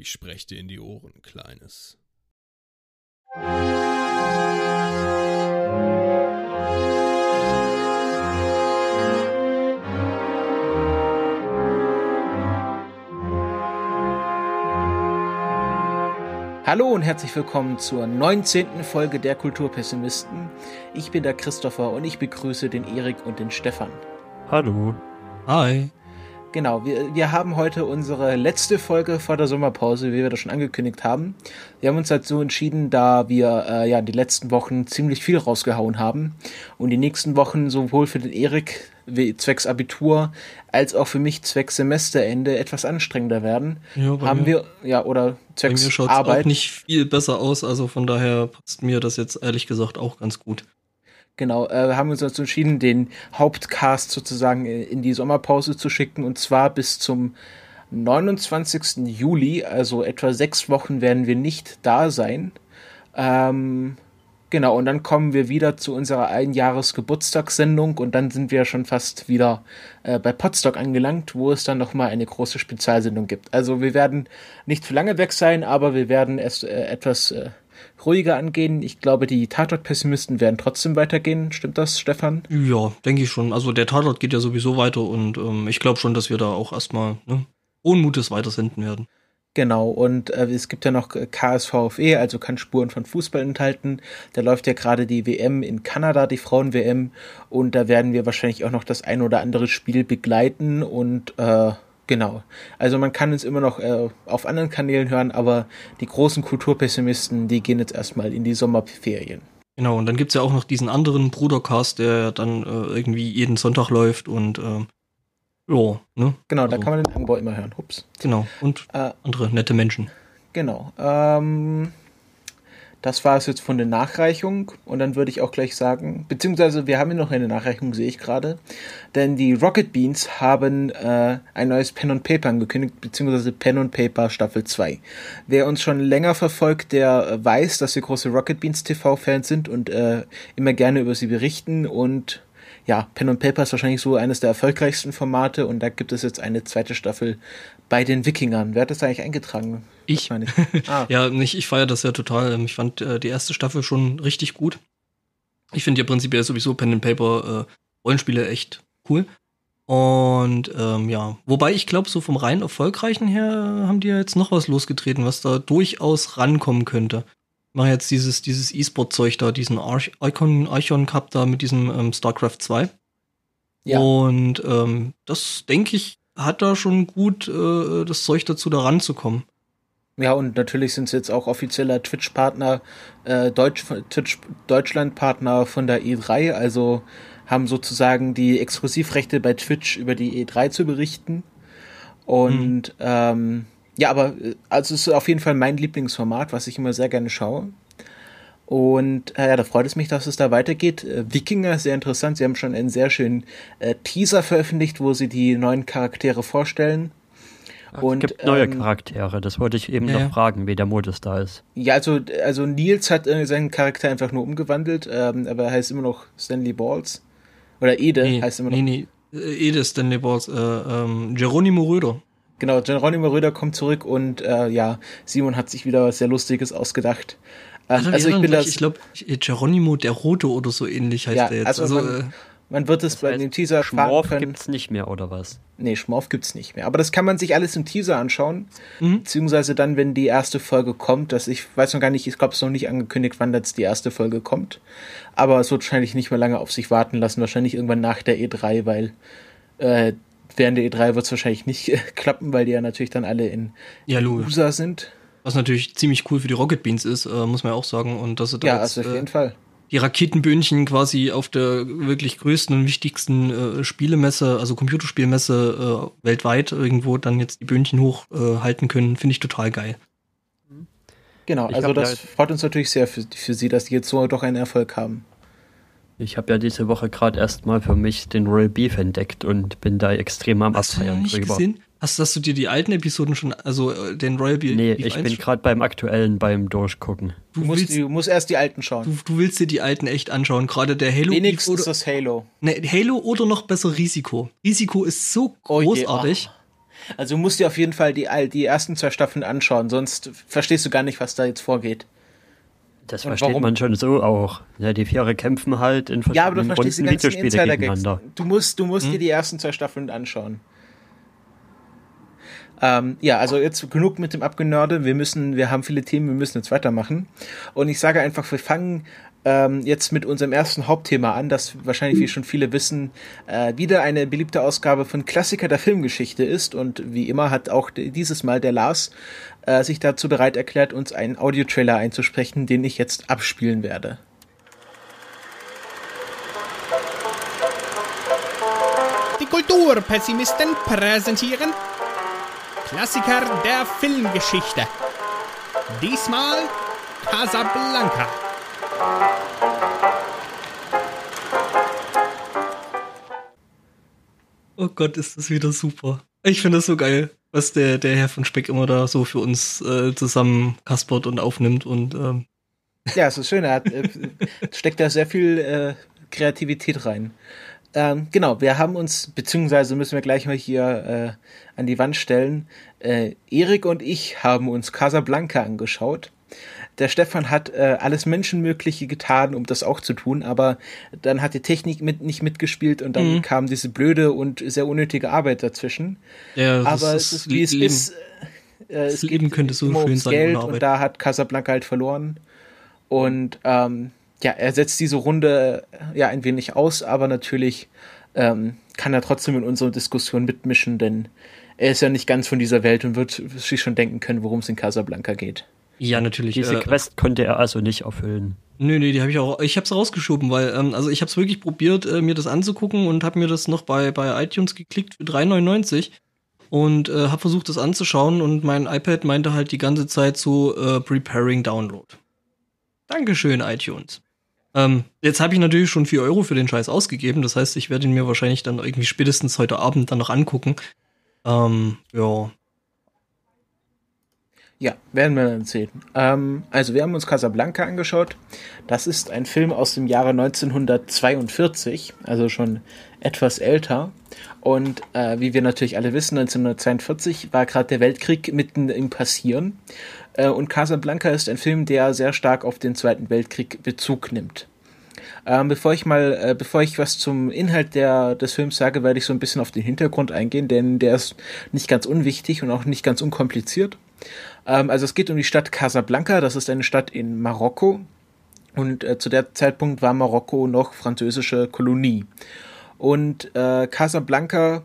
Ich spreche dir in die Ohren, Kleines. Hallo und herzlich willkommen zur 19. Folge der Kulturpessimisten. Ich bin der Christopher und ich begrüße den Erik und den Stefan. Hallo. Hi. Genau, wir, wir haben heute unsere letzte Folge vor der Sommerpause, wie wir das schon angekündigt haben. Wir haben uns dazu entschieden, da wir äh, ja die letzten Wochen ziemlich viel rausgehauen haben und die nächsten Wochen sowohl für den Erik zwecks Abitur als auch für mich zwecks Semesterende etwas anstrengender werden. Ja, haben mir, wir ja oder zwecks bei mir Arbeit auch nicht viel besser aus, also von daher passt mir das jetzt ehrlich gesagt auch ganz gut. Genau, äh, haben uns dazu entschieden, den Hauptcast sozusagen äh, in die Sommerpause zu schicken und zwar bis zum 29. Juli, also etwa sechs Wochen werden wir nicht da sein. Ähm, genau, und dann kommen wir wieder zu unserer Einjahresgeburtstagssendung und dann sind wir schon fast wieder äh, bei Podstock angelangt, wo es dann nochmal eine große Spezialsendung gibt. Also wir werden nicht zu lange weg sein, aber wir werden es äh, etwas äh, ruhiger angehen. Ich glaube, die Tatort-Pessimisten werden trotzdem weitergehen. Stimmt das, Stefan? Ja, denke ich schon. Also der Tatort geht ja sowieso weiter und ähm, ich glaube schon, dass wir da auch erstmal ne, Unmutes weitersenden werden. Genau, und äh, es gibt ja noch KSVFE, also kann Spuren von Fußball enthalten. Da läuft ja gerade die WM in Kanada, die Frauen-WM, und da werden wir wahrscheinlich auch noch das ein oder andere Spiel begleiten und äh, Genau. Also man kann es immer noch äh, auf anderen Kanälen hören, aber die großen Kulturpessimisten, die gehen jetzt erstmal in die Sommerferien. Genau, und dann gibt es ja auch noch diesen anderen Brudercast, der dann äh, irgendwie jeden Sonntag läuft und äh, ja, ne? Genau, also. da kann man den Anbau immer hören. Hups. Genau, und äh, andere nette Menschen. Genau. Ähm, das war es jetzt von der Nachreichung. Und dann würde ich auch gleich sagen, beziehungsweise wir haben ja noch eine Nachreichung, sehe ich gerade, denn die Rocket Beans haben äh, ein neues Pen und Paper angekündigt, beziehungsweise Pen und Paper Staffel 2. Wer uns schon länger verfolgt, der weiß, dass wir große Rocket Beans TV-Fans sind und äh, immer gerne über sie berichten. Und ja, Pen und Paper ist wahrscheinlich so eines der erfolgreichsten Formate. Und da gibt es jetzt eine zweite Staffel bei den Wikingern. Wer hat das eigentlich eingetragen? Ich. meine ich. Ah. ja, nicht, ich feiere das ja total. Ähm, ich fand äh, die erste Staffel schon richtig gut. Ich finde ja prinzipiell sowieso Pen and Paper äh, Rollenspiele echt cool. Und ähm, ja, wobei ich glaube, so vom rein erfolgreichen her haben die ja jetzt noch was losgetreten, was da durchaus rankommen könnte. Ich mache jetzt dieses, dieses E-Sport-Zeug da, diesen Arch Icon, Icon Cup da mit diesem ähm, StarCraft 2. Ja. Und ähm, das, denke ich, hat da schon gut äh, das Zeug dazu, da ranzukommen. Ja, und natürlich sind sie jetzt auch offizieller Twitch-Partner, äh, Deutsch, Twitch, Deutschland-Partner von der E3, also haben sozusagen die Exklusivrechte bei Twitch über die E3 zu berichten. Und mhm. ähm, ja, aber äh, also es ist auf jeden Fall mein Lieblingsformat, was ich immer sehr gerne schaue. Und äh, ja, da freut es mich, dass es da weitergeht. Äh, Wikinger, sehr interessant. Sie haben schon einen sehr schönen äh, Teaser veröffentlicht, wo sie die neuen Charaktere vorstellen. Ach, und, es gibt neue ähm, Charaktere, das wollte ich eben ja. noch fragen, wie der Modus da ist. Ja, also, also Nils hat äh, seinen Charakter einfach nur umgewandelt, ähm, aber er heißt immer noch Stanley Balls. Oder Ede nee, heißt immer noch. Nee, nee, äh, Ede Stanley Balls, äh, ähm, Geronimo Röder. Genau, Geronimo Röder kommt zurück und äh, ja, Simon hat sich wieder was sehr Lustiges ausgedacht. Also, also ich bin das. Ich glaube, Geronimo der Rote oder so ähnlich heißt ja, der jetzt. Also, also man, äh, man, wird es bei dem Teaser Schmorf können. gibt's nicht mehr oder was? Nee, Schmorf gibt's nicht mehr. Aber das kann man sich alles im Teaser anschauen, mhm. beziehungsweise dann, wenn die erste Folge kommt. Dass ich weiß noch gar nicht, ich glaube, es ist noch nicht angekündigt, wann jetzt die erste Folge kommt. Aber es wird wahrscheinlich nicht mehr lange auf sich warten lassen. Wahrscheinlich irgendwann nach der E3, weil äh, während der E3 wird es wahrscheinlich nicht klappen, weil die ja natürlich dann alle in ja, USA sind. Was natürlich ziemlich cool für die Rocket Beans ist, äh, muss man ja auch sagen. Und dass sie da ja, jetzt, also auf jeden äh, Fall. Die Raketenbündchen quasi auf der wirklich größten und wichtigsten äh, Spielemesse, also Computerspielmesse äh, weltweit irgendwo dann jetzt die Bündchen hochhalten äh, können, finde ich total geil. Genau, ich also das freut uns natürlich sehr für, für Sie, dass Sie jetzt so doch einen Erfolg haben. Ich habe ja diese Woche gerade erstmal für mich den Royal Beef entdeckt und bin da extrem am Hast Abfeiern du drüber. Gesehen? Hast, hast du dir die alten Episoden schon, also äh, den Royal Beef? Nee, Beef ich bin gerade beim aktuellen beim Durchgucken. Du, musst, willst, du musst erst die alten schauen. Du, du, willst dir die alten echt anschauen, gerade der Halo. Wenigstens oder, das Halo. Ne, Halo oder noch besser Risiko. Risiko ist so großartig. Oh Also du musst dir auf jeden Fall die, die ersten zwei Staffeln anschauen, sonst verstehst du gar nicht, was da jetzt vorgeht. Das Und versteht warum? man schon so auch. Ja, die Viere kämpfen halt in verschiedenen ja, aber du verstehst die ganzen Videospiele gegeneinander. Du musst, du musst hm? dir die ersten zwei Staffeln anschauen. Ähm, ja, also jetzt genug mit dem Abgenörde. Wir müssen, wir haben viele Themen, wir müssen jetzt weitermachen. Und ich sage einfach, wir fangen ähm, jetzt mit unserem ersten Hauptthema an, das wahrscheinlich, wie schon viele wissen, äh, wieder eine beliebte Ausgabe von Klassiker der Filmgeschichte ist. Und wie immer hat auch dieses Mal der Lars äh, sich dazu bereit erklärt, uns einen Audiotrailer einzusprechen, den ich jetzt abspielen werde. Die Kulturpessimisten präsentieren Klassiker der Filmgeschichte. Diesmal Casablanca. Oh Gott, ist das wieder super. Ich finde das so geil, was der, der Herr von Speck immer da so für uns äh, zusammen kaspert und aufnimmt und ähm. Ja, es ist schön, er hat, äh, steckt da sehr viel äh, Kreativität rein. Ähm, genau, wir haben uns, beziehungsweise müssen wir gleich mal hier äh, an die Wand stellen. Äh, Erik und ich haben uns Casablanca angeschaut der Stefan hat äh, alles Menschenmögliche getan, um das auch zu tun, aber dann hat die Technik mit, nicht mitgespielt und dann mhm. kam diese blöde und sehr unnötige Arbeit dazwischen. Ja, aber es ist wie es Leben. ist. Äh, das es Leben könnte so schön sein. Geld und da hat Casablanca halt verloren. Und ähm, ja, er setzt diese Runde äh, ja ein wenig aus, aber natürlich ähm, kann er trotzdem in unserer Diskussion mitmischen, denn er ist ja nicht ganz von dieser Welt und wird sich schon denken können, worum es in Casablanca geht. Ja, natürlich. Diese äh, Quest konnte er also nicht erfüllen. Nö, nö, die habe ich auch. Ich habe es rausgeschoben, weil ähm, also ich habe es wirklich probiert, äh, mir das anzugucken und habe mir das noch bei bei iTunes geklickt für 3,99 und äh, habe versucht, das anzuschauen und mein iPad meinte halt die ganze Zeit so äh, Preparing Download. Dankeschön, iTunes. Ähm, jetzt habe ich natürlich schon 4 Euro für den Scheiß ausgegeben. Das heißt, ich werde ihn mir wahrscheinlich dann irgendwie spätestens heute Abend dann noch angucken. Ähm, ja, ja, werden wir dann sehen. Ähm, also wir haben uns Casablanca angeschaut. Das ist ein Film aus dem Jahre 1942, also schon etwas älter. Und äh, wie wir natürlich alle wissen, 1942 war gerade der Weltkrieg mitten im Passieren. Äh, und Casablanca ist ein Film, der sehr stark auf den Zweiten Weltkrieg Bezug nimmt. Ähm, bevor ich mal, äh, bevor ich was zum Inhalt der, des Films sage, werde ich so ein bisschen auf den Hintergrund eingehen, denn der ist nicht ganz unwichtig und auch nicht ganz unkompliziert. Ähm, also es geht um die Stadt Casablanca, das ist eine Stadt in Marokko. Und äh, zu der Zeitpunkt war Marokko noch französische Kolonie. Und äh, Casablanca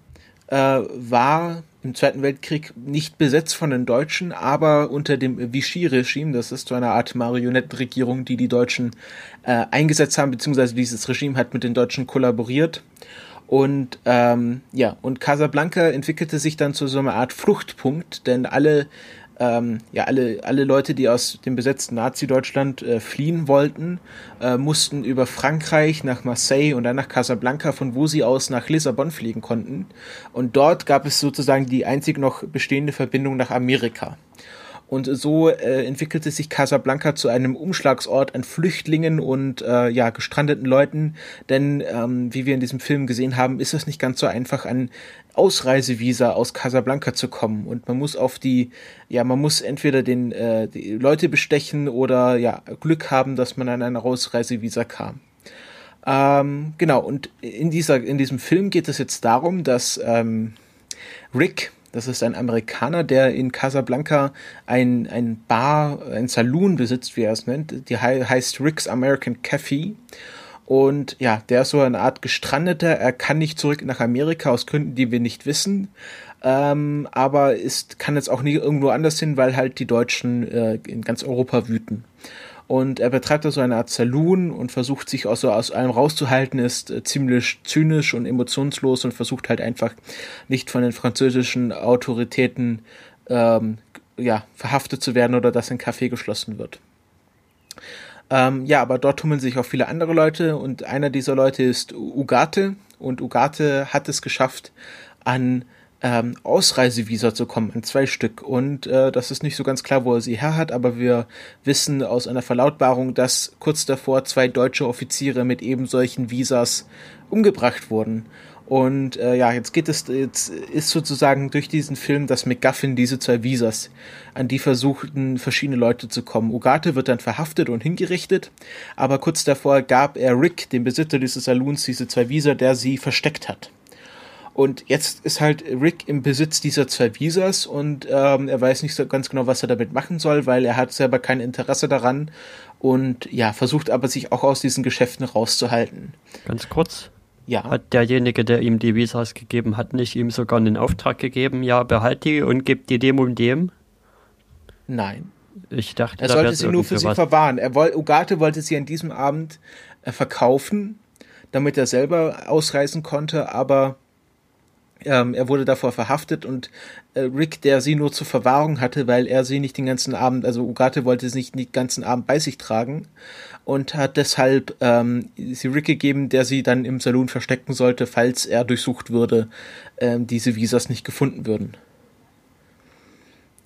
äh, war im Zweiten Weltkrieg nicht besetzt von den Deutschen, aber unter dem Vichy-Regime, das ist so eine Art Marionettenregierung, die die Deutschen äh, eingesetzt haben, beziehungsweise dieses Regime hat mit den Deutschen kollaboriert. Und ähm, ja, und Casablanca entwickelte sich dann zu so einer Art Fluchtpunkt, denn alle ähm, ja, alle, alle Leute, die aus dem besetzten Nazi-Deutschland äh, fliehen wollten, äh, mussten über Frankreich nach Marseille und dann nach Casablanca, von wo sie aus nach Lissabon fliegen konnten. Und dort gab es sozusagen die einzig noch bestehende Verbindung nach Amerika. Und so äh, entwickelte sich Casablanca zu einem Umschlagsort an Flüchtlingen und äh, ja gestrandeten Leuten. Denn ähm, wie wir in diesem Film gesehen haben, ist es nicht ganz so einfach, an Ausreisevisa aus Casablanca zu kommen. Und man muss auf die, ja, man muss entweder den äh, die Leute bestechen oder ja Glück haben, dass man an ein Ausreisevisa kam. Ähm, genau. Und in dieser in diesem Film geht es jetzt darum, dass ähm, Rick das ist ein Amerikaner, der in Casablanca ein, ein Bar, ein Saloon besitzt, wie er es nennt. Die heißt Rick's American Cafe. Und ja, der ist so eine Art Gestrandeter. Er kann nicht zurück nach Amerika aus Gründen, die wir nicht wissen. Ähm, aber ist, kann jetzt auch nie irgendwo anders hin, weil halt die Deutschen äh, in ganz Europa wüten. Und er betreibt da so eine Art Saloon und versucht sich auch so aus allem rauszuhalten, ist äh, ziemlich zynisch und emotionslos und versucht halt einfach nicht von den französischen Autoritäten ähm, ja, verhaftet zu werden oder dass ein Café geschlossen wird. Ähm, ja, aber dort tummeln sich auch viele andere Leute und einer dieser Leute ist Ugarte und Ugarte hat es geschafft, an ähm, Ausreisevisa zu kommen, an zwei Stück. Und äh, das ist nicht so ganz klar, wo er sie her hat, aber wir wissen aus einer Verlautbarung, dass kurz davor zwei deutsche Offiziere mit eben solchen Visas umgebracht wurden. Und äh, ja, jetzt geht es, jetzt ist sozusagen durch diesen Film das McGuffin diese zwei Visas, an die versuchten verschiedene Leute zu kommen. Ugarte wird dann verhaftet und hingerichtet, aber kurz davor gab er Rick, dem Besitzer dieses Saloons, diese zwei Visa, der sie versteckt hat. Und jetzt ist halt Rick im Besitz dieser zwei Visas und ähm, er weiß nicht so ganz genau, was er damit machen soll, weil er hat selber kein Interesse daran und ja, versucht aber sich auch aus diesen Geschäften rauszuhalten. Ganz kurz. Ja. Hat derjenige, der ihm die Visas gegeben hat, nicht ihm sogar einen Auftrag gegeben, ja, behalt die und gib die dem und dem? Nein. Ich dachte, er sollte sie nur für sie verwahren. Er wollte, Ugarte wollte sie an diesem Abend äh, verkaufen, damit er selber ausreisen konnte, aber ähm, er wurde davor verhaftet und äh, Rick, der sie nur zur Verwahrung hatte, weil er sie nicht den ganzen Abend, also Ugarte wollte sie nicht den ganzen Abend bei sich tragen und hat deshalb ähm, sie Rick gegeben, der sie dann im Saloon verstecken sollte, falls er durchsucht würde, ähm, diese Visas nicht gefunden würden.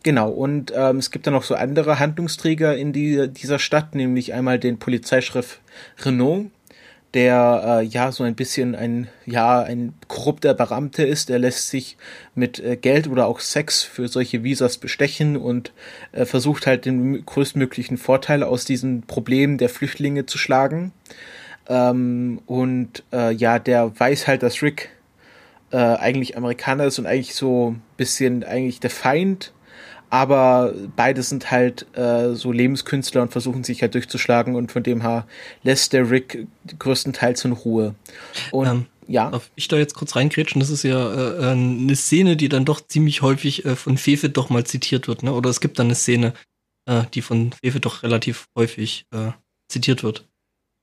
Genau, und ähm, es gibt dann noch so andere Handlungsträger in die, dieser Stadt, nämlich einmal den Polizeichef Renault, der äh, ja so ein bisschen ein ja ein korrupter Beamter ist. Er lässt sich mit äh, Geld oder auch Sex für solche Visas bestechen und äh, versucht halt den größtmöglichen Vorteil aus diesen Problemen der Flüchtlinge zu schlagen. Ähm, und äh, ja, der weiß halt, dass Rick äh, eigentlich Amerikaner ist und eigentlich so ein bisschen eigentlich der Feind aber beide sind halt äh, so Lebenskünstler und versuchen sich halt durchzuschlagen und von dem her lässt der Rick größtenteils in Ruhe. Und ähm, ja. Darf ich da jetzt kurz reingrätschen? Das ist ja äh, eine Szene, die dann doch ziemlich häufig äh, von Fefe doch mal zitiert wird, ne? Oder es gibt dann eine Szene, äh, die von Fefe doch relativ häufig äh, zitiert wird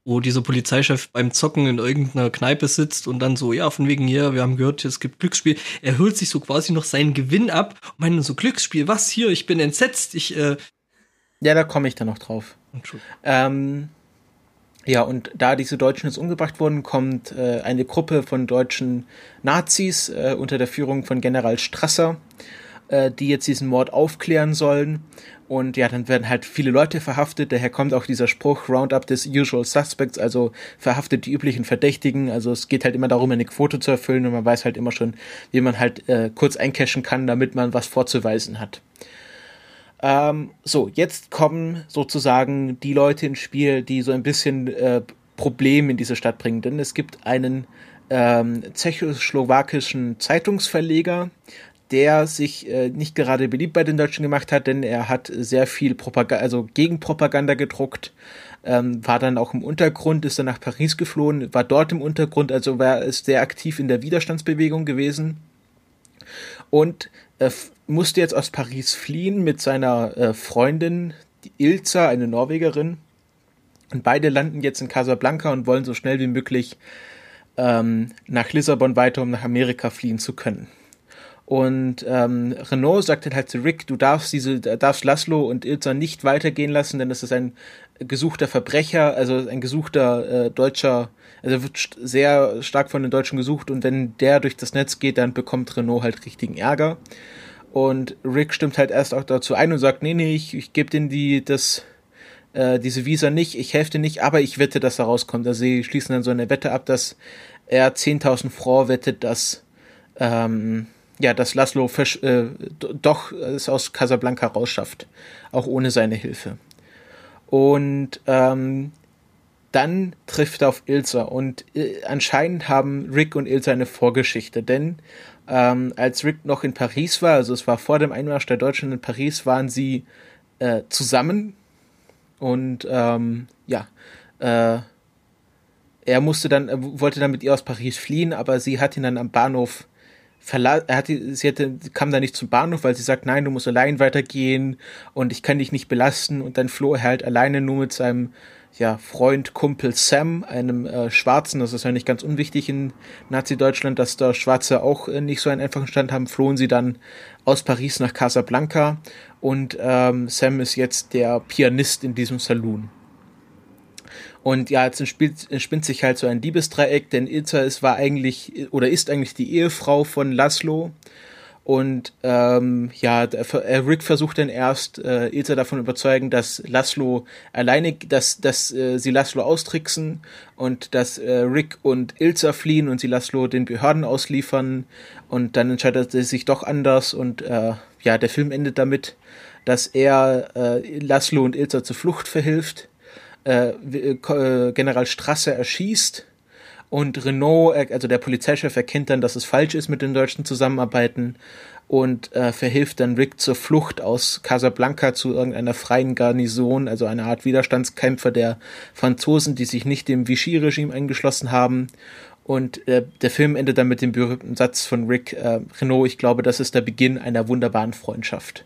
wo dieser Polizeichef beim Zocken in irgendeiner Kneipe sitzt und dann so, ja, von wegen hier, wir haben gehört, es gibt Glücksspiel. Er holt sich so quasi noch seinen Gewinn ab und meint so, Glücksspiel, was hier? Ich bin entsetzt, ich, äh Ja, da komme ich dann noch drauf. Ähm, ja, und da diese Deutschen jetzt umgebracht wurden, kommt äh, eine Gruppe von deutschen Nazis äh, unter der Führung von General Strasser, äh, die jetzt diesen Mord aufklären sollen. Und ja, dann werden halt viele Leute verhaftet. Daher kommt auch dieser Spruch Roundup des Usual Suspects, also verhaftet die üblichen Verdächtigen. Also es geht halt immer darum, eine Quote zu erfüllen und man weiß halt immer schon, wie man halt äh, kurz eincashen kann, damit man was vorzuweisen hat. Ähm, so, jetzt kommen sozusagen die Leute ins Spiel, die so ein bisschen äh, Probleme in diese Stadt bringen. Denn es gibt einen ähm, tschechoslowakischen Zeitungsverleger, der sich äh, nicht gerade beliebt bei den Deutschen gemacht hat, denn er hat sehr viel Propaganda, also Gegenpropaganda gedruckt, ähm, war dann auch im Untergrund, ist dann nach Paris geflohen, war dort im Untergrund, also war ist sehr aktiv in der Widerstandsbewegung gewesen und äh, musste jetzt aus Paris fliehen mit seiner äh, Freundin Ilza, eine Norwegerin, und beide landen jetzt in Casablanca und wollen so schnell wie möglich ähm, nach Lissabon weiter, um nach Amerika fliehen zu können. Und ähm, Renault sagt dann halt zu Rick, du darfst diese, darfst Laszlo und Ilza nicht weitergehen lassen, denn das ist ein gesuchter Verbrecher, also ein gesuchter äh, deutscher, also wird sehr stark von den Deutschen gesucht und wenn der durch das Netz geht, dann bekommt Renault halt richtigen Ärger. Und Rick stimmt halt erst auch dazu ein und sagt, nee, nee, ich, ich gebe denen die, das, äh, diese Visa nicht, ich helfe dir nicht, aber ich wette, dass er rauskommt. Also sie schließen dann so eine Wette ab, dass er 10.000 Francs wettet, dass ähm, ja, dass Laszlo Fisch, äh, doch es aus Casablanca rausschafft, auch ohne seine Hilfe. Und ähm, dann trifft er auf Ilsa und äh, anscheinend haben Rick und Ilsa eine Vorgeschichte, denn ähm, als Rick noch in Paris war, also es war vor dem Einmarsch der Deutschen in Paris, waren sie äh, zusammen und ähm, ja, äh, er musste dann, wollte dann mit ihr aus Paris fliehen, aber sie hat ihn dann am Bahnhof verla er hatte, sie hatte, kam da nicht zum Bahnhof, weil sie sagt, nein, du musst allein weitergehen und ich kann dich nicht belasten. Und dann floh er halt alleine nur mit seinem ja, Freund, Kumpel Sam, einem äh, Schwarzen, das ist ja nicht ganz unwichtig in Nazi-Deutschland, dass da Schwarze auch äh, nicht so einen einfachen Stand haben, flohen sie dann aus Paris nach Casablanca. Und ähm, Sam ist jetzt der Pianist in diesem Saloon. Und ja, jetzt entspinnt sich halt so ein Liebesdreieck, denn Ilza ist, war eigentlich oder ist eigentlich die Ehefrau von Laszlo. Und ähm, ja, äh, Rick versucht dann erst äh, Ilsa davon überzeugen, dass Laszlo alleine, dass, dass äh, sie Laszlo austricksen und dass äh, Rick und Ilsa fliehen und sie Laszlo den Behörden ausliefern. Und dann entscheidet er sich doch anders und äh, ja, der Film endet damit, dass er äh, Laszlo und Ilsa zur Flucht verhilft, äh, äh, General Strasse erschießt und Renault, äh, also der Polizeichef, erkennt dann, dass es falsch ist mit den Deutschen zusammenarbeiten und äh, verhilft dann Rick zur Flucht aus Casablanca zu irgendeiner freien Garnison, also einer Art Widerstandskämpfer der Franzosen, die sich nicht dem Vichy-Regime eingeschlossen haben. Und äh, der Film endet dann mit dem berühmten Satz von Rick äh, Renault, ich glaube, das ist der Beginn einer wunderbaren Freundschaft.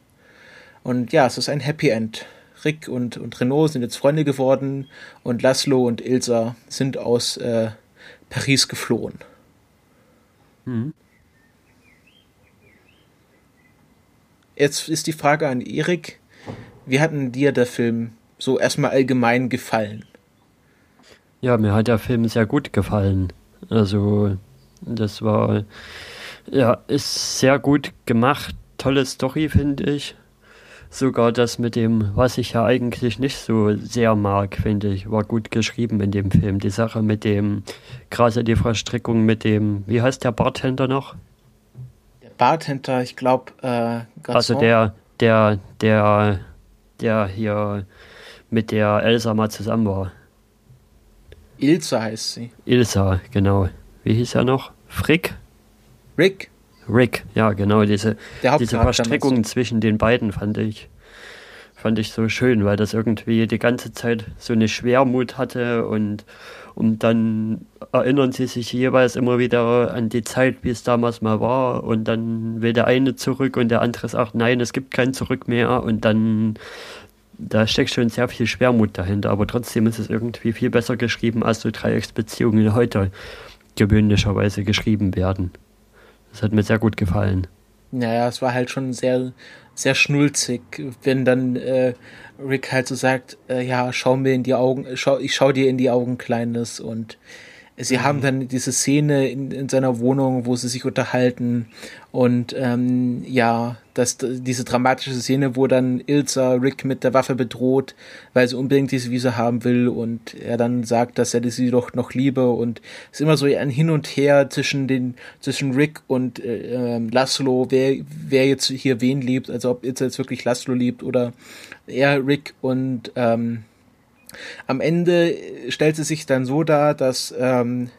Und ja, es ist ein Happy End. Rick und, und Renault sind jetzt Freunde geworden und Laszlo und Ilsa sind aus äh, Paris geflohen. Mhm. Jetzt ist die Frage an Erik, wie hat denn dir der Film so erstmal allgemein gefallen? Ja, mir hat der Film sehr gut gefallen. Also, das war, ja, ist sehr gut gemacht. Tolle Story, finde ich sogar das mit dem, was ich ja eigentlich nicht so sehr mag, finde ich, war gut geschrieben in dem Film. Die Sache mit dem, gerade die Verstrickung mit dem, wie heißt der Bartender noch? Der Bartender, ich glaube, äh, Also der, der, der, der hier mit der Elsa mal zusammen war. Ilsa heißt sie. Ilsa, genau. Wie hieß er noch? Frick? Rick. Rick, ja, genau, diese, diese Verstrickung zwischen den beiden fand ich, fand ich so schön, weil das irgendwie die ganze Zeit so eine Schwermut hatte und, und dann erinnern sie sich jeweils immer wieder an die Zeit, wie es damals mal war und dann will der eine zurück und der andere sagt, nein, es gibt kein Zurück mehr und dann da steckt schon sehr viel Schwermut dahinter, aber trotzdem ist es irgendwie viel besser geschrieben, als so Dreiecksbeziehungen heute gewöhnlicherweise geschrieben werden. Das hat mir sehr gut gefallen. Naja, es war halt schon sehr, sehr schnulzig, wenn dann äh, Rick halt so sagt, äh, ja, schau mir in die Augen, schau, ich schau dir in die Augen, Kleines, und sie mhm. haben dann diese Szene in, in seiner Wohnung, wo sie sich unterhalten. Und ähm, ja, dass diese dramatische Szene, wo dann Ilsa Rick mit der Waffe bedroht, weil sie unbedingt diese Visa haben will und er dann sagt, dass er sie doch noch liebe. Und es ist immer so ein Hin und Her zwischen den zwischen Rick und äh, ähm, Laszlo, wer wer jetzt hier wen liebt, also ob Ilsa jetzt wirklich Laszlo liebt oder er Rick und ähm, am Ende stellt es sich dann so dar, dass ähm,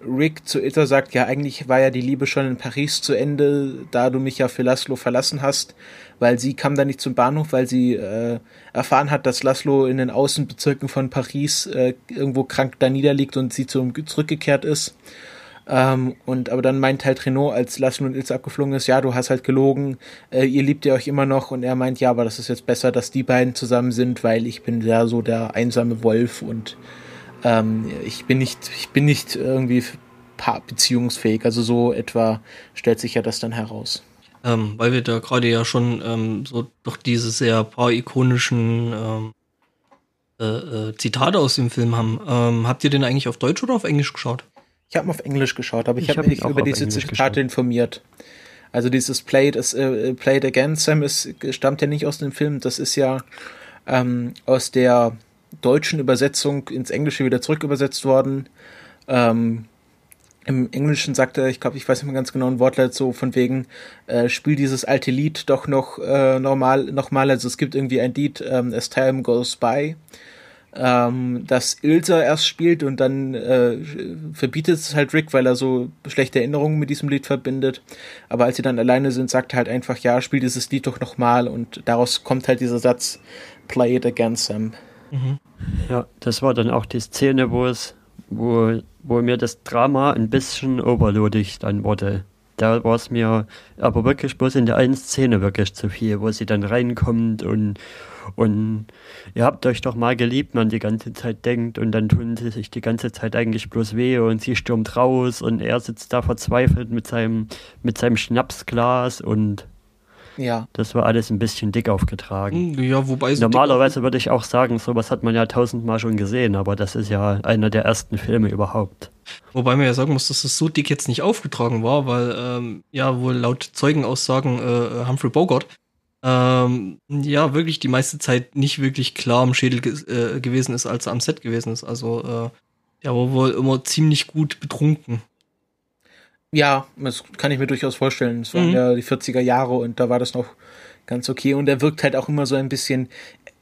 Rick zu Itter sagt, ja, eigentlich war ja die Liebe schon in Paris zu Ende, da du mich ja für Laszlo verlassen hast, weil sie kam da nicht zum Bahnhof, weil sie äh, erfahren hat, dass Laszlo in den Außenbezirken von Paris äh, irgendwo krank da niederliegt und sie zum, zurückgekehrt ist. Ähm, und aber dann meint halt Renault, als Laszlo und Ilse abgeflogen ist, ja, du hast halt gelogen, äh, ihr liebt ihr euch immer noch und er meint, ja, aber das ist jetzt besser, dass die beiden zusammen sind, weil ich bin ja so der einsame Wolf und ähm, ich bin nicht, ich bin nicht irgendwie beziehungsfähig. Also so etwa stellt sich ja das dann heraus. Ähm, weil wir da gerade ja schon ähm, so doch diese sehr paar ikonischen ähm, äh, äh, Zitate aus dem Film haben. Ähm, habt ihr den eigentlich auf Deutsch oder auf Englisch geschaut? Ich habe auf Englisch geschaut, aber ich, ich habe hab mich über diese Zitate informiert. Also dieses Play It, äh, Play It Again, Sam, ist, stammt ja nicht aus dem Film. Das ist ja ähm, aus der deutschen Übersetzung ins Englische wieder zurück übersetzt worden. Ähm, Im Englischen sagt er, ich glaube, ich weiß nicht mehr ganz genau ein Wortlaut so von wegen, äh, spiel dieses alte Lied doch noch äh, normal, nochmal. Also es gibt irgendwie ein Lied, ähm, As Time Goes By, ähm, das Ilsa erst spielt und dann äh, verbietet es halt Rick, weil er so schlechte Erinnerungen mit diesem Lied verbindet. Aber als sie dann alleine sind, sagt er halt einfach, ja, spiel dieses Lied doch nochmal und daraus kommt halt dieser Satz, Play it again, Sam. Mhm. Ja, das war dann auch die Szene, wo es, wo, wo mir das Drama ein bisschen overloadig dann wurde. Da war es mir aber wirklich bloß in der einen Szene wirklich zu viel, wo sie dann reinkommt und, und ihr habt euch doch mal geliebt, man die ganze Zeit denkt und dann tun sie sich die ganze Zeit eigentlich bloß weh und sie stürmt raus und er sitzt da verzweifelt mit seinem, mit seinem Schnapsglas und Ja. Das war alles ein bisschen dick aufgetragen. Hm, ja, wobei Normalerweise würde ich auch sagen, sowas hat man ja tausendmal schon gesehen, aber das ist ja einer der ersten Filme überhaupt. Wobei man ja sagen muss, dass das so dick jetzt nicht aufgetragen war, weil ähm, ja wohl laut Zeugenaussagen äh, Humphrey Bogart ähm, ja wirklich die meiste Zeit nicht wirklich klar am Schädel ge äh, gewesen ist, als er am Set gewesen ist. Also äh, der war wohl immer ziemlich gut betrunken. Ja, das kann ich mir durchaus vorstellen. Es waren mhm. ja die 40er Jahre und da war das noch ganz okay. Und er wirkt halt auch immer so ein bisschen,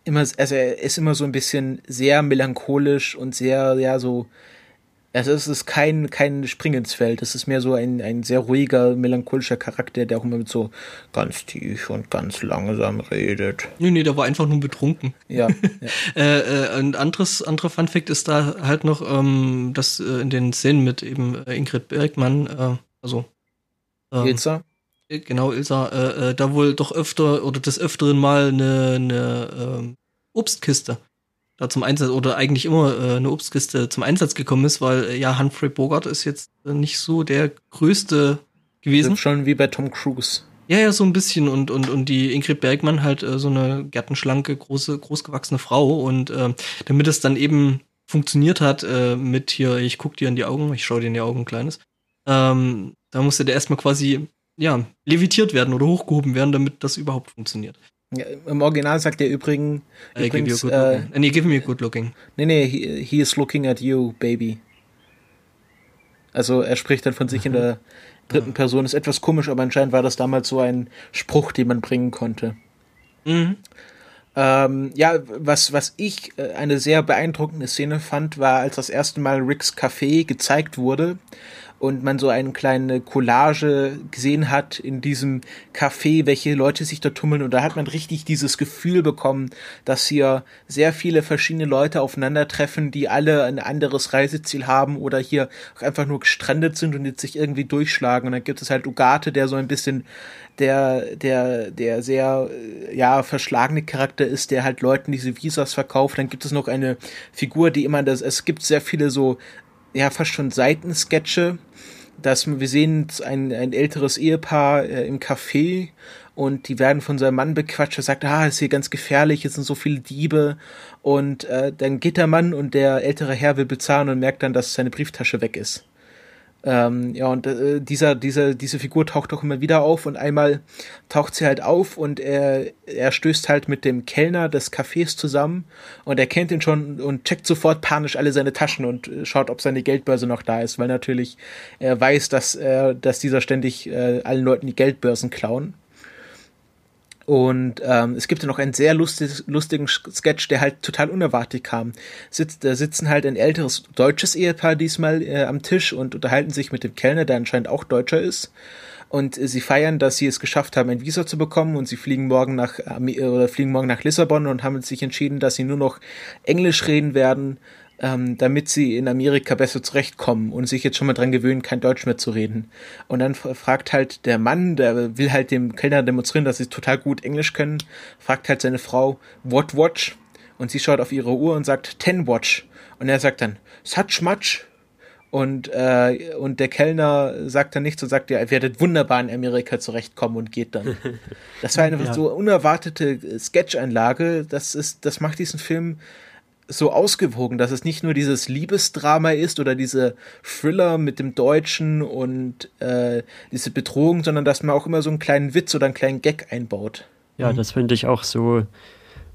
immer, also er ist immer so ein bisschen sehr melancholisch und sehr, ja, so also es ist kein, kein Spring ins Feld. Es ist mehr so ein, ein sehr ruhiger, melancholischer Charakter, der auch immer mit so ganz tief und ganz langsam redet. Nee, nee, der war einfach nur betrunken. Ja. ja. äh, äh, ein anderes, anderer Funfact ist da halt noch, ähm, dass äh, in den Szenen mit eben äh, Ingrid Bergmann, äh, also ähm, Ilsa? Äh, genau, Ilsa, da wohl doch öfter oder des Öfteren mal eine, eine ähm, Obstkiste da zum Einsatz oder eigentlich immer äh, eine Obstkiste zum Einsatz gekommen ist, weil äh, ja, Humphrey Bogart ist jetzt äh, nicht so der größte gewesen. Ist schon wie bei Tom Cruise. Ja, ja, so ein bisschen und und und die Ingrid Bergmann halt äh, so eine gärtenschlanke, große, großgewachsene Frau und äh, damit es dann eben funktioniert hat äh, mit hier, ich guck dir in die Augen, ich schau dir in die Augen, kleines, ähm, da musste der erstmal quasi ja levitiert werden oder hochgehoben werden, damit das überhaupt funktioniert. Ja, Im Original sagt er übrigens. I übrigens give you good äh, nee, give me a good looking. Nee, nee, he, he, is looking at you, baby. Also er spricht dann von sich in der dritten Person. Ist etwas komisch, aber anscheinend war das damals so ein Spruch, den man bringen konnte. Mhm. Ähm, ja, was, was ich äh, eine sehr beeindruckende Szene fand, war, als das erste Mal Ricks Café gezeigt wurde und man so eine kleine Collage gesehen hat in diesem Café, welche Leute sich da tummeln und da hat man richtig dieses Gefühl bekommen, dass hier sehr viele verschiedene Leute aufeinandertreffen, die alle ein anderes Reiseziel haben oder hier einfach nur gestrandet sind und jetzt sich irgendwie durchschlagen und dann gibt es halt Ugarte, der so ein bisschen der, der, der sehr, ja, verschlagene Charakter ist, der halt Leuten diese Visas verkauft. Dann gibt es noch eine Figur, die immer das, es gibt sehr viele so ja fast schon Seitensketche, dass wir sehen ein, ein älteres Ehepaar äh, im Café und die werden von seinem Mann bequatscht. Er sagt, ah, ist hier ganz gefährlich, es sind so viele Diebe. Und äh, dann geht der Mann und der ältere Herr will bezahlen und merkt dann, dass seine Brieftasche weg ist. Ähm, ja, und äh, dieser, dieser, diese Figur taucht auch immer wieder auf und einmal taucht sie halt auf und er, er stößt halt mit dem Kellner des Cafés zusammen und er kennt ihn schon und checkt sofort panisch alle seine Taschen und äh, schaut, ob seine Geldbörse noch da ist, weil natürlich er weiß, dass, äh, dass dieser ständig äh, allen Leuten die Geldbörsen klauen. Und ähm, es gibt ja noch einen sehr lustig, lustigen Sketch, der halt total unerwartet kam. Sitzt, da sitzen halt ein älteres deutsches Ehepaar diesmal äh, am Tisch und unterhalten sich mit dem Kellner, der anscheinend auch Deutscher ist. Und äh, sie feiern, dass sie es geschafft haben, ein Visa zu bekommen und sie fliegen morgen nach äh, oder fliegen morgen nach Lissabon und haben sich entschieden, dass sie nur noch Englisch reden werden ähm, damit sie in Amerika besser zurechtkommen und sich jetzt schon mal dran gewöhnen, kein Deutsch mehr zu reden. Und dann fragt halt der Mann, der will halt dem Kellner demonstrieren, dass sie total gut Englisch können, fragt halt seine Frau, what watch? Und sie schaut auf ihre Uhr und sagt, ten watch. Und er sagt dann, such much? Und, äh, und der Kellner sagt dann nichts und sagt, ja, ihr werdet wunderbar in Amerika zurechtkommen und geht dann. Das war eine ja. so unerwartete Sketch-Einlage. Das ist, das macht diesen Film so ausgewogen, dass es nicht nur dieses Liebesdrama ist oder diese Thriller mit dem Deutschen und äh, diese Bedrohung, sondern dass man auch immer so einen kleinen Witz oder einen kleinen Gag einbaut. Ja, mhm. das finde ich auch so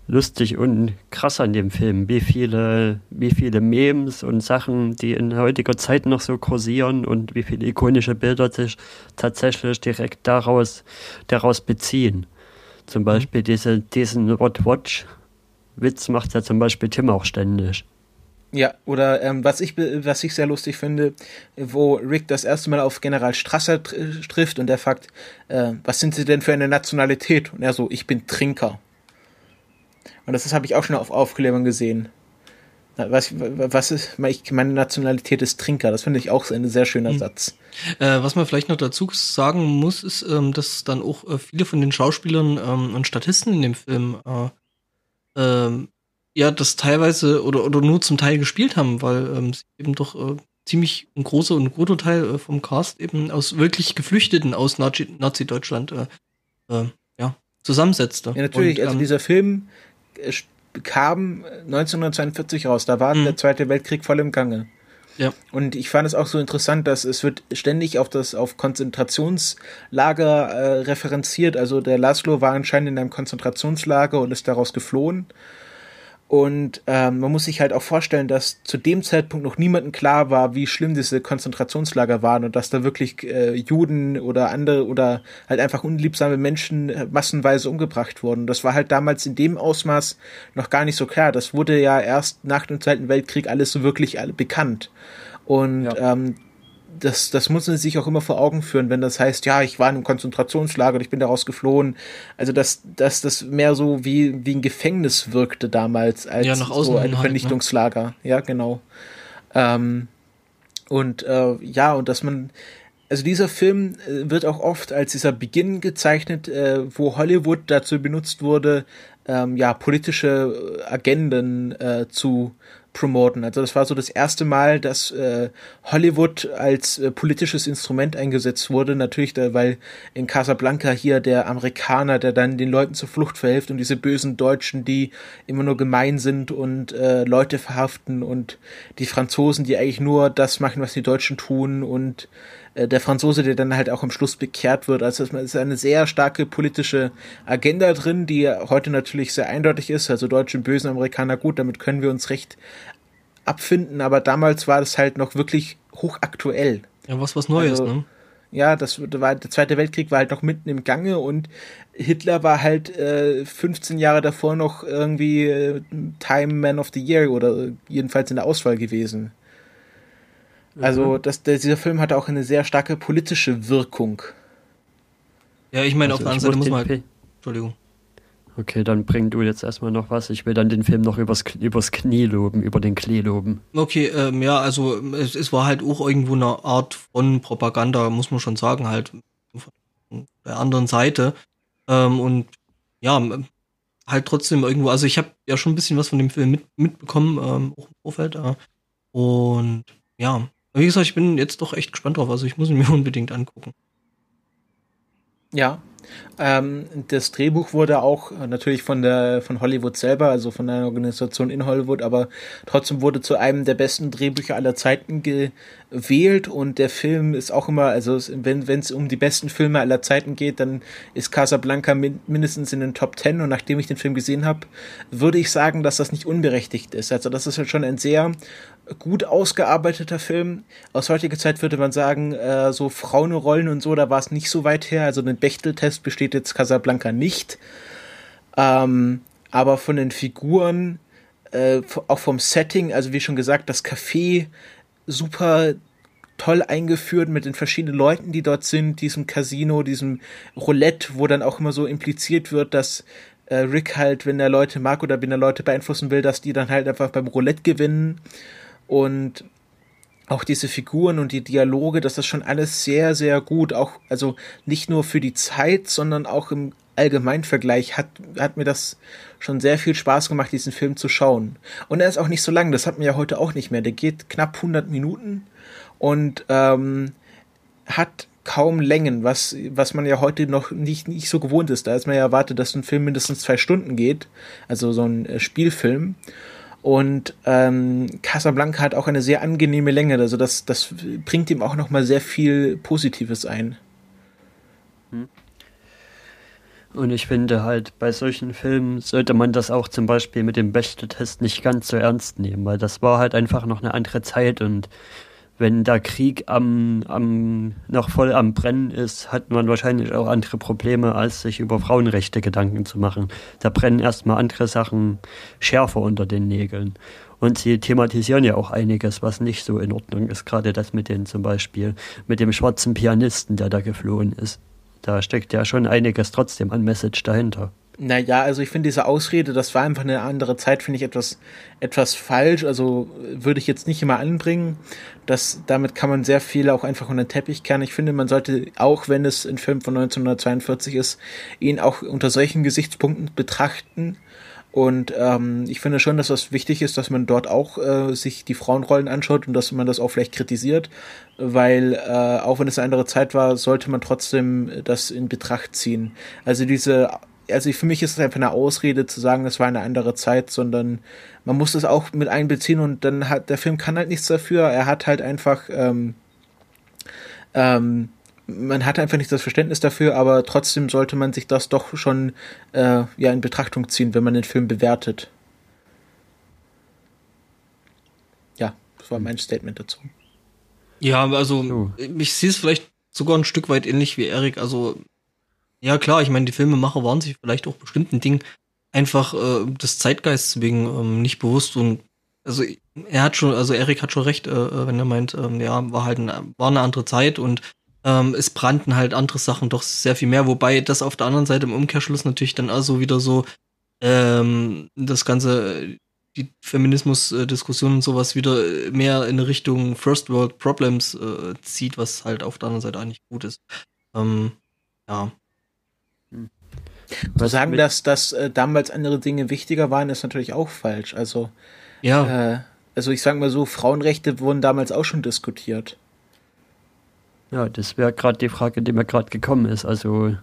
lustig und krass an dem Film, wie viele, wie viele Memes und Sachen, die in heutiger Zeit noch so kursieren und wie viele ikonische Bilder sich tatsächlich direkt daraus, daraus beziehen. Zum mhm. Beispiel diese, diesen What Watch Witz macht ja zum Beispiel Tim auch ständig. Ja, oder ähm, was ich was ich sehr lustig finde, wo Rick das erste Mal auf General Strasser tr trifft und er fragt, äh, was sind Sie denn für eine Nationalität? Und er so, ich bin Trinker. Und das habe ich auch schon auf Aufklärung gesehen. Was, was ist, meine Nationalität ist Trinker. Das finde ich auch ein sehr schöner mhm. Satz. Äh, was man vielleicht noch dazu sagen muss, ist, ähm, dass dann auch äh, viele von den Schauspielern ähm, und Statisten in dem Film äh, ähm, ja, das teilweise oder, oder nur zum Teil gespielt haben, weil ähm, sie eben doch äh, ziemlich ein großer und guter Teil äh, vom Cast eben aus wirklich Geflüchteten aus Nazi-Deutschland äh, äh, ja, zusammensetzte. Ja, natürlich. Und, also ähm, dieser Film äh, kam 1942 raus. Da war mhm. der Zweite Weltkrieg voll im Gange. Ja. Und ich fand es auch so interessant, dass es wird ständig auf das auf Konzentrationslager äh, referenziert. Also der Laszlo war anscheinend in einem Konzentrationslager und ist daraus geflohen. Und ähm, man muss sich halt auch vorstellen, dass zu dem Zeitpunkt noch niemandem klar war, wie schlimm diese Konzentrationslager waren und dass da wirklich äh, Juden oder andere oder halt einfach unliebsame Menschen äh, massenweise umgebracht wurden. Das war halt damals in dem Ausmaß noch gar nicht so klar. Das wurde ja erst nach dem Zweiten Weltkrieg alles so wirklich bekannt. Und ja. ähm, das, das muss man sich auch immer vor Augen führen, wenn das heißt, ja, ich war in einem Konzentrationslager und ich bin daraus geflohen. Also, dass, dass das mehr so wie, wie ein Gefängnis wirkte damals als ja, so ein halt, Vernichtungslager. Ne? Ja, genau. Ähm, und äh, ja, und dass man, also dieser Film äh, wird auch oft als dieser Beginn gezeichnet, äh, wo Hollywood dazu benutzt wurde, ähm, ja, politische Agenden äh, zu promoten. Also das war so das erste Mal, dass äh, Hollywood als äh, politisches Instrument eingesetzt wurde. Natürlich, da, weil in Casablanca hier der Amerikaner, der dann den Leuten zur Flucht verhilft und diese bösen Deutschen, die immer nur gemein sind und äh, Leute verhaften und die Franzosen, die eigentlich nur das machen, was die Deutschen tun und äh, der Franzose, der dann halt auch am Schluss bekehrt wird. Also es ist eine sehr starke politische Agenda drin, die heute natürlich sehr eindeutig ist. Also deutsche bösen Amerikaner, gut, damit können wir uns recht abfinden, aber damals war das halt noch wirklich hochaktuell. Ja, was was Neues, also, ne? Ja, das war der Zweite Weltkrieg war halt noch mitten im Gange und Hitler war halt äh, 15 Jahre davor noch irgendwie äh, Time Man of the Year oder jedenfalls in der Auswahl gewesen. Also mhm. das, der, dieser Film hatte auch eine sehr starke politische Wirkung. Ja, ich meine, also auf der anderen Seite muss man. Entschuldigung. Okay, dann bring du jetzt erstmal noch was. Ich will dann den Film noch übers, übers Knie loben, über den Klee loben. Okay, ähm, ja, also es, es war halt auch irgendwo eine Art von Propaganda, muss man schon sagen, halt von der anderen Seite. Ähm, und ja, halt trotzdem irgendwo, also ich habe ja schon ein bisschen was von dem Film mit, mitbekommen, ähm, auch im Vorfeld. Äh, und ja, wie gesagt, ich bin jetzt doch echt gespannt drauf. Also ich muss ihn mir unbedingt angucken. Ja, ähm, das Drehbuch wurde auch äh, natürlich von der von Hollywood selber, also von einer Organisation in Hollywood, aber trotzdem wurde zu einem der besten Drehbücher aller Zeiten gewählt und der Film ist auch immer, also wenn es um die besten Filme aller Zeiten geht, dann ist Casablanca min mindestens in den Top Ten und nachdem ich den Film gesehen habe, würde ich sagen, dass das nicht unberechtigt ist. Also das ist halt schon ein sehr gut ausgearbeiteter Film. Aus heutiger Zeit würde man sagen, äh, so Frauenrollen und so, da war es nicht so weit her. Also den Bechteltest besteht jetzt Casablanca nicht. Ähm, aber von den Figuren, äh, auch vom Setting, also wie schon gesagt, das Café super toll eingeführt mit den verschiedenen Leuten, die dort sind, diesem Casino, diesem Roulette, wo dann auch immer so impliziert wird, dass äh, Rick halt, wenn er Leute mag oder wenn er Leute beeinflussen will, dass die dann halt einfach beim Roulette gewinnen und auch diese Figuren und die Dialoge, das ist schon alles sehr, sehr gut. Auch, also nicht nur für die Zeit, sondern auch im Allgemeinvergleich hat, hat mir das schon sehr viel Spaß gemacht, diesen Film zu schauen. Und er ist auch nicht so lang, das hat man ja heute auch nicht mehr. Der geht knapp 100 Minuten und ähm, hat kaum Längen, was, was man ja heute noch nicht, nicht so gewohnt ist. Da ist man ja erwartet, dass ein Film mindestens zwei Stunden geht, also so ein äh, Spielfilm. Und ähm, Casablanca hat auch eine sehr angenehme Länge, also das, das bringt ihm auch nochmal sehr viel Positives ein. Hm. Und ich finde halt, bei solchen Filmen sollte man das auch zum Beispiel mit dem Beste-Test nicht ganz so ernst nehmen, weil das war halt einfach noch eine andere Zeit und wenn der Krieg am, am, noch voll am Brennen ist, hat man wahrscheinlich auch andere Probleme, als sich über Frauenrechte Gedanken zu machen. Da brennen erstmal andere Sachen schärfer unter den Nägeln. Und sie thematisieren ja auch einiges, was nicht so in Ordnung ist. Gerade das mit den zum Beispiel, mit dem schwarzen Pianisten, der da geflohen ist. Da steckt ja schon einiges trotzdem an Message dahinter. Naja, also ich finde diese Ausrede, das war einfach eine andere Zeit, finde ich etwas, etwas falsch. Also würde ich jetzt nicht immer anbringen. Das, damit kann man sehr viel auch einfach unter den Teppich kehren. Ich finde, man sollte, auch wenn es ein Film von 1942 ist, ihn auch unter solchen Gesichtspunkten betrachten. Und ähm, ich finde schon, dass das wichtig ist, dass man dort auch äh, sich die Frauenrollen anschaut und dass man das auch vielleicht kritisiert, weil äh, auch wenn es eine andere Zeit war, sollte man trotzdem das in Betracht ziehen. Also diese also für mich ist es einfach eine Ausrede zu sagen, es war eine andere Zeit, sondern man muss es auch mit einbeziehen und dann hat der Film kann halt nichts dafür. Er hat halt einfach, ähm, ähm, man hat einfach nicht das Verständnis dafür, aber trotzdem sollte man sich das doch schon äh, ja in Betrachtung ziehen, wenn man den Film bewertet. Ja, das war mein Statement dazu. Ja, also oh. ich sehe es vielleicht sogar ein Stück weit ähnlich wie Erik. Also ja klar, ich meine, die Filmemacher waren sich vielleicht auch bestimmten Dingen einfach äh, des Zeitgeists wegen ähm, nicht bewusst und also er hat schon, also Erik hat schon recht, äh, äh, wenn er meint, ähm, ja, war halt ein, war eine andere Zeit und ähm, es brannten halt andere Sachen doch sehr viel mehr, wobei das auf der anderen Seite im Umkehrschluss natürlich dann also wieder so ähm, das ganze die Feminismus-Diskussion und sowas wieder mehr in Richtung First World Problems äh, zieht, was halt auf der anderen Seite eigentlich gut ist. Ähm, ja. Zu sagen, dass, dass äh, damals andere Dinge wichtiger waren, ist natürlich auch falsch. Also, ja. Äh, also ich sage mal so, Frauenrechte wurden damals auch schon diskutiert. Ja, das wäre gerade die Frage, die mir gerade gekommen ist. Also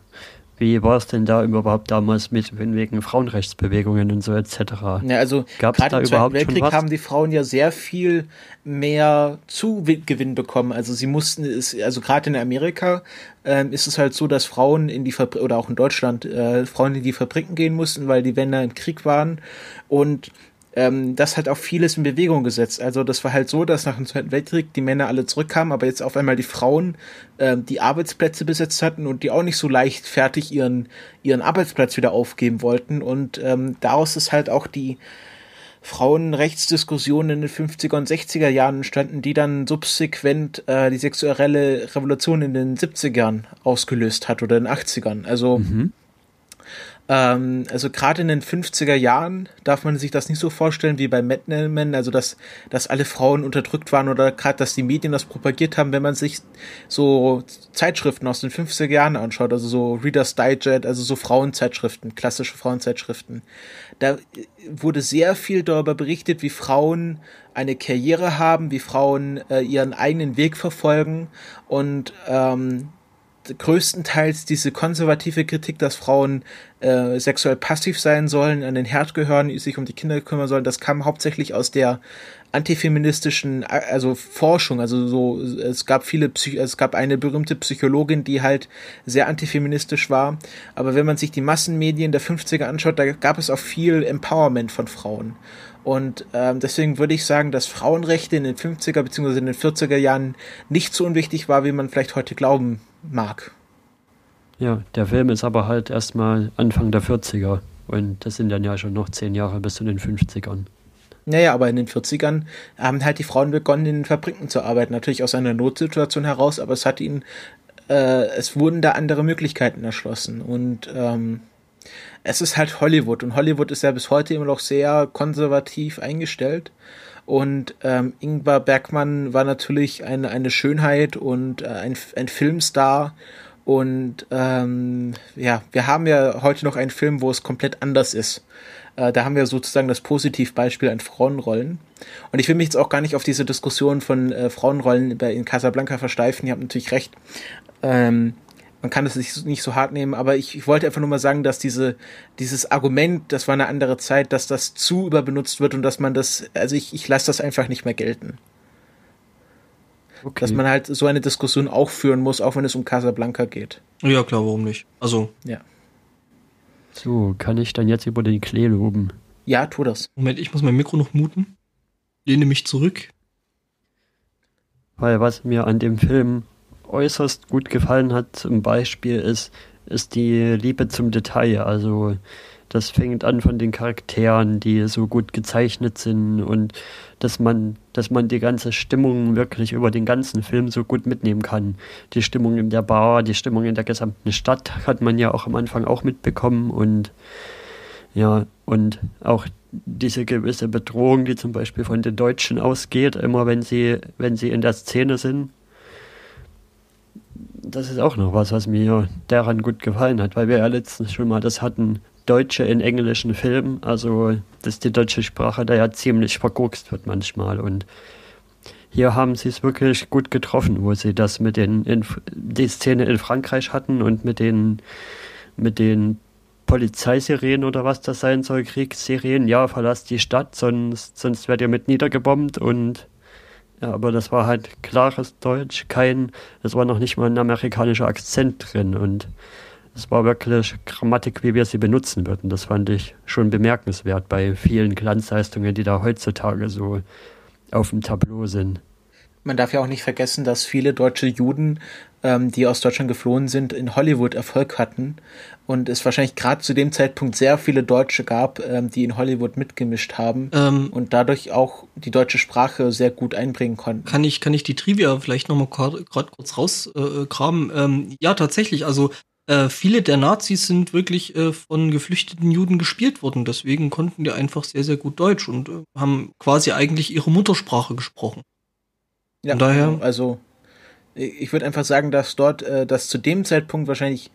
wie war es denn da überhaupt damals mit wegen Frauenrechtsbewegungen und so etc.? Ja, also gerade im Zweiten Weltkrieg haben die Frauen ja sehr viel mehr Zugewinn bekommen. Also sie mussten, es, also gerade in Amerika äh, ist es halt so, dass Frauen in die Fabrik oder auch in Deutschland äh, Frauen in die Fabriken gehen mussten, weil die Männer im Krieg waren und ähm, das hat auch vieles in Bewegung gesetzt. Also das war halt so, dass nach dem Zweiten Weltkrieg die Männer alle zurückkamen, aber jetzt auf einmal die Frauen äh, die Arbeitsplätze besetzt hatten und die auch nicht so leichtfertig ihren, ihren Arbeitsplatz wieder aufgeben wollten. Und ähm, daraus ist halt auch die Frauenrechtsdiskussion in den 50er und 60er Jahren entstanden, die dann subsequent äh, die sexuelle Revolution in den 70ern ausgelöst hat oder in den 80ern. Also mhm. Ähm, also gerade in den 50er Jahren darf man sich das nicht so vorstellen wie bei Mad Men, also dass, dass alle Frauen unterdrückt waren oder gerade, dass die Medien das propagiert haben, wenn man sich so Zeitschriften aus den 50er Jahren anschaut, also so Reader's Digest, also so Frauenzeitschriften, klassische Frauenzeitschriften. Da wurde sehr viel darüber berichtet, wie Frauen eine Karriere haben, wie Frauen äh, ihren eigenen Weg verfolgen und ähm, größtenteils diese konservative Kritik, dass Frauen äh, sexuell passiv sein sollen, an den Herd gehören, sich um die Kinder kümmern sollen, das kam hauptsächlich aus der antifeministischen, also Forschung, also so, es gab viele, Psych es gab eine berühmte Psychologin, die halt sehr antifeministisch war, aber wenn man sich die Massenmedien der 50er anschaut, da gab es auch viel Empowerment von Frauen. Und ähm, deswegen würde ich sagen, dass Frauenrechte in den 50er bzw. in den 40er Jahren nicht so unwichtig war, wie man vielleicht heute glauben mag. Ja, der Film ist aber halt erstmal Anfang der 40er und das sind dann ja schon noch zehn Jahre bis zu den 50ern. Naja, aber in den 40ern haben halt die Frauen begonnen, in den Fabriken zu arbeiten. Natürlich aus einer Notsituation heraus, aber es hat ihnen, äh, es wurden da andere Möglichkeiten erschlossen. Und ähm, es ist halt Hollywood und Hollywood ist ja bis heute immer noch sehr konservativ eingestellt. Und ähm, Ingvar Bergmann war natürlich eine, eine Schönheit und äh, ein, ein Filmstar. Und ähm, ja, wir haben ja heute noch einen Film, wo es komplett anders ist. Äh, da haben wir sozusagen das Positivbeispiel an Frauenrollen. Und ich will mich jetzt auch gar nicht auf diese Diskussion von äh, Frauenrollen in Casablanca versteifen. Ihr habt natürlich recht. Ähm, man kann es nicht, nicht so hart nehmen, aber ich, ich wollte einfach nur mal sagen, dass diese, dieses Argument, das war eine andere Zeit, dass das zu überbenutzt wird und dass man das, also ich, ich lasse das einfach nicht mehr gelten. Okay. Dass man halt so eine Diskussion auch führen muss, auch wenn es um Casablanca geht. Ja, klar, warum nicht? Also. Ja. So, kann ich dann jetzt über den Klee loben? Ja, tu das. Moment, ich muss mein Mikro noch muten. Lehne mich zurück. Weil was mir an dem Film äußerst gut gefallen hat zum Beispiel ist, ist die Liebe zum Detail. Also das fängt an von den Charakteren, die so gut gezeichnet sind und dass man, dass man die ganze Stimmung wirklich über den ganzen Film so gut mitnehmen kann. Die Stimmung in der Bar, die Stimmung in der gesamten Stadt hat man ja auch am Anfang auch mitbekommen und ja, und auch diese gewisse Bedrohung, die zum Beispiel von den Deutschen ausgeht, immer wenn sie, wenn sie in der Szene sind, das ist auch noch was, was mir daran gut gefallen hat, weil wir ja letztens schon mal das hatten, Deutsche in englischen Filmen, also dass die deutsche Sprache da ja ziemlich verguckst wird manchmal. Und hier haben sie es wirklich gut getroffen, wo sie das mit den, in, die Szene in Frankreich hatten und mit den, mit den Polizeisirenen oder was das sein soll, Kriegssirenen, ja, verlasst die Stadt, sonst, sonst werdet ihr mit niedergebombt und ja, aber das war halt klares Deutsch, kein, es war noch nicht mal ein amerikanischer Akzent drin und es war wirklich Grammatik, wie wir sie benutzen würden. Das fand ich schon bemerkenswert bei vielen Glanzleistungen, die da heutzutage so auf dem Tableau sind. Man darf ja auch nicht vergessen, dass viele deutsche Juden, ähm, die aus Deutschland geflohen sind, in Hollywood Erfolg hatten und es wahrscheinlich gerade zu dem Zeitpunkt sehr viele Deutsche gab, ähm, die in Hollywood mitgemischt haben ähm, und dadurch auch die deutsche Sprache sehr gut einbringen konnten. Kann ich, kann ich die Trivia vielleicht nochmal gerade kurz rausgraben? Äh, ähm, ja, tatsächlich, also äh, viele der Nazis sind wirklich äh, von geflüchteten Juden gespielt worden. Deswegen konnten die einfach sehr, sehr gut Deutsch und äh, haben quasi eigentlich ihre Muttersprache gesprochen. Ja, Von daher. Also, ich würde einfach sagen, dass dort, äh, dass zu dem Zeitpunkt wahrscheinlich äh,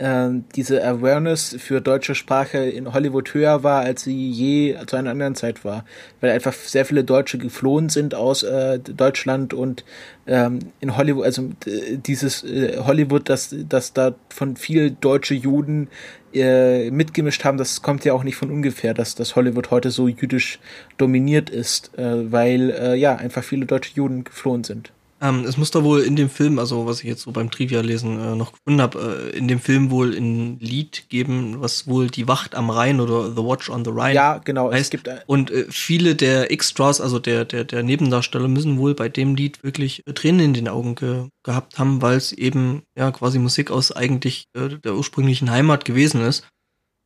diese Awareness für deutsche Sprache in Hollywood höher war, als sie je zu einer anderen Zeit war. Weil einfach sehr viele Deutsche geflohen sind aus äh, Deutschland und ähm, in Hollywood, also dieses äh, Hollywood, das, das da von viel deutsche Juden äh, mitgemischt haben, das kommt ja auch nicht von ungefähr, dass das Hollywood heute so jüdisch dominiert ist, äh, weil äh, ja einfach viele deutsche Juden geflohen sind. Ähm, es muss da wohl in dem Film, also was ich jetzt so beim Trivia-Lesen äh, noch gefunden habe, äh, in dem Film wohl ein Lied geben, was wohl die Wacht am Rhein oder The Watch on the Rhine ja, genau, heißt. Es gibt und äh, viele der Extras, also der, der, der Nebendarsteller, müssen wohl bei dem Lied wirklich äh, Tränen in den Augen ge gehabt haben, weil es eben ja quasi Musik aus eigentlich äh, der ursprünglichen Heimat gewesen ist.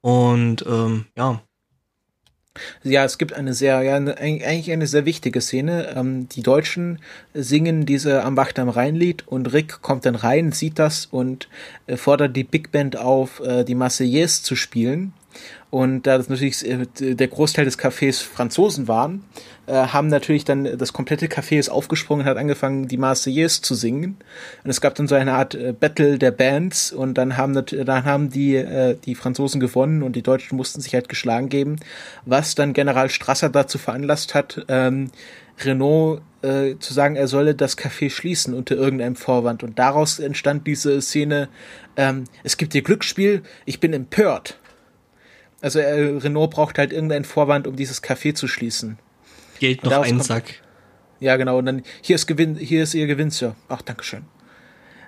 Und ähm, ja, ja, es gibt eine sehr, ja, eigentlich eine sehr wichtige Szene. Ähm, die Deutschen singen diese Am Wacht am Rhein-Lied und Rick kommt dann rein, sieht das und äh, fordert die Big Band auf, äh, die Marseillaise zu spielen. Und da das natürlich äh, der Großteil des Cafés Franzosen waren, äh, haben natürlich dann das komplette Café ist aufgesprungen und hat angefangen, die Marseillaise zu singen. Und es gab dann so eine Art äh, Battle der Bands und dann haben, dann haben die, äh, die Franzosen gewonnen und die Deutschen mussten sich halt geschlagen geben, was dann General Strasser dazu veranlasst hat, ähm, Renault äh, zu sagen, er solle das Café schließen unter irgendeinem Vorwand. Und daraus entstand diese Szene, ähm, es gibt hier Glücksspiel, ich bin empört. Also äh, Renault braucht halt irgendeinen Vorwand, um dieses Café zu schließen. Geld noch einen Sack. Ja, genau. Und dann hier ist Gewinn, hier ist ihr Gewinn, Sir. Ach, Dankeschön.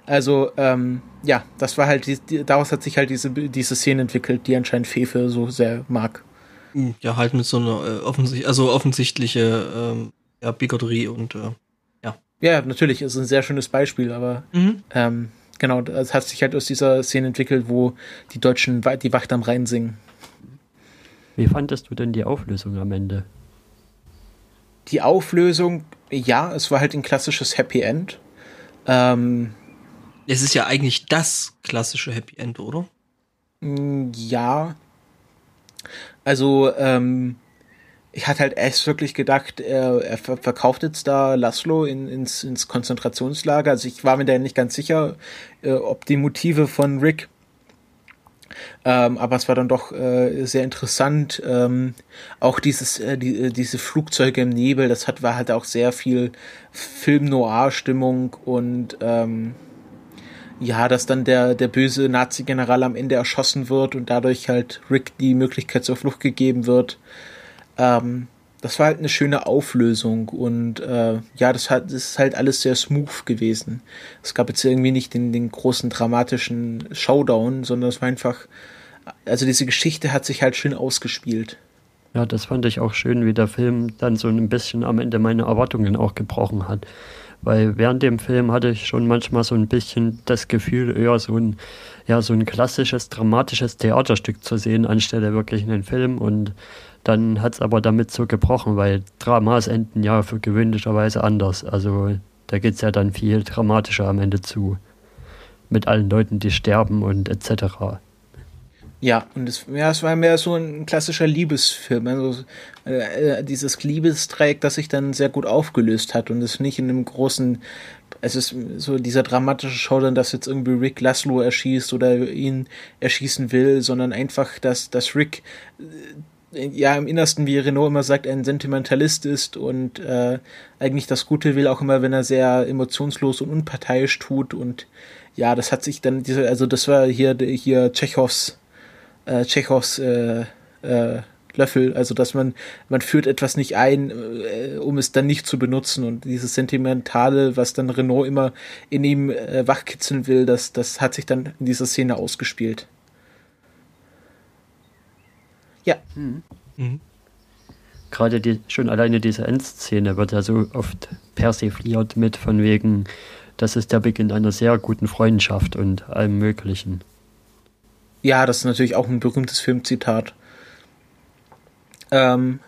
Also, ähm, ja, das war halt, die, daraus hat sich halt diese, diese Szene entwickelt, die anscheinend Fefe so sehr mag. Hm, ja, halt mit so einer äh, offensichtlich, also offensichtliche ähm, ja, Bigotterie und äh, ja. Ja, natürlich, ist ein sehr schönes Beispiel, aber mhm. ähm, genau, das hat sich halt aus dieser Szene entwickelt, wo die Deutschen die Wacht am Rhein singen. Wie fandest du denn die Auflösung am Ende? Die Auflösung, ja, es war halt ein klassisches Happy End. Ähm, es ist ja eigentlich das klassische Happy End, oder? Mm, ja. Also, ähm, ich hatte halt erst wirklich gedacht, er, er verkauft jetzt da Laszlo in, ins, ins Konzentrationslager. Also ich war mir da nicht ganz sicher, äh, ob die Motive von Rick ähm, aber es war dann doch äh, sehr interessant. Ähm, auch dieses, äh, die, äh, diese Flugzeuge im Nebel, das hat, war halt auch sehr viel Film-Noir-Stimmung und ähm, ja, dass dann der, der böse Nazi-General am Ende erschossen wird und dadurch halt Rick die Möglichkeit zur Flucht gegeben wird. Ähm, das war halt eine schöne Auflösung und äh, ja, das, hat, das ist halt alles sehr smooth gewesen. Es gab jetzt irgendwie nicht den, den großen dramatischen Showdown, sondern es war einfach, also diese Geschichte hat sich halt schön ausgespielt. Ja, das fand ich auch schön, wie der Film dann so ein bisschen am Ende meine Erwartungen auch gebrochen hat. Weil während dem Film hatte ich schon manchmal so ein bisschen das Gefühl, eher so ein, ja, so ein klassisches, dramatisches Theaterstück zu sehen, anstelle wirklich einen Film. Und dann hat es aber damit so gebrochen, weil Dramas enden ja für gewöhnlicherweise anders. Also da geht es ja dann viel dramatischer am Ende zu. Mit allen Leuten, die sterben und etc. Ja, und es, ja, es war mehr so ein klassischer Liebesfilm. Also äh, dieses Liebesdreieck, das sich dann sehr gut aufgelöst hat und es nicht in einem großen, es ist so dieser dramatische Showdown, dass jetzt irgendwie Rick Laszlo erschießt oder ihn erschießen will, sondern einfach, dass, dass Rick ja im Innersten, wie Renault immer sagt, ein Sentimentalist ist und äh, eigentlich das Gute will, auch immer, wenn er sehr emotionslos und unparteiisch tut. Und ja, das hat sich dann diese, also das war hier hier Tschechows äh, Tschechows äh, äh, Löffel, also dass man, man führt etwas nicht ein, äh, um es dann nicht zu benutzen und dieses Sentimentale, was dann Renault immer in ihm äh, wachkitzeln will, das, das hat sich dann in dieser Szene ausgespielt. Ja. Mhm. Mhm. Gerade die, schon alleine diese Endszene wird ja so oft persifliert mit von wegen, das ist der Beginn einer sehr guten Freundschaft und allem Möglichen. Ja, das ist natürlich auch ein berühmtes Filmzitat. Ähm,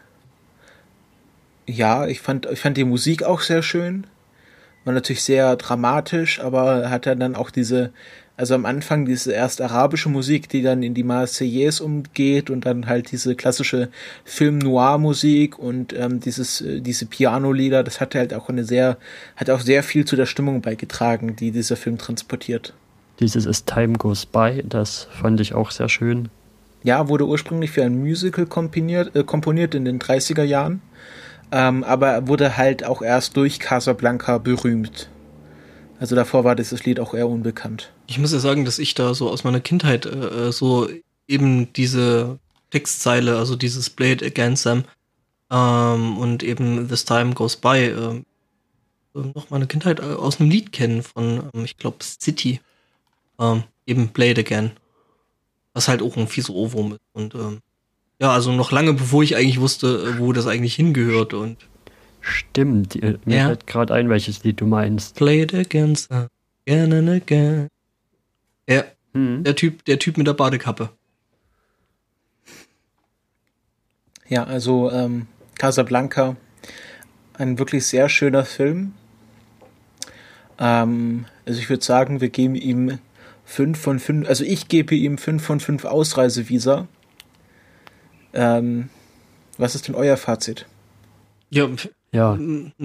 ja, ich fand, ich fand die Musik auch sehr schön. War natürlich sehr dramatisch, aber hat er dann auch diese, also am Anfang diese erst arabische Musik, die dann in die Marseillaise umgeht und dann halt diese klassische Film-Noir-Musik und ähm, dieses, äh, diese Piano-Lieder, das hat halt auch eine sehr, hat auch sehr viel zu der Stimmung beigetragen, die dieser Film transportiert. Dieses As Time Goes By, das fand ich auch sehr schön. Ja, wurde ursprünglich für ein Musical komponiert, äh, komponiert in den 30er Jahren, ähm, aber wurde halt auch erst durch Casablanca berühmt. Also davor war dieses Lied auch eher unbekannt. Ich muss ja sagen, dass ich da so aus meiner Kindheit äh, äh so eben diese Textzeile, also dieses Blade Against Them ähm, und eben This Time Goes By äh, noch meine Kindheit äh, aus einem Lied kennen von, ähm, ich glaube, City. Ähm, eben Blade Again was halt auch ein fieser Ohrwurm ist. Und ähm, ja, also noch lange bevor ich eigentlich wusste, äh, wo das eigentlich hingehört und Stimmt, mir ja. fällt gerade ein, welches Lied du meinst. Play it again, again and again. Ja, hm. der Typ, der Typ mit der Badekappe. Ja, also ähm, Casablanca, ein wirklich sehr schöner Film. Ähm, also ich würde sagen, wir geben ihm 5 von 5, also ich gebe ihm 5 von 5 Ausreisevisa. Ähm, was ist denn euer Fazit? Ja, ja.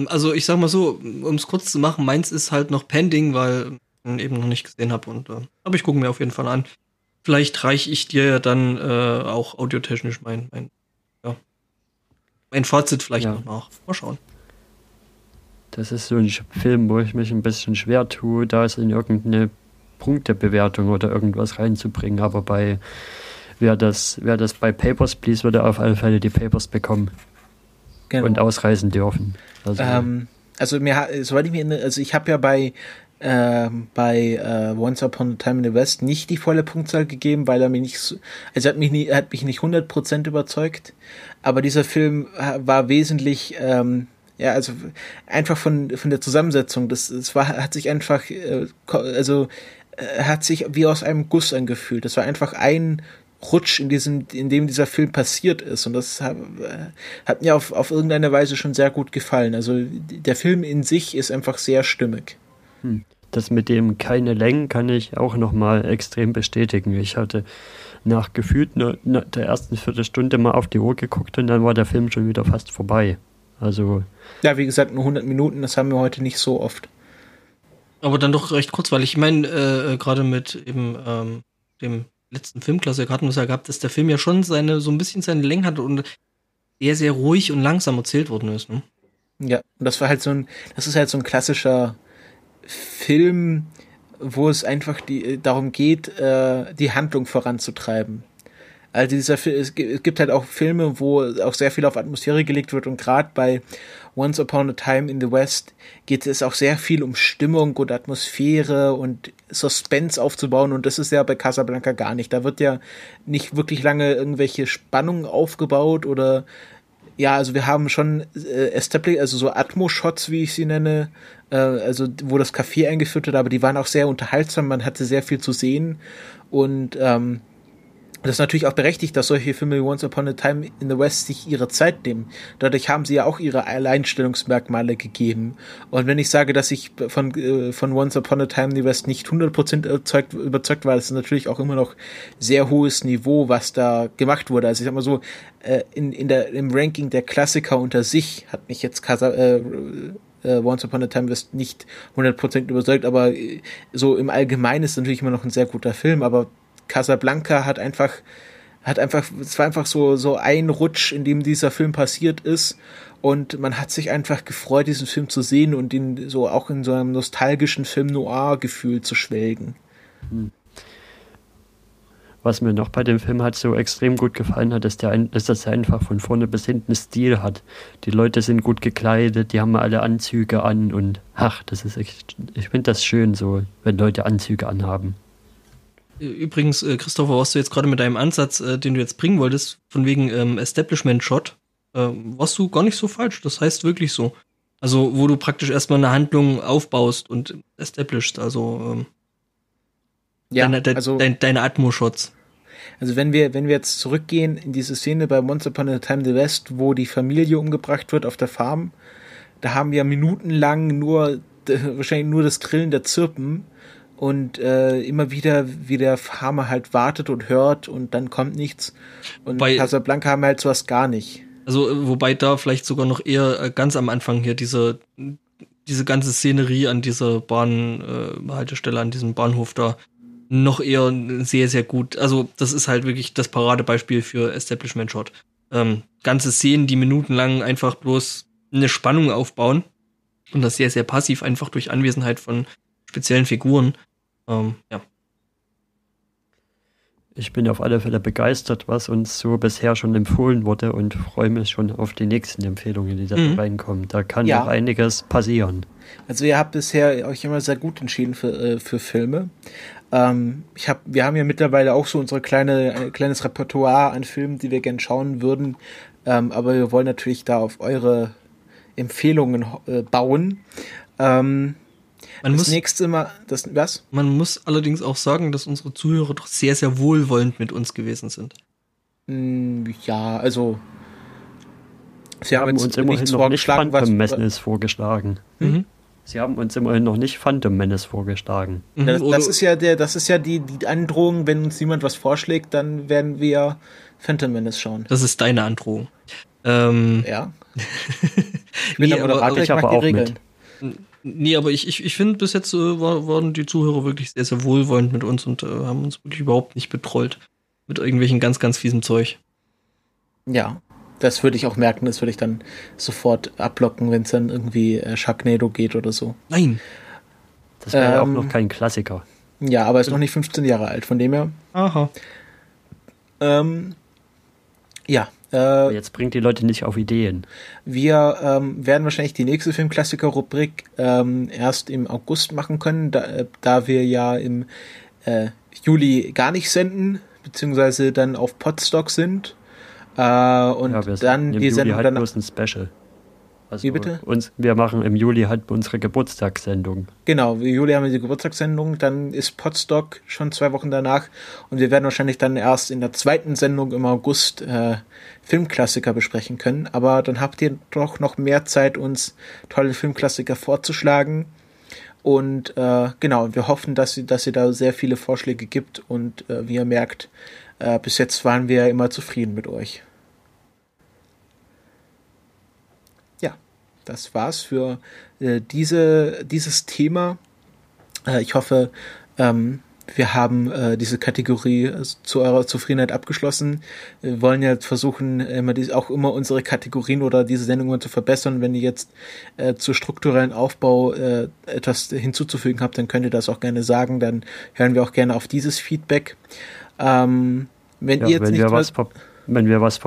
Also ich sag mal so, um es kurz zu machen, meins ist halt noch pending, weil ich eben noch nicht gesehen habe und äh, aber ich gucke mir auf jeden Fall an. Vielleicht reiche ich dir ja dann äh, auch audiotechnisch mein, mein, ja, mein Fazit vielleicht ja. noch nach. Mal schauen. Das ist so ein Film, wo ich mich ein bisschen schwer tue, da es in irgendeine Punktebewertung oder irgendwas reinzubringen. Aber bei wer das, wer das bei Papers Please, würde auf alle Fälle die Papers bekommen. Genau. Und ausreisen dürfen. Also, ähm, also mir, soweit ich mir also ich habe ja bei äh, bei äh, Once Upon a Time in the West nicht die volle Punktzahl gegeben, weil er mich nicht, so, also hat mich nie, hat mich nicht 100% überzeugt, aber dieser Film war wesentlich, ähm, ja, also einfach von, von der Zusammensetzung, das, das war, hat sich einfach, äh, also äh, hat sich wie aus einem Guss angefühlt. Das war einfach ein Rutsch, in diesem, in dem dieser Film passiert ist. Und das hat, äh, hat mir auf, auf irgendeine Weise schon sehr gut gefallen. Also der Film in sich ist einfach sehr stimmig. Hm. Das mit dem keine Längen kann ich auch nochmal extrem bestätigen. Ich hatte nach gefühlt ne, ne, der ersten Viertelstunde mal auf die Uhr geguckt und dann war der Film schon wieder fast vorbei. Also. Ja, wie gesagt, nur 100 Minuten, das haben wir heute nicht so oft. Aber dann doch recht kurz, weil ich meine, äh, gerade mit eben ähm, dem letzten Filmklassiker hatten wir es ja gehabt, dass der Film ja schon seine, so ein bisschen seine Länge hat und sehr, sehr ruhig und langsam erzählt worden ist. Ne? Ja, und das war halt so ein, das ist halt so ein klassischer Film, wo es einfach die, darum geht, äh, die Handlung voranzutreiben. Also dieser es gibt halt auch Filme, wo auch sehr viel auf Atmosphäre gelegt wird und gerade bei Once Upon a Time in the West geht es auch sehr viel um Stimmung und Atmosphäre und Suspense aufzubauen und das ist ja bei Casablanca gar nicht. Da wird ja nicht wirklich lange irgendwelche Spannungen aufgebaut oder ja, also wir haben schon äh, Establish, also so Atmo-Shots, wie ich sie nenne, äh, also wo das Café eingeführt wird, aber die waren auch sehr unterhaltsam, man hatte sehr viel zu sehen und ähm, das ist natürlich auch berechtigt, dass solche Filme wie Once Upon a Time in the West sich ihre Zeit nehmen. Dadurch haben sie ja auch ihre Alleinstellungsmerkmale gegeben. Und wenn ich sage, dass ich von, äh, von Once Upon a Time in the West nicht 100% überzeugt, überzeugt war, das ist natürlich auch immer noch sehr hohes Niveau, was da gemacht wurde. Also ich sag mal so, äh, in, in der, im Ranking der Klassiker unter sich hat mich jetzt Casa, äh, äh, Once Upon a Time West nicht 100% überzeugt, aber äh, so im Allgemeinen ist natürlich immer noch ein sehr guter Film, aber Casablanca hat einfach, hat einfach, es war einfach so, so ein Rutsch, in dem dieser Film passiert ist. Und man hat sich einfach gefreut, diesen Film zu sehen und ihn so auch in so einem nostalgischen Film-Noir-Gefühl zu schwelgen. Hm. was mir noch bei dem Film halt so extrem gut gefallen hat, ist, der, ist, dass er einfach von vorne bis hinten Stil hat. Die Leute sind gut gekleidet, die haben alle Anzüge an und ach, das ist echt, ich finde das schön so, wenn Leute Anzüge anhaben. Übrigens, äh, Christopher, was du jetzt gerade mit deinem Ansatz, äh, den du jetzt bringen wolltest, von wegen ähm, Establishment-Shot, äh, warst du gar nicht so falsch. Das heißt wirklich so. Also, wo du praktisch erstmal eine Handlung aufbaust und establishst, also ähm, ja, deine, de, also, deine, deine Atmo-Shots. Also wenn wir, wenn wir jetzt zurückgehen in diese Szene bei Once Upon a Time the West, wo die Familie umgebracht wird auf der Farm, da haben wir minutenlang nur wahrscheinlich nur das Grillen der Zirpen und äh, immer wieder, wie der Farmer halt wartet und hört und dann kommt nichts. Und bei Casablanca haben wir halt sowas gar nicht. Also, äh, wobei da vielleicht sogar noch eher äh, ganz am Anfang hier diese, diese ganze Szenerie an dieser Bahnhaltestelle, äh, an diesem Bahnhof da noch eher sehr, sehr gut. Also, das ist halt wirklich das Paradebeispiel für Establishment Shot. Ähm, ganze Szenen, die minutenlang einfach bloß eine Spannung aufbauen und das sehr, sehr passiv, einfach durch Anwesenheit von speziellen Figuren. Ähm, ja. Ich bin auf alle Fälle begeistert, was uns so bisher schon empfohlen wurde und freue mich schon auf die nächsten Empfehlungen, die da mhm. reinkommen. Da kann ja. noch einiges passieren. Also ihr habt bisher euch immer sehr gut entschieden für, äh, für Filme. Ähm, ich hab, wir haben ja mittlerweile auch so unser kleine, ein kleines Repertoire an Filmen, die wir gern schauen würden. Ähm, aber wir wollen natürlich da auf eure Empfehlungen äh, bauen. Ähm, man das muss, nächste Mal, das, was? Man muss allerdings auch sagen, dass unsere Zuhörer doch sehr, sehr wohlwollend mit uns gewesen sind. Mm, ja, also. Sie haben, haben uns immerhin noch nicht Phantom Menace vorgeschlagen. Mhm. Sie haben uns immerhin noch nicht Phantom Menace vorgeschlagen. Mhm. Das, das, ist ja der, das ist ja die, die Androhung, wenn uns jemand was vorschlägt, dann werden wir Phantom Menace schauen. Das ist deine Androhung. Ähm, ja. ich bin nee, der Moderator, ich, ich aber auch Regeln. mit. Nee, aber ich, ich, ich finde, bis jetzt äh, war, waren die Zuhörer wirklich sehr, sehr wohlwollend mit uns und äh, haben uns wirklich überhaupt nicht betrollt. Mit irgendwelchen ganz, ganz fiesen Zeug. Ja, das würde ich auch merken, das würde ich dann sofort ablocken, wenn es dann irgendwie äh, Sharknado geht oder so. Nein. Das wäre ähm, auch noch kein Klassiker. Ja, aber ist noch nicht 15 Jahre alt, von dem her. Aha. Ähm, ja. Äh, jetzt bringt die Leute nicht auf Ideen. Wir ähm, werden wahrscheinlich die nächste Filmklassiker-Rubrik ähm, erst im August machen können, da, äh, da wir ja im äh, Juli gar nicht senden, beziehungsweise dann auf Podstock sind. Äh, und ja, dann die Sendung halt dann. Ein Special. Also Wie bitte? Uns, wir machen im Juli halt unsere Geburtstagssendung. Genau, im Juli haben wir die Geburtstagssendung, dann ist Podstock schon zwei Wochen danach und wir werden wahrscheinlich dann erst in der zweiten Sendung im August äh, Filmklassiker besprechen können. Aber dann habt ihr doch noch mehr Zeit, uns tolle Filmklassiker vorzuschlagen. Und äh, genau, wir hoffen, dass, ihr, dass ihr da sehr viele Vorschläge gibt und äh, wie ihr merkt, äh, bis jetzt waren wir ja immer zufrieden mit euch. Ja, das war's für äh, diese, dieses Thema. Äh, ich hoffe, ähm, wir haben äh, diese Kategorie äh, zu eurer Zufriedenheit abgeschlossen. Wir wollen ja versuchen, immer dies, auch immer unsere Kategorien oder diese Sendungen zu verbessern. Wenn ihr jetzt äh, zu strukturellen Aufbau äh, etwas hinzuzufügen habt, dann könnt ihr das auch gerne sagen. Dann hören wir auch gerne auf dieses Feedback. Ähm, wenn ja, ihr jetzt wenn nicht wir was, wenn wir was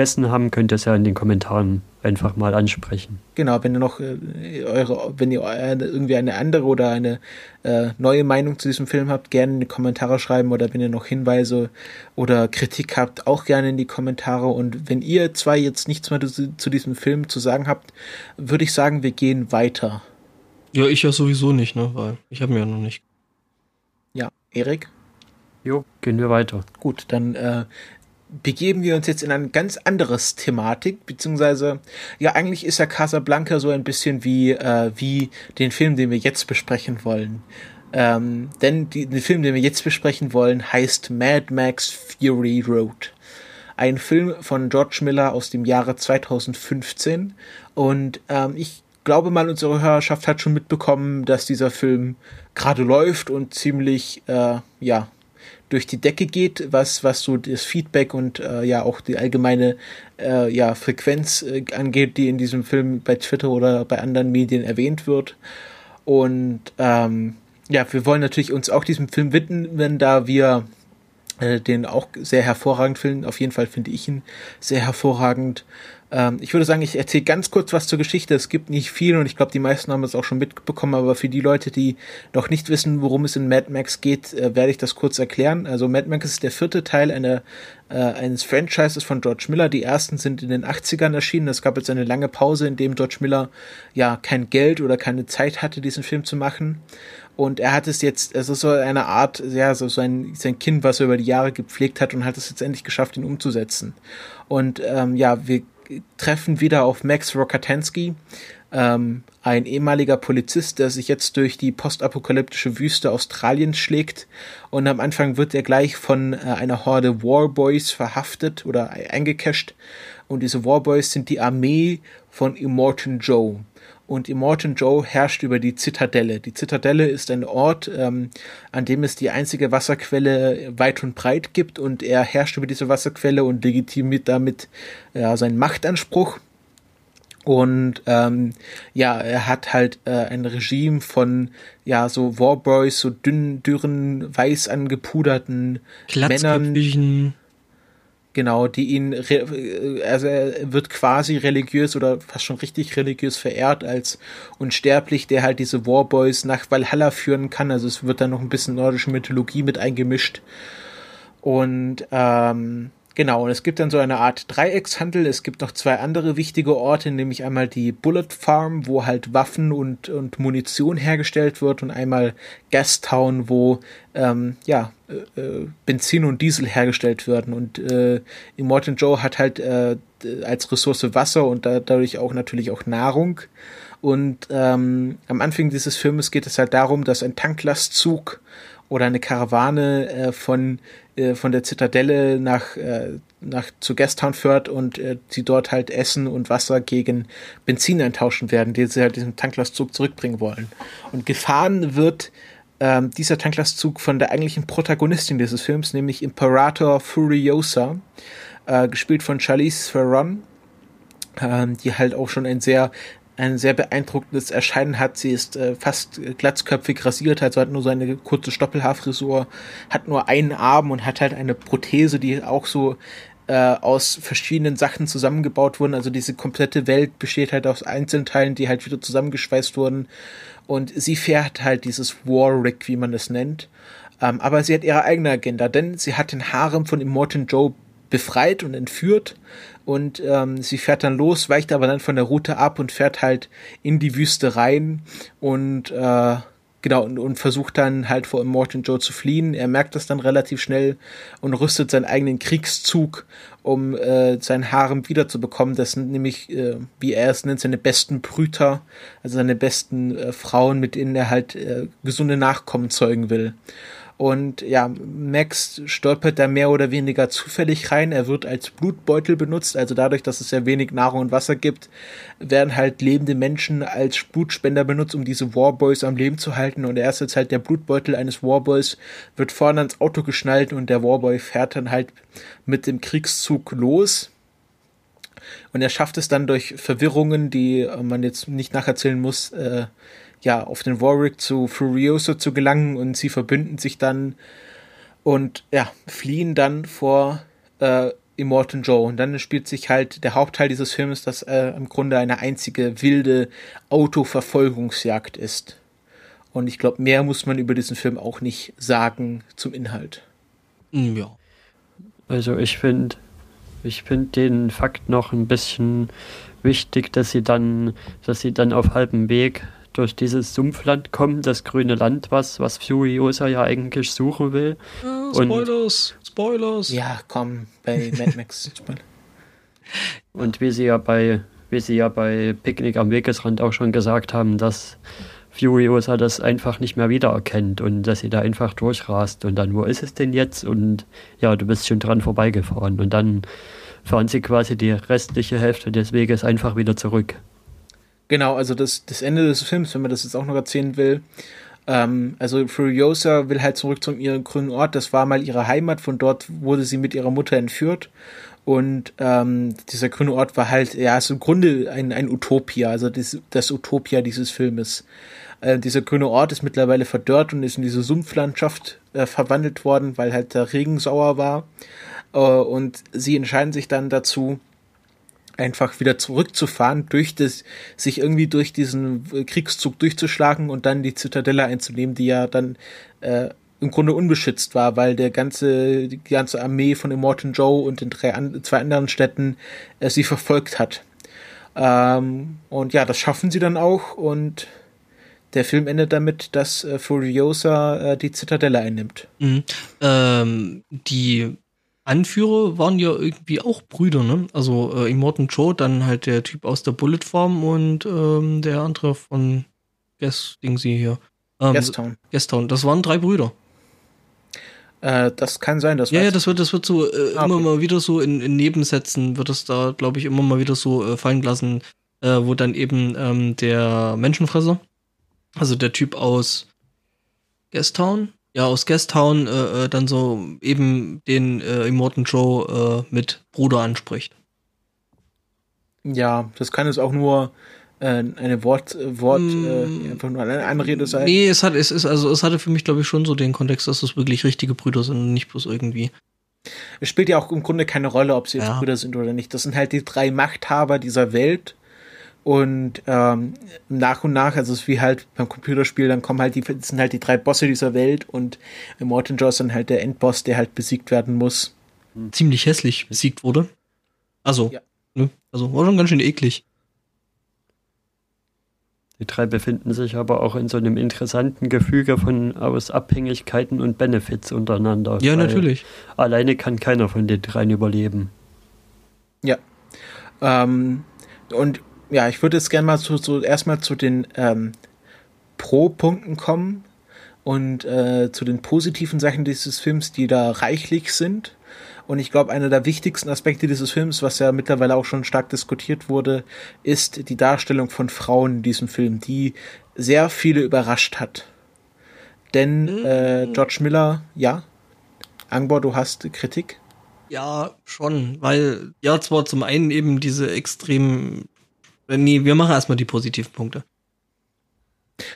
vergessen haben, könnt ihr es ja in den Kommentaren einfach mal ansprechen. Genau, wenn ihr noch äh, eure, wenn ihr irgendwie eine andere oder eine äh, neue Meinung zu diesem Film habt, gerne in die Kommentare schreiben oder wenn ihr noch Hinweise oder Kritik habt, auch gerne in die Kommentare. Und wenn ihr zwei jetzt nichts mehr zu, zu diesem Film zu sagen habt, würde ich sagen, wir gehen weiter. Ja, ich ja sowieso nicht, ne, weil ich habe mir ja noch nicht. Ja, Erik? Jo, gehen wir weiter. Gut, dann äh, begeben wir uns jetzt in ein ganz anderes Thematik, beziehungsweise, ja, eigentlich ist ja Casablanca so ein bisschen wie, äh, wie den Film, den wir jetzt besprechen wollen. Ähm, denn die, der Film, den wir jetzt besprechen wollen, heißt Mad Max Fury Road. Ein Film von George Miller aus dem Jahre 2015. Und ähm, ich glaube mal, unsere Hörerschaft hat schon mitbekommen, dass dieser Film gerade läuft und ziemlich, äh, ja, durch die Decke geht, was, was so das Feedback und äh, ja auch die allgemeine äh, ja, Frequenz äh, angeht, die in diesem Film bei Twitter oder bei anderen Medien erwähnt wird. Und ähm, ja, wir wollen natürlich uns auch diesem Film widmen, da wir äh, den auch sehr hervorragend finden. Auf jeden Fall finde ich ihn sehr hervorragend. Ähm, ich würde sagen, ich erzähle ganz kurz was zur Geschichte. Es gibt nicht viel und ich glaube, die meisten haben es auch schon mitbekommen, aber für die Leute, die noch nicht wissen, worum es in Mad Max geht, äh, werde ich das kurz erklären. Also Mad Max ist der vierte Teil einer, äh, eines Franchises von George Miller. Die ersten sind in den 80ern erschienen. Es gab jetzt eine lange Pause, in dem George Miller ja kein Geld oder keine Zeit hatte, diesen Film zu machen. Und er hat es jetzt, es ist so eine Art, ja, so sein, sein Kind, was er über die Jahre gepflegt hat und hat es jetzt endlich geschafft, ihn umzusetzen. Und ähm, ja, wir treffen wieder auf Max Rokatansky, ähm, ein ehemaliger Polizist, der sich jetzt durch die postapokalyptische Wüste Australiens schlägt. Und am Anfang wird er gleich von äh, einer Horde Warboys verhaftet oder eingecasht. Und diese Warboys sind die Armee von Immortan Joe und Immortan Joe herrscht über die Zitadelle. Die Zitadelle ist ein Ort, ähm, an dem es die einzige Wasserquelle weit und breit gibt und er herrscht über diese Wasserquelle und legitimiert damit ja, seinen Machtanspruch. Und ähm, ja, er hat halt äh, ein Regime von ja so Warboys, so dünnen, dürren, weiß angepuderten Männern Genau, die ihn, also er wird quasi religiös oder fast schon richtig religiös verehrt als unsterblich, der halt diese Warboys nach Valhalla führen kann. Also es wird dann noch ein bisschen nordische Mythologie mit eingemischt. Und ähm, Genau, und es gibt dann so eine Art Dreieckshandel. Es gibt noch zwei andere wichtige Orte, nämlich einmal die Bullet Farm, wo halt Waffen und, und Munition hergestellt wird, und einmal Gastown, wo ähm, ja, äh, äh, Benzin und Diesel hergestellt werden. Und äh, Immortan Joe hat halt äh, als Ressource Wasser und da, dadurch auch natürlich auch Nahrung. Und ähm, am Anfang dieses Filmes geht es halt darum, dass ein Tanklastzug oder eine Karawane äh, von äh, von der Zitadelle nach, äh, nach zu Gastown und äh, sie dort halt Essen und Wasser gegen Benzin eintauschen werden, die sie halt diesen Tanklastzug zurückbringen wollen. Und gefahren wird ähm, dieser Tanklastzug von der eigentlichen Protagonistin dieses Films, nämlich Imperator Furiosa, äh, gespielt von Charlize Theron, ähm, die halt auch schon ein sehr ein sehr beeindruckendes Erscheinen hat. Sie ist äh, fast glatzköpfig rasiert, also hat nur so eine kurze Stoppelhaarfrisur, hat nur einen Arm und hat halt eine Prothese, die auch so äh, aus verschiedenen Sachen zusammengebaut wurden. Also diese komplette Welt besteht halt aus Einzelteilen, die halt wieder zusammengeschweißt wurden. Und sie fährt halt dieses Warwick, wie man es nennt. Ähm, aber sie hat ihre eigene Agenda, denn sie hat den Harem von Immortan Joe befreit und entführt und ähm, sie fährt dann los, weicht aber dann von der Route ab und fährt halt in die Wüste rein und äh, genau und, und versucht dann halt vor Immortan Joe zu fliehen. Er merkt das dann relativ schnell und rüstet seinen eigenen Kriegszug, um äh, sein Harem wiederzubekommen. Das sind nämlich, äh, wie er es nennt, seine besten Brüter, also seine besten äh, Frauen, mit denen er halt äh, gesunde Nachkommen zeugen will. Und ja, Max stolpert da mehr oder weniger zufällig rein. Er wird als Blutbeutel benutzt, also dadurch, dass es sehr wenig Nahrung und Wasser gibt, werden halt lebende Menschen als Blutspender benutzt, um diese Warboys am Leben zu halten. Und er ist jetzt halt der Blutbeutel eines Warboys, wird vorne ans Auto geschnallt und der Warboy fährt dann halt mit dem Kriegszug los. Und er schafft es dann durch Verwirrungen, die man jetzt nicht nacherzählen muss, äh, ja, auf den Warwick zu Furioso zu gelangen und sie verbünden sich dann und ja, fliehen dann vor äh, Immortan Joe. Und dann spielt sich halt der Hauptteil dieses Films, dass äh, im Grunde eine einzige wilde Autoverfolgungsjagd ist. Und ich glaube, mehr muss man über diesen Film auch nicht sagen zum Inhalt. Mm, ja. Also ich finde, ich finde den Fakt noch ein bisschen wichtig, dass sie dann, dass sie dann auf halbem Weg durch dieses Sumpfland kommen, das grüne Land, was, was Furiosa ja eigentlich suchen will. Ja, Spoilers, und, Spoilers. Ja, komm, bei Mad Max. und wie sie ja bei, wie sie ja bei Picknick am Wegesrand auch schon gesagt haben, dass Furiosa das einfach nicht mehr wiedererkennt und dass sie da einfach durchrast und dann, wo ist es denn jetzt? Und ja, du bist schon dran vorbeigefahren und dann fahren sie quasi die restliche Hälfte des Weges einfach wieder zurück. Genau, also das, das Ende des Films, wenn man das jetzt auch noch erzählen will. Ähm, also Furiosa will halt zurück zu ihrem grünen Ort. Das war mal ihre Heimat. Von dort wurde sie mit ihrer Mutter entführt. Und ähm, dieser grüne Ort war halt, ja, ist im Grunde ein, ein Utopia, also das, das Utopia dieses Filmes. Äh, dieser grüne Ort ist mittlerweile verdörrt und ist in diese Sumpflandschaft äh, verwandelt worden, weil halt der Regen sauer war. Äh, und sie entscheiden sich dann dazu, einfach wieder zurückzufahren, durch das, sich irgendwie durch diesen Kriegszug durchzuschlagen und dann die Zitadelle einzunehmen, die ja dann äh, im Grunde unbeschützt war, weil der ganze, die ganze Armee von Immortan Joe und den drei, an, zwei anderen Städten äh, sie verfolgt hat. Ähm, und ja, das schaffen sie dann auch und der Film endet damit, dass äh, Furiosa äh, die Zitadelle einnimmt. Mhm. Ähm, die Anführer waren ja irgendwie auch Brüder, ne? Also äh, Immortan Joe, dann halt der Typ aus der Bullet Farm und ähm, der andere von Guess Ding sie hier. Ähm, Gastown. Gastown. Das waren drei Brüder. Äh, das kann sein, das Ja, ja, das wird, das wird so äh, ah, immer okay. mal wieder so in, in Nebensätzen wird es da, glaube ich, immer mal wieder so äh, fallen lassen, äh, wo dann eben ähm, der Menschenfresser, also der Typ aus Gastown, ja, aus Gastown äh, äh, dann so eben den äh, Immortan Joe äh, mit Bruder anspricht. Ja, das kann es auch nur äh, eine Wort, Wort mm, äh, einfach nur eine Anrede sein. Nee, es hat, es ist, also es hatte für mich, glaube ich, schon so den Kontext, dass es wirklich richtige Brüder sind und nicht bloß irgendwie. Es spielt ja auch im Grunde keine Rolle, ob sie jetzt ja. Brüder sind oder nicht. Das sind halt die drei Machthaber dieser Welt. Und ähm, nach und nach, also es ist wie halt beim Computerspiel, dann kommen halt die, sind halt die drei Bosse dieser Welt und Morton Jaw ist dann halt der Endboss, der halt besiegt werden muss. Ziemlich hässlich besiegt wurde. Also, ja. ne? also war schon ganz schön eklig. Die drei befinden sich aber auch in so einem interessanten Gefüge von aus Abhängigkeiten und Benefits untereinander. Ja, natürlich. Alleine kann keiner von den dreien überleben. Ja. Ähm, und ja, ich würde jetzt gerne mal zu, so erstmal zu den ähm, Pro-Punkten kommen und äh, zu den positiven Sachen dieses Films, die da reichlich sind. Und ich glaube, einer der wichtigsten Aspekte dieses Films, was ja mittlerweile auch schon stark diskutiert wurde, ist die Darstellung von Frauen in diesem Film, die sehr viele überrascht hat. Denn äh, mhm. George Miller, ja, Angbor, du hast Kritik? Ja, schon, weil ja zwar zum einen eben diese extrem Nee, wir machen erstmal die positiven Punkte.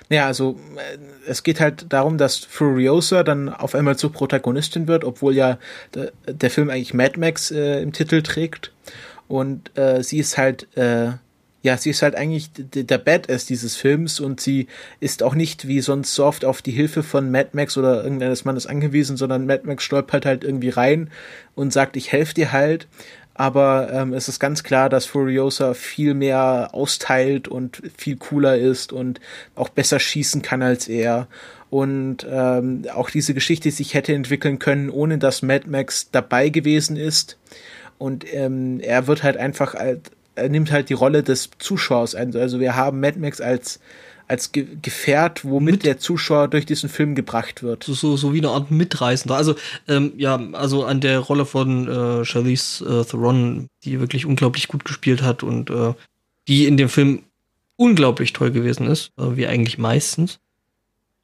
Ja, also äh, es geht halt darum, dass Furiosa dann auf einmal zur Protagonistin wird, obwohl ja der, der Film eigentlich Mad Max äh, im Titel trägt. Und äh, sie ist halt, äh, ja, sie ist halt eigentlich der Badass dieses Films und sie ist auch nicht wie sonst so oft auf die Hilfe von Mad Max oder irgendeines Mannes angewiesen, sondern Mad Max stolpert halt irgendwie rein und sagt, ich helfe dir halt aber ähm, es ist ganz klar, dass Furiosa viel mehr austeilt und viel cooler ist und auch besser schießen kann als er. Und ähm, auch diese Geschichte sich hätte entwickeln können, ohne dass Mad Max dabei gewesen ist. Und ähm, er wird halt einfach, er nimmt halt die Rolle des Zuschauers ein. Also wir haben Mad Max als als Ge Gefährt, womit Mit der Zuschauer durch diesen Film gebracht wird. So, so, so wie eine Art Mitreißender. Also, ähm, ja, also an der Rolle von äh, Charlize äh, Theron, die wirklich unglaublich gut gespielt hat und äh, die in dem Film unglaublich toll gewesen ist, äh, wie eigentlich meistens.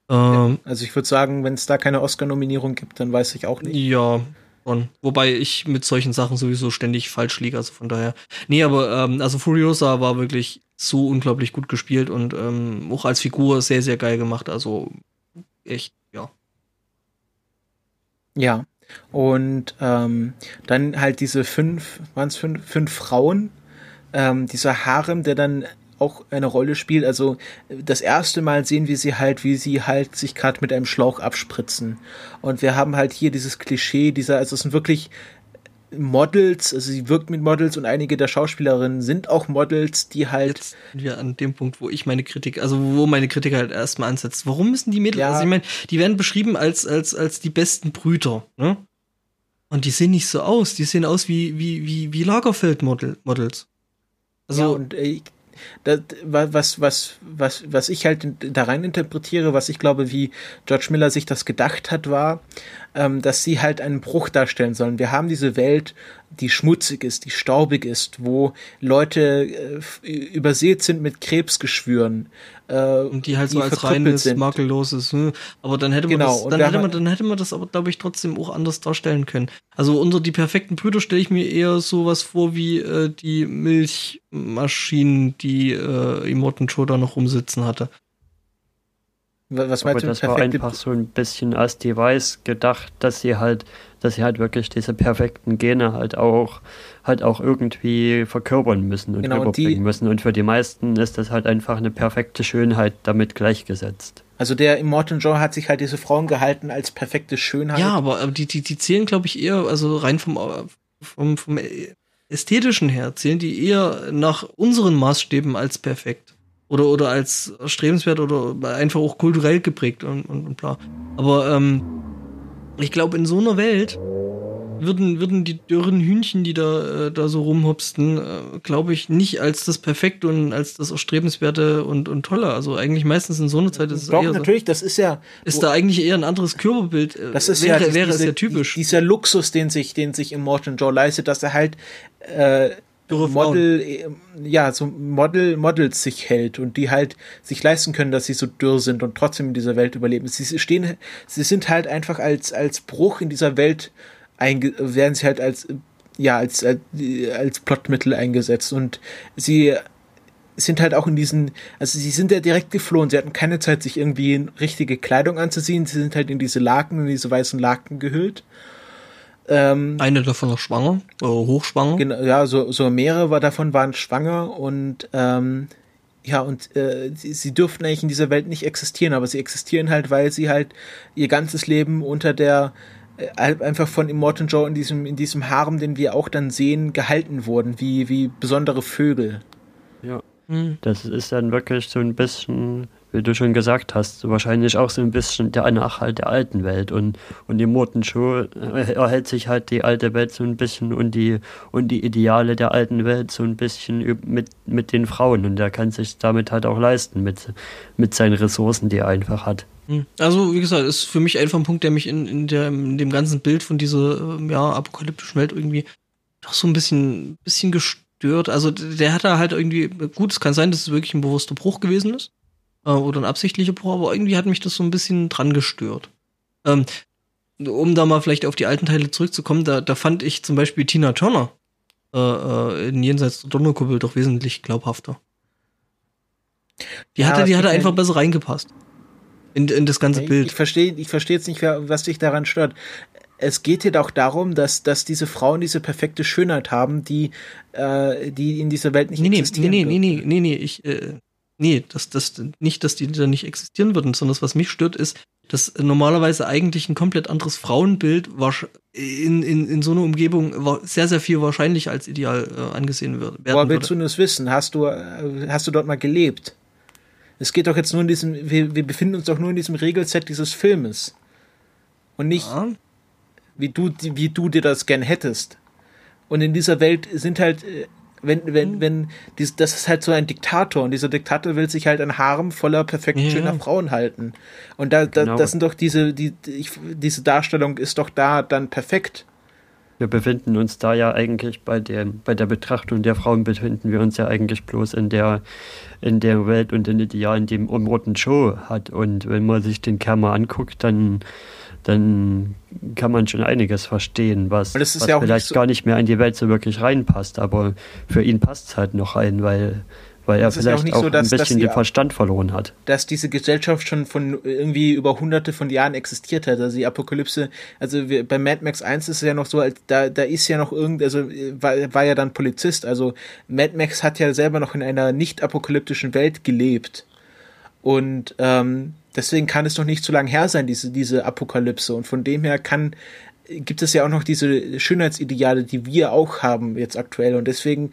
Ähm, also ich würde sagen, wenn es da keine Oscar-Nominierung gibt, dann weiß ich auch nicht. Ja, schon. Wobei ich mit solchen Sachen sowieso ständig falsch liege, also von daher. Nee, aber ähm, also Furiosa war wirklich so unglaublich gut gespielt und ähm, auch als Figur sehr, sehr geil gemacht. Also echt, ja. Ja. Und ähm, dann halt diese fünf, waren es fünf, fünf Frauen, ähm, dieser Harem, der dann auch eine Rolle spielt. Also das erste Mal sehen wir sie halt, wie sie halt sich gerade mit einem Schlauch abspritzen. Und wir haben halt hier dieses Klischee, dieser, also es sind wirklich Models, also sie wirkt mit Models und einige der Schauspielerinnen sind auch Models, die halt. Jetzt sind wir an dem Punkt, wo ich meine Kritik, also wo meine Kritik halt erstmal ansetzt. Warum müssen die Mädels, ja. also ich meine, die werden beschrieben als, als, als die besten Brüter, ne? Und die sehen nicht so aus, die sehen aus wie, wie, wie, wie Lagerfeld-Models. Also, ja, und äh, das, was, was, was, was ich halt da rein interpretiere, was ich glaube, wie George Miller sich das gedacht hat, war, ähm, dass sie halt einen Bruch darstellen sollen. Wir haben diese Welt die schmutzig ist, die staubig ist, wo Leute äh, übersät sind mit Krebsgeschwüren. Äh, und die halt so als reines, sind. makelloses, hm. aber dann hätte man genau, das, dann hätte man, dann hätte man das aber, glaube ich, trotzdem auch anders darstellen können. Also unter die perfekten Brüder stelle ich mir eher sowas vor wie äh, die Milchmaschinen, die äh, Immortan Joe da noch rumsitzen hatte. Was meinst Aber du? Das war einfach so ein bisschen als Device gedacht, dass sie halt, dass sie halt wirklich diese perfekten Gene halt auch, halt auch irgendwie verkörpern müssen und genau, überbringen die, müssen. Und für die meisten ist das halt einfach eine perfekte Schönheit damit gleichgesetzt. Also der Immortan Joe hat sich halt diese Frauen gehalten als perfekte Schönheit. Ja, aber die, die, die zählen, glaube ich, eher, also rein vom, vom, vom ästhetischen her, zählen die eher nach unseren Maßstäben als perfekt oder, oder als erstrebenswert oder einfach auch kulturell geprägt und, und, und bla. Aber ähm, ich glaube, in so einer Welt würden, würden die dürren Hühnchen, die da, äh, da so rumhopsten, äh, glaube ich, nicht als das Perfekte und als das Erstrebenswerte und, und Tolle. Also eigentlich meistens in so einer Zeit ist es Doch, eher natürlich, so, das ist ja. Ist da eigentlich eher ein anderes Körperbild. Äh, das ist wäre, ja, wäre diese, es ja typisch. Dieser Luxus, den sich, den sich Immortan Joe leistet, dass er halt äh, Model, äh, ja, so Model, Models sich hält und die halt sich leisten können, dass sie so dürr sind und trotzdem in dieser Welt überleben. Sie stehen, sie sind halt einfach als, als Bruch in dieser Welt einge werden sie halt als, ja, als, als, als Plotmittel eingesetzt. Und sie sind halt auch in diesen, also sie sind ja direkt geflohen, sie hatten keine Zeit, sich irgendwie in richtige Kleidung anzuziehen, sie sind halt in diese Laken, in diese weißen Laken gehüllt ähm, Eine davon noch schwanger, äh, hochschwanger. Genau, ja, so, so mehrere davon waren schwanger und ähm, ja, und äh, sie, sie dürften eigentlich in dieser Welt nicht existieren, aber sie existieren halt, weil sie halt ihr ganzes Leben unter der äh, einfach von Immortan Joe in diesem, in diesem Harem, den wir auch dann sehen, gehalten wurden, wie, wie besondere Vögel. Ja. Mhm. Das ist dann wirklich so ein bisschen wie du schon gesagt hast, wahrscheinlich auch so ein bisschen der Nachhalt der alten Welt und, und die Motenschuh erhält sich halt die alte Welt so ein bisschen und die, und die Ideale der alten Welt so ein bisschen mit, mit den Frauen und er kann sich damit halt auch leisten mit, mit seinen Ressourcen, die er einfach hat. Hm. Also, wie gesagt, ist für mich einfach ein Punkt, der mich in, in, der, in dem ganzen Bild von dieser ja, apokalyptischen Welt irgendwie doch so ein bisschen, bisschen gestört. Also, der hat da halt irgendwie, gut, es kann sein, dass es wirklich ein bewusster Bruch gewesen ist äh, oder ein absichtlicher Bruch, aber irgendwie hat mich das so ein bisschen dran gestört. Ähm, um da mal vielleicht auf die alten Teile zurückzukommen, da, da fand ich zum Beispiel Tina Turner äh, äh in Jenseits der Donnerkuppel doch wesentlich glaubhafter. Die ja, hatte, die hatte einfach besser reingepasst. In, in das ganze ich, Bild. Ich verstehe ich verstehe jetzt nicht, was dich daran stört. Es geht hier auch darum, dass, dass diese Frauen diese perfekte Schönheit haben, die, äh, die in dieser Welt nicht nee, existieren. Nee, nee, nee, nee, nee, nee, ich, äh, nee, das, das, nicht, dass die da nicht existieren würden, sondern das, was mich stört, ist, dass normalerweise eigentlich ein komplett anderes Frauenbild in, in, in so einer Umgebung sehr, sehr viel wahrscheinlicher als ideal äh, angesehen wird. Woher willst du das wissen? Hast du, äh, hast du dort mal gelebt? Es geht doch jetzt nur in diesem, wir, wir befinden uns doch nur in diesem Regelset dieses Filmes. Und nicht, ja. wie, du, wie du dir das gern hättest. Und in dieser Welt sind halt äh, wenn, wenn, mhm. wenn, dies, das ist halt so ein Diktator und dieser Diktator will sich halt ein Harem voller perfekt ja. schöner Frauen halten. Und da, da genau. das sind doch diese, die, ich, diese Darstellung ist doch da dann perfekt. Wir befinden uns da ja eigentlich bei der, bei der Betrachtung der Frauen befinden wir uns ja eigentlich bloß in der, in der Welt und in Idealen, die Roten Show hat. Und wenn man sich den Kerl mal anguckt, dann dann kann man schon einiges verstehen, was, was ja vielleicht so gar nicht mehr in die Welt so wirklich reinpasst. Aber für ihn passt es halt noch rein, weil, weil er vielleicht auch, auch so, dass, ein bisschen den Verstand verloren hat. Dass diese Gesellschaft schon von irgendwie über hunderte von Jahren existiert hat. Also die Apokalypse, also wir, bei Mad Max 1 ist es ja noch so, da, da ist ja noch irgend, also war, war ja dann Polizist. Also Mad Max hat ja selber noch in einer nicht apokalyptischen Welt gelebt. Und ähm, deswegen kann es noch nicht zu lang her sein, diese, diese Apokalypse. Und von dem her kann, gibt es ja auch noch diese Schönheitsideale, die wir auch haben jetzt aktuell. Und deswegen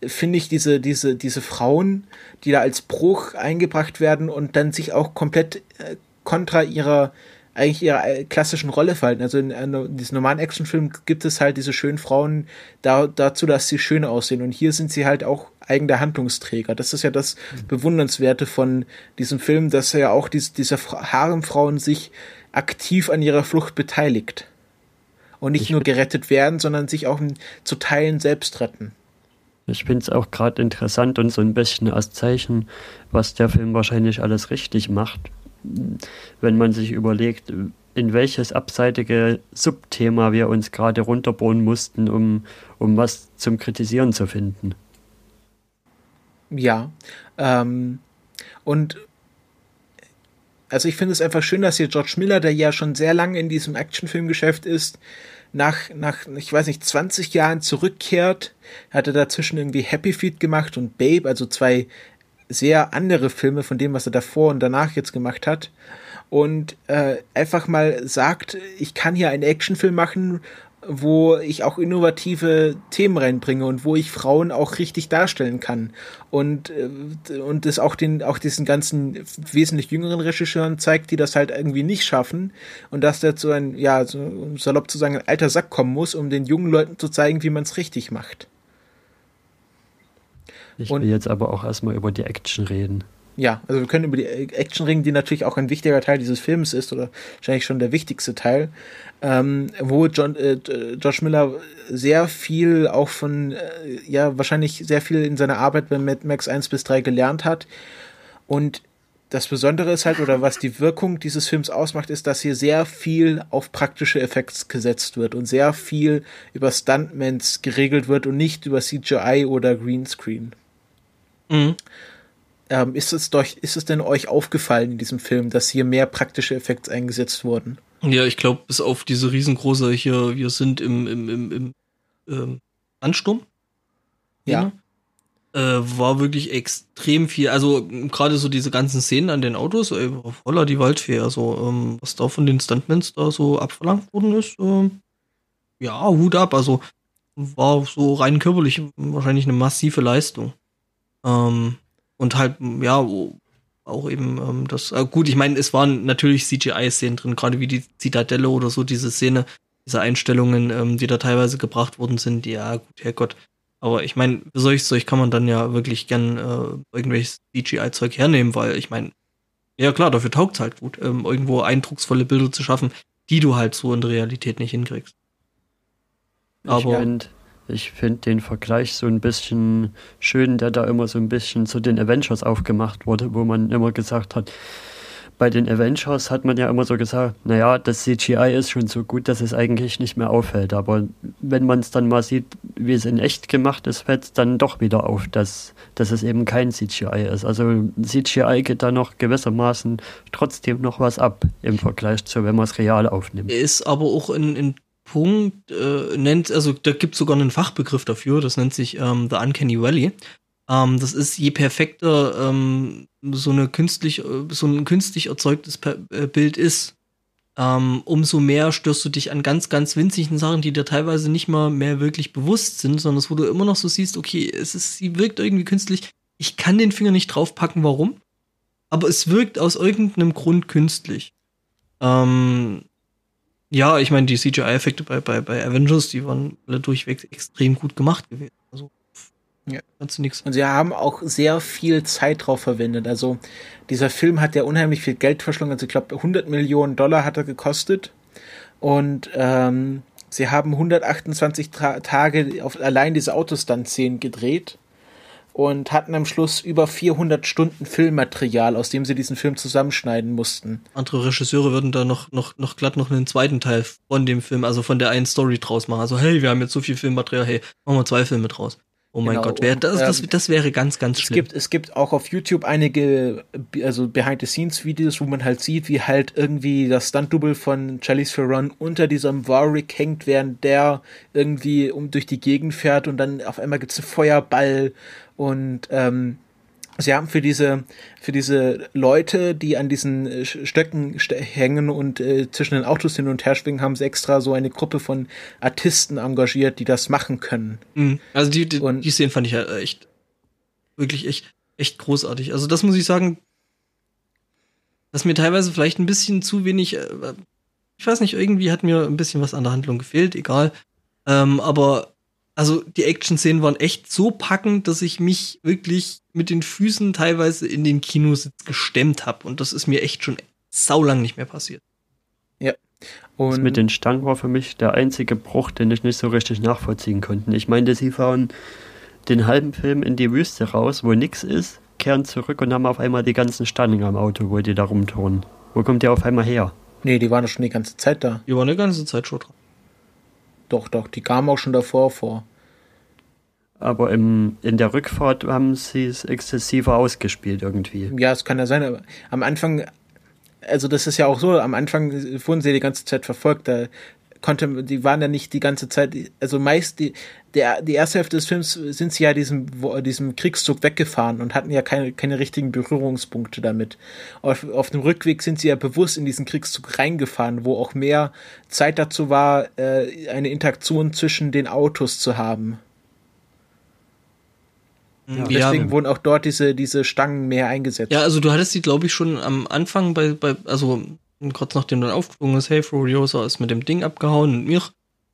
äh, finde ich diese, diese, diese Frauen, die da als Bruch eingebracht werden und dann sich auch komplett äh, kontra ihrer eigentlich ihrer äh, klassischen Rolle verhalten. Also in, in diesem normalen Actionfilm gibt es halt diese schönen Frauen da, dazu, dass sie schön aussehen. Und hier sind sie halt auch eigener Handlungsträger. Das ist ja das Bewundernswerte von diesem Film, dass ja auch dies, diese Haremfrauen sich aktiv an ihrer Flucht beteiligt. Und nicht ich nur gerettet werden, sondern sich auch zu Teilen selbst retten. Ich finde es auch gerade interessant und so ein bisschen als Zeichen, was der Film wahrscheinlich alles richtig macht, wenn man sich überlegt, in welches abseitige Subthema wir uns gerade runterbohren mussten, um, um was zum Kritisieren zu finden. Ja, ähm, und also ich finde es einfach schön, dass hier George Miller, der ja schon sehr lange in diesem Actionfilmgeschäft ist, nach, nach, ich weiß nicht, 20 Jahren zurückkehrt. Hat er dazwischen irgendwie Happy Feet gemacht und Babe, also zwei sehr andere Filme von dem, was er davor und danach jetzt gemacht hat. Und äh, einfach mal sagt, ich kann hier einen Actionfilm machen, wo ich auch innovative Themen reinbringe und wo ich Frauen auch richtig darstellen kann und äh, und das auch den auch diesen ganzen wesentlich jüngeren Regisseuren zeigt, die das halt irgendwie nicht schaffen und dass der so ein ja so salopp zu sagen ein alter Sack kommen muss, um den jungen Leuten zu zeigen, wie man es richtig macht. Ich will jetzt aber auch erstmal über die Action reden. Ja, also wir können über die Action reden, die natürlich auch ein wichtiger Teil dieses Films ist oder wahrscheinlich schon der wichtigste Teil, ähm, wo John, äh, Josh Miller sehr viel auch von, äh, ja, wahrscheinlich sehr viel in seiner Arbeit bei Mad Max 1 bis 3 gelernt hat. Und das Besondere ist halt, oder was die Wirkung dieses Films ausmacht, ist, dass hier sehr viel auf praktische Effekte gesetzt wird und sehr viel über Stuntmans geregelt wird und nicht über CGI oder Greenscreen. Mhm. Ähm, ist, es durch, ist es denn euch aufgefallen in diesem Film, dass hier mehr praktische Effekte eingesetzt wurden? Ja, ich glaube, bis auf diese riesengroße hier, wir sind im, im, im, im ähm, Ansturm. Ja. Äh, war wirklich extrem viel. Also gerade so diese ganzen Szenen an den Autos, ey, voller die Waldfee. Also ähm, was da von den Stuntmans da so abverlangt worden ist, äh, ja, Hut ab. Also war so rein körperlich wahrscheinlich eine massive Leistung. Ähm, und halt, ja, auch eben ähm, das, äh, gut, ich meine, es waren natürlich CGI-Szenen drin, gerade wie die Zitadelle oder so, diese Szene, diese Einstellungen, ähm, die da teilweise gebracht worden sind, ja, gut, Herrgott. Aber ich meine, für solches Zeug kann man dann ja wirklich gern äh, irgendwelches CGI-Zeug hernehmen, weil ich meine, ja klar, dafür taugt's halt gut, ähm, irgendwo eindrucksvolle Bilder zu schaffen, die du halt so in der Realität nicht hinkriegst. Aber ich ich finde den Vergleich so ein bisschen schön, der da immer so ein bisschen zu den Avengers aufgemacht wurde, wo man immer gesagt hat, bei den Avengers hat man ja immer so gesagt, naja, das CGI ist schon so gut, dass es eigentlich nicht mehr auffällt. Aber wenn man es dann mal sieht, wie es in echt gemacht ist, fällt es dann doch wieder auf, dass, dass es eben kein CGI ist. Also CGI geht da noch gewissermaßen trotzdem noch was ab im Vergleich zu, wenn man es real aufnimmt. Ist aber auch in, in Punkt äh, nennt, also da gibt es sogar einen Fachbegriff dafür, das nennt sich ähm, The Uncanny Valley. Ähm, das ist je perfekter ähm, so eine künstlich, äh, so ein künstlich erzeugtes per äh, Bild ist, ähm, umso mehr störst du dich an ganz, ganz winzigen Sachen, die dir teilweise nicht mal mehr wirklich bewusst sind, sondern wo du immer noch so siehst, okay, es ist, sie wirkt irgendwie künstlich. Ich kann den Finger nicht draufpacken, warum? Aber es wirkt aus irgendeinem Grund künstlich. Ähm, ja, ich meine, die CGI-Effekte bei, bei, bei Avengers, die waren alle durchweg extrem gut gemacht gewesen. Also, ja. kannst du nichts. Und sie haben auch sehr viel Zeit drauf verwendet. Also, dieser Film hat ja unheimlich viel Geld verschlungen. Also, ich glaube, 100 Millionen Dollar hat er gekostet. Und, ähm, sie haben 128 Tra Tage auf allein diese Autostunt-Szenen gedreht und hatten am Schluss über 400 Stunden Filmmaterial, aus dem sie diesen Film zusammenschneiden mussten. Andere Regisseure würden da noch, noch, noch glatt noch einen zweiten Teil von dem Film, also von der einen Story draus machen. Also, hey, wir haben jetzt so viel Filmmaterial, hey, machen wir zwei Filme draus. Oh mein genau, Gott, wär, das, das, ähm, das wäre ganz, ganz schlimm. Es gibt, es gibt auch auf YouTube einige, also Behind-the-Scenes-Videos, wo man halt sieht, wie halt irgendwie das Stunt-Double von Charlize Theron unter diesem Warwick hängt, während der irgendwie um durch die Gegend fährt und dann auf einmal gibt's einen Feuerball und ähm, sie haben für diese für diese Leute, die an diesen äh, Stöcken hängen und äh, zwischen den Autos hin und her schwingen, haben sie extra so eine Gruppe von Artisten engagiert, die das machen können. Mhm. Also die die, und, die Szenen fand ich ja echt wirklich echt echt großartig. Also das muss ich sagen, dass mir teilweise vielleicht ein bisschen zu wenig äh, ich weiß nicht, irgendwie hat mir ein bisschen was an der Handlung gefehlt, egal. Ähm, aber also die Action-Szenen waren echt so packend, dass ich mich wirklich mit den Füßen teilweise in den Kinositz gestemmt habe. Und das ist mir echt schon saulang nicht mehr passiert. Ja, Und das mit den Stangen war für mich der einzige Bruch, den ich nicht so richtig nachvollziehen konnte. Ich meinte, sie fahren den halben Film in die Wüste raus, wo nichts ist, kehren zurück und haben auf einmal die ganzen Stangen am Auto, wo die da rumturnen. Wo kommt der auf einmal her? Nee, die waren doch schon die ganze Zeit da. Die waren die ganze Zeit schon dran. Doch, doch, die kamen auch schon davor vor. Aber im, in der Rückfahrt haben sie es exzessiver ausgespielt irgendwie. Ja, es kann ja sein, aber am Anfang, also das ist ja auch so, am Anfang wurden sie die ganze Zeit verfolgt, da konnte, die waren ja nicht die ganze Zeit, also meist die, der, die erste Hälfte des Films sind sie ja diesem, diesem Kriegszug weggefahren und hatten ja keine, keine richtigen Berührungspunkte damit. Auf, auf dem Rückweg sind sie ja bewusst in diesen Kriegszug reingefahren, wo auch mehr Zeit dazu war, äh, eine Interaktion zwischen den Autos zu haben. Ja, deswegen ja. wurden auch dort diese, diese Stangen mehr eingesetzt. Ja, also du hattest die, glaube ich, schon am Anfang bei, bei also kurz nachdem dann aufgeflogen ist, hey, Furiosa ist mit dem Ding abgehauen und mir.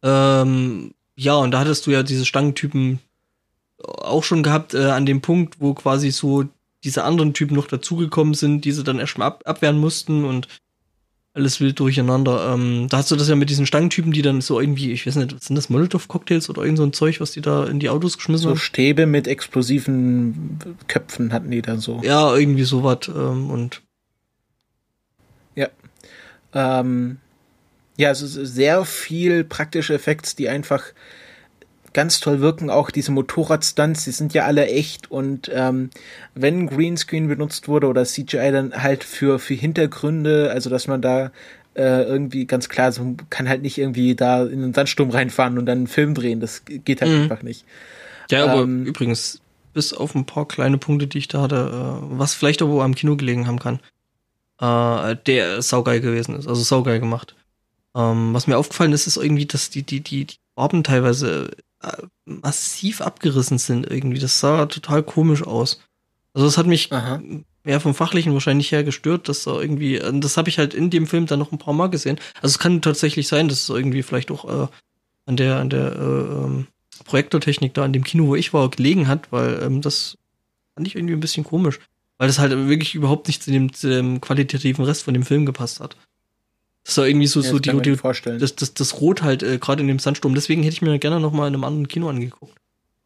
Ähm, ja, und da hattest du ja diese Stangentypen auch schon gehabt, äh, an dem Punkt, wo quasi so diese anderen Typen noch dazugekommen sind, die sie dann erstmal ab abwehren mussten und alles wild durcheinander. Ähm, da hast du das ja mit diesen Stangentypen, die dann so irgendwie, ich weiß nicht, sind das Molotow-Cocktails oder irgend so ein Zeug, was die da in die Autos geschmissen haben? So Stäbe mit explosiven Köpfen hatten die dann so. Ja, irgendwie sowas. Ähm, und. Ähm, ja, also sehr viel praktische Effekte, die einfach ganz toll wirken. Auch diese Motorradstunts, die sind ja alle echt und ähm, wenn Greenscreen benutzt wurde oder CGI, dann halt für, für Hintergründe, also dass man da äh, irgendwie ganz klar, so kann halt nicht irgendwie da in den Sandsturm reinfahren und dann einen Film drehen. Das geht halt mhm. einfach nicht. Ja, aber ähm, übrigens, bis auf ein paar kleine Punkte, die ich da hatte, äh, was vielleicht auch wo am Kino gelegen haben kann, äh, der saugeil gewesen ist, also saugeil gemacht. Ähm, was mir aufgefallen ist, ist irgendwie, dass die, die, die, die Farben teilweise massiv abgerissen sind irgendwie. Das sah total komisch aus. Also das hat mich Aha. mehr vom Fachlichen wahrscheinlich her gestört, dass da irgendwie, das habe ich halt in dem Film dann noch ein paar Mal gesehen. Also es kann tatsächlich sein, dass es irgendwie vielleicht auch äh, an der, an der äh, ähm, Projektortechnik da an dem Kino, wo ich war, gelegen hat, weil ähm, das fand ich irgendwie ein bisschen komisch. Weil das halt wirklich überhaupt nicht zu dem, zu dem qualitativen Rest von dem Film gepasst hat. Das war irgendwie so, ja, so die, die das, das, das Rot halt, äh, gerade in dem Sandsturm. Deswegen hätte ich mir gerne noch mal in einem anderen Kino angeguckt.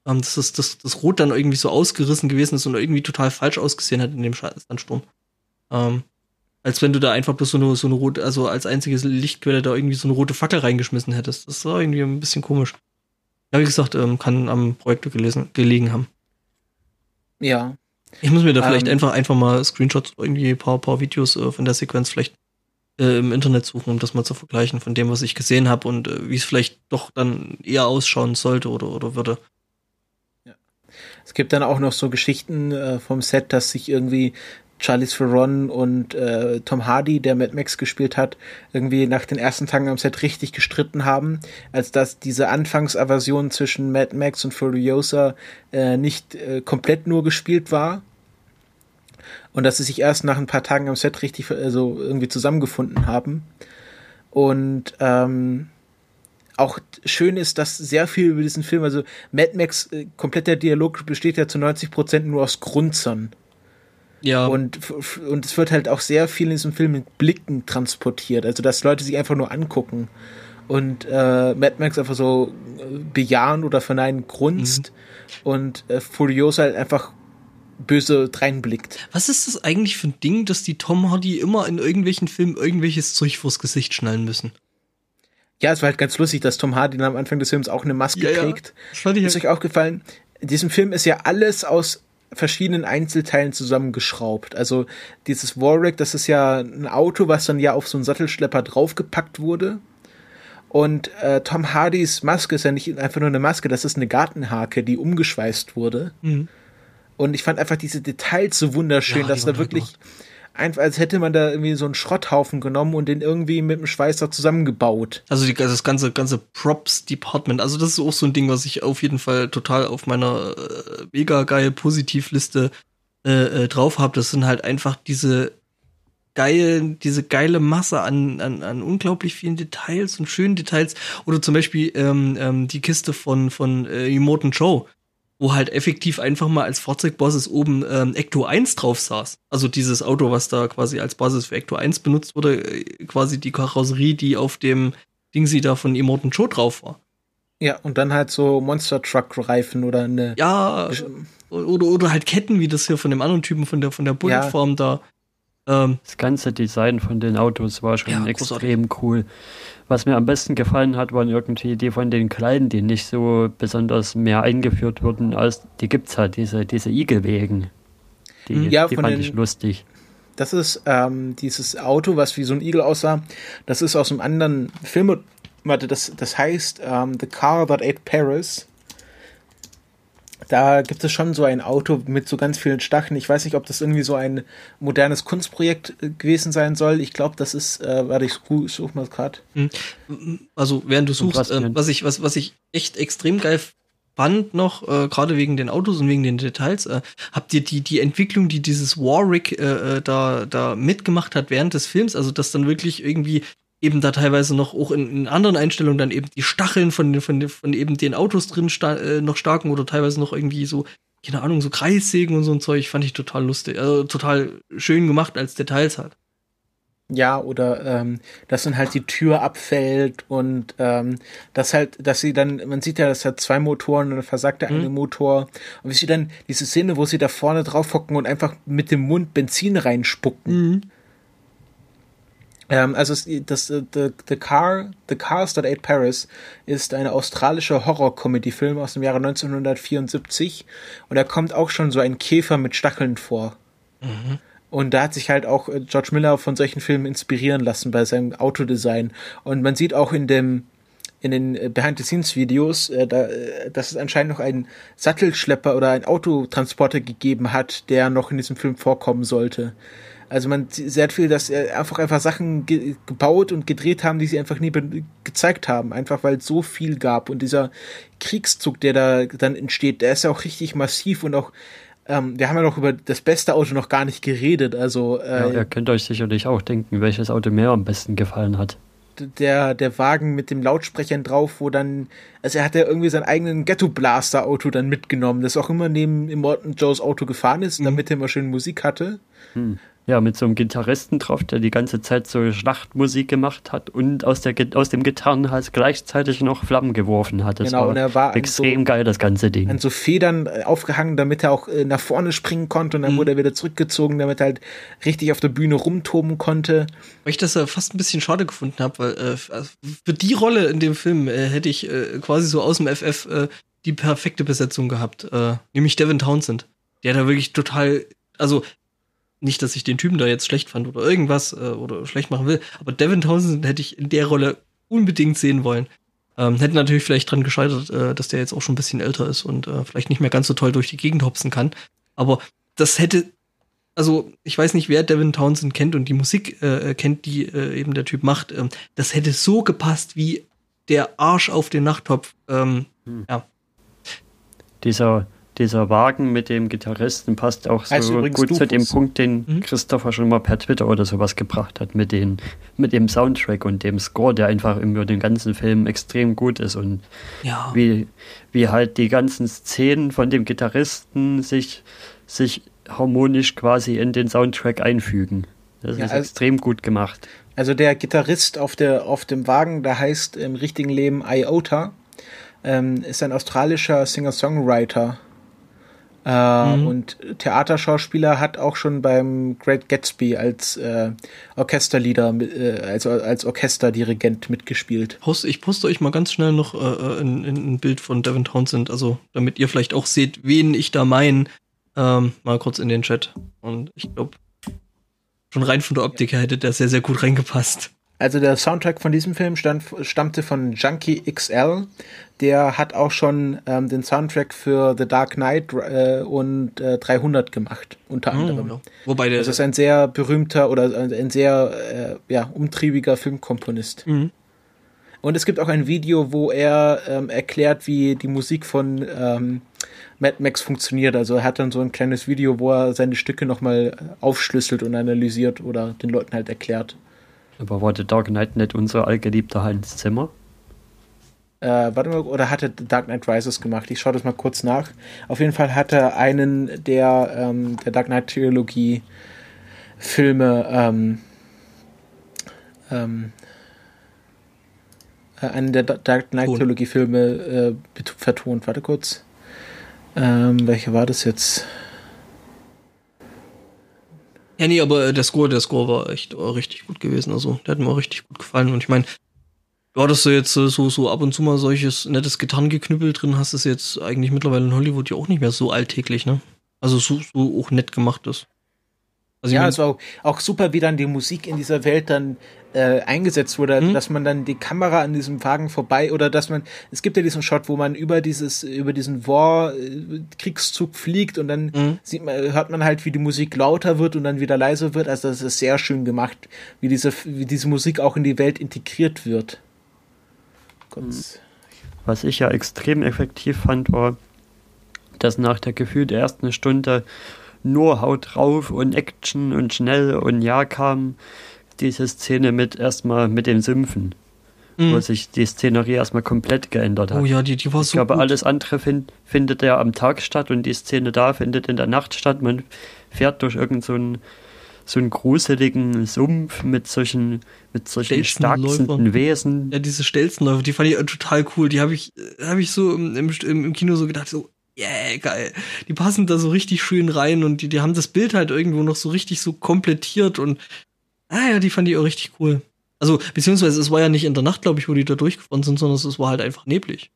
Ähm, dass das, das, das Rot dann irgendwie so ausgerissen gewesen ist und irgendwie total falsch ausgesehen hat in dem Sandsturm. Ähm, als wenn du da einfach bloß so eine, so eine rote, also als einzige Lichtquelle da irgendwie so eine rote Fackel reingeschmissen hättest. Das war irgendwie ein bisschen komisch. Ja, wie gesagt, ähm, kann am Projektor gelesen, gelegen haben. Ja. Ich muss mir da vielleicht ähm, einfach, einfach mal Screenshots, irgendwie ein paar, paar Videos äh, von der Sequenz vielleicht äh, im Internet suchen, um das mal zu vergleichen von dem, was ich gesehen habe und äh, wie es vielleicht doch dann eher ausschauen sollte oder, oder würde. Ja. Es gibt dann auch noch so Geschichten äh, vom Set, dass sich irgendwie Charlize Theron und äh, Tom Hardy, der Mad Max gespielt hat, irgendwie nach den ersten Tagen am Set richtig gestritten haben, als dass diese Anfangsaversion zwischen Mad Max und Furiosa äh, nicht äh, komplett nur gespielt war, und dass sie sich erst nach ein paar Tagen am Set richtig also irgendwie zusammengefunden haben. Und ähm, auch schön ist, dass sehr viel über diesen Film, also Mad Max, äh, kompletter Dialog besteht ja zu 90 Prozent nur aus Grunzern. Ja. Und, und es wird halt auch sehr viel in diesem Film mit Blicken transportiert, also dass Leute sich einfach nur angucken und äh, Mad Max einfach so äh, bejahen oder verneinen grunzt mhm. und äh, Furiosa halt einfach böse reinblickt. Was ist das eigentlich für ein Ding, dass die Tom Hardy immer in irgendwelchen Filmen irgendwelches Zeug vors Gesicht schnallen müssen? Ja, es war halt ganz lustig, dass Tom Hardy am Anfang des Films auch eine Maske ja, trägt. Ja. Ist euch aufgefallen? In diesem Film ist ja alles aus verschiedenen Einzelteilen zusammengeschraubt. Also dieses Warwick, das ist ja ein Auto, was dann ja auf so einen Sattelschlepper draufgepackt wurde. Und äh, Tom Hardys Maske ist ja nicht einfach nur eine Maske, das ist eine Gartenhake, die umgeschweißt wurde. Mhm. Und ich fand einfach diese Details so wunderschön, ja, dass da wirklich einfach, als hätte man da irgendwie so einen Schrotthaufen genommen und den irgendwie mit dem Schweißer zusammengebaut. Also die, das ganze, ganze Props-Department, also das ist auch so ein Ding, was ich auf jeden Fall total auf meiner äh, mega geil Positivliste äh, äh, drauf habe. Das sind halt einfach diese geile, diese geile Masse an, an, an unglaublich vielen Details und schönen Details. Oder zum Beispiel ähm, ähm, die Kiste von, von äh, Immortan Joe wo halt effektiv einfach mal als Fahrzeugbasis oben ähm, Ecto 1 drauf saß. Also dieses Auto, was da quasi als Basis für Ecto 1 benutzt wurde, äh, quasi die Karosserie, die auf dem Ding sie da von Immortan Joe drauf war. Ja, und dann halt so Monster Truck Reifen oder eine. Ja, oder, oder halt Ketten, wie das hier von dem anderen Typen von der, von der Bulletform ja. da. Ähm, das ganze Design von den Autos war schon ja, extrem großartig. cool. Was mir am besten gefallen hat, waren irgendwie die von den Kleinen, die nicht so besonders mehr eingeführt wurden, als die gibt's halt, diese, diese Igelwegen. Die, mhm. ja, die fand den, ich lustig. Das ist ähm, dieses Auto, was wie so ein Igel aussah. Das ist aus einem anderen Film. Warte, das, das heißt ähm, The Car That Ate Paris da gibt es schon so ein Auto mit so ganz vielen Stacheln. Ich weiß nicht, ob das irgendwie so ein modernes Kunstprojekt äh, gewesen sein soll. Ich glaube, das ist, äh, warte, ich suche mal gerade. Hm. Also, während du suchst, was, äh, was, ich, was, was ich echt extrem geil fand noch, äh, gerade wegen den Autos und wegen den Details, äh, habt ihr die, die Entwicklung, die dieses Warwick äh, äh da, da mitgemacht hat während des Films, also dass dann wirklich irgendwie eben da teilweise noch auch in, in, anderen Einstellungen dann eben die Stacheln von, von, von eben den Autos drin sta äh, noch starken oder teilweise noch irgendwie so, keine Ahnung, so Kreissägen und so ein Zeug, fand ich total lustig, also total schön gemacht als Details halt. Ja, oder ähm, dass dann halt die Tür abfällt und ähm, dass halt, dass sie dann, man sieht ja, das hat zwei Motoren und dann versagt der mhm. eine Motor. Und wie sie dann diese Szene, wo sie da vorne drauf hocken und einfach mit dem Mund Benzin reinspucken. Mhm ähm, also das, äh, the, the Car, The Cars That Ate Paris ist eine australische Horror-Comedy-Film aus dem Jahre 1974 und da kommt auch schon so ein Käfer mit Stacheln vor. Mhm. Und da hat sich halt auch äh, George Miller von solchen Filmen inspirieren lassen bei seinem Autodesign. Und man sieht auch in dem in den äh, Behind-the-Scenes-Videos, äh, da, dass es anscheinend noch einen Sattelschlepper oder einen Autotransporter gegeben hat, der noch in diesem Film vorkommen sollte. Also man sehr viel, dass er einfach einfach Sachen ge gebaut und gedreht haben, die sie einfach nie gezeigt haben, einfach weil es so viel gab. Und dieser Kriegszug, der da dann entsteht, der ist ja auch richtig massiv und auch ähm, wir haben ja noch über das beste Auto noch gar nicht geredet, also äh, ja, ihr könnt euch sicherlich auch denken, welches Auto mir am besten gefallen hat. Der, der Wagen mit dem Lautsprechern drauf, wo dann, also er hat ja irgendwie seinen eigenen Ghetto-Blaster-Auto dann mitgenommen, das auch immer neben Immortan Joes Auto gefahren ist, mhm. damit er immer schön Musik hatte. Hm ja, mit so einem Gitarristen drauf, der die ganze Zeit so Schlachtmusik gemacht hat und aus, der, aus dem Gitarrenhals gleichzeitig noch Flammen geworfen hat. Das genau, war, und er war extrem so, geil, das ganze Ding. An so Federn äh, aufgehangen, damit er auch äh, nach vorne springen konnte und dann mhm. wurde er wieder zurückgezogen, damit er halt richtig auf der Bühne rumtoben konnte. Weil ich das äh, fast ein bisschen schade gefunden habe, weil äh, also für die Rolle in dem Film äh, hätte ich äh, quasi so aus dem FF äh, die perfekte Besetzung gehabt, äh, nämlich Devin Townsend. Der da wirklich total, also nicht, dass ich den Typen da jetzt schlecht fand oder irgendwas äh, oder schlecht machen will, aber Devin Townsend hätte ich in der Rolle unbedingt sehen wollen. Ähm, hätte natürlich vielleicht dran gescheitert, äh, dass der jetzt auch schon ein bisschen älter ist und äh, vielleicht nicht mehr ganz so toll durch die Gegend hopsen kann. Aber das hätte, also ich weiß nicht, wer Devin Townsend kennt und die Musik äh, kennt, die äh, eben der Typ macht. Ähm, das hätte so gepasst wie der Arsch auf den Nachttopf. Ähm, hm. Ja. Dieser dieser Wagen mit dem Gitarristen passt auch so also gut zu dem Punkt, den mhm. Christopher schon mal per Twitter oder sowas gebracht hat, mit, den, mit dem Soundtrack und dem Score, der einfach über den ganzen Film extrem gut ist und ja. wie, wie halt die ganzen Szenen von dem Gitarristen sich, sich harmonisch quasi in den Soundtrack einfügen. Das ja, ist also, extrem gut gemacht. Also der Gitarrist auf, der, auf dem Wagen, der heißt im richtigen Leben Iota, ähm, ist ein australischer Singer-Songwriter äh, mhm. Und Theaterschauspieler hat auch schon beim Great Gatsby als äh, Orchesterleader, äh, also als Orchesterdirigent mitgespielt. ich poste euch mal ganz schnell noch äh, ein, ein, Bild von Devin Townsend, also damit ihr vielleicht auch seht, wen ich da meine. Ähm, mal kurz in den Chat. Und ich glaube, schon rein von der Optik her hätte der sehr, sehr gut reingepasst. Also der Soundtrack von diesem Film stand, stammte von Junkie XL. Der hat auch schon ähm, den Soundtrack für The Dark Knight äh, und äh, 300 gemacht, unter oh, anderem. Oh, Wobei der, das ist ein sehr berühmter oder ein sehr äh, ja, umtriebiger Filmkomponist. Mhm. Und es gibt auch ein Video, wo er ähm, erklärt, wie die Musik von ähm, Mad Max funktioniert. Also er hat dann so ein kleines Video, wo er seine Stücke nochmal aufschlüsselt und analysiert oder den Leuten halt erklärt. Aber war The Dark Knight nicht unser allgeliebter Hans Zimmer? äh, warte mal, oder hatte Dark Knight Rises gemacht? Ich schaue das mal kurz nach. Auf jeden Fall hat er einen der, ähm, der Dark Knight Trilogie Filme, ähm, ähm, äh, einen der Dark Knight Trilogie Filme äh, vertont. Warte kurz. Ähm, welcher war das jetzt? Ja, nee, aber der Score, der Score war echt richtig gut gewesen. Also, der hat mir auch richtig gut gefallen. Und ich meine, du hattest du jetzt so, so ab und zu mal solches nettes Gitarrengeknüppel drin, hast es jetzt eigentlich mittlerweile in Hollywood ja auch nicht mehr so alltäglich, ne? Also so, so auch nett gemacht ist. Also ja, es war auch, auch, super, wie dann die Musik in dieser Welt dann äh, eingesetzt wurde, mhm. dass man dann die Kamera an diesem Wagen vorbei oder dass man, es gibt ja diesen Shot, wo man über dieses, über diesen War-Kriegszug fliegt und dann mhm. sieht man, hört man halt, wie die Musik lauter wird und dann wieder leiser wird. Also das ist sehr schön gemacht, wie diese, wie diese Musik auch in die Welt integriert wird. Gott. Was ich ja extrem effektiv fand, war, dass nach der gefühlt ersten Stunde nur Haut drauf und Action und schnell und ja kam diese Szene mit erstmal mit den Sümpfen, mhm. wo sich die Szenerie erstmal komplett geändert hat. Oh ja, die, die war so. Ich glaube, gut. alles andere find, findet ja am Tag statt und die Szene da findet in der Nacht statt. Man fährt durch irgendeinen so so einen gruseligen Sumpf mit solchen, mit solchen starksten Wesen. Ja, diese Stelzenläufer, die fand ich total cool. Die habe ich, habe ich so im, im, im Kino so gedacht, so, yeah, geil. Die passen da so richtig schön rein und die, die haben das Bild halt irgendwo noch so richtig so komplettiert und ah ja, die fand ich auch richtig cool. Also, beziehungsweise es war ja nicht in der Nacht, glaube ich, wo die da durchgefahren sind, sondern es war halt einfach neblig.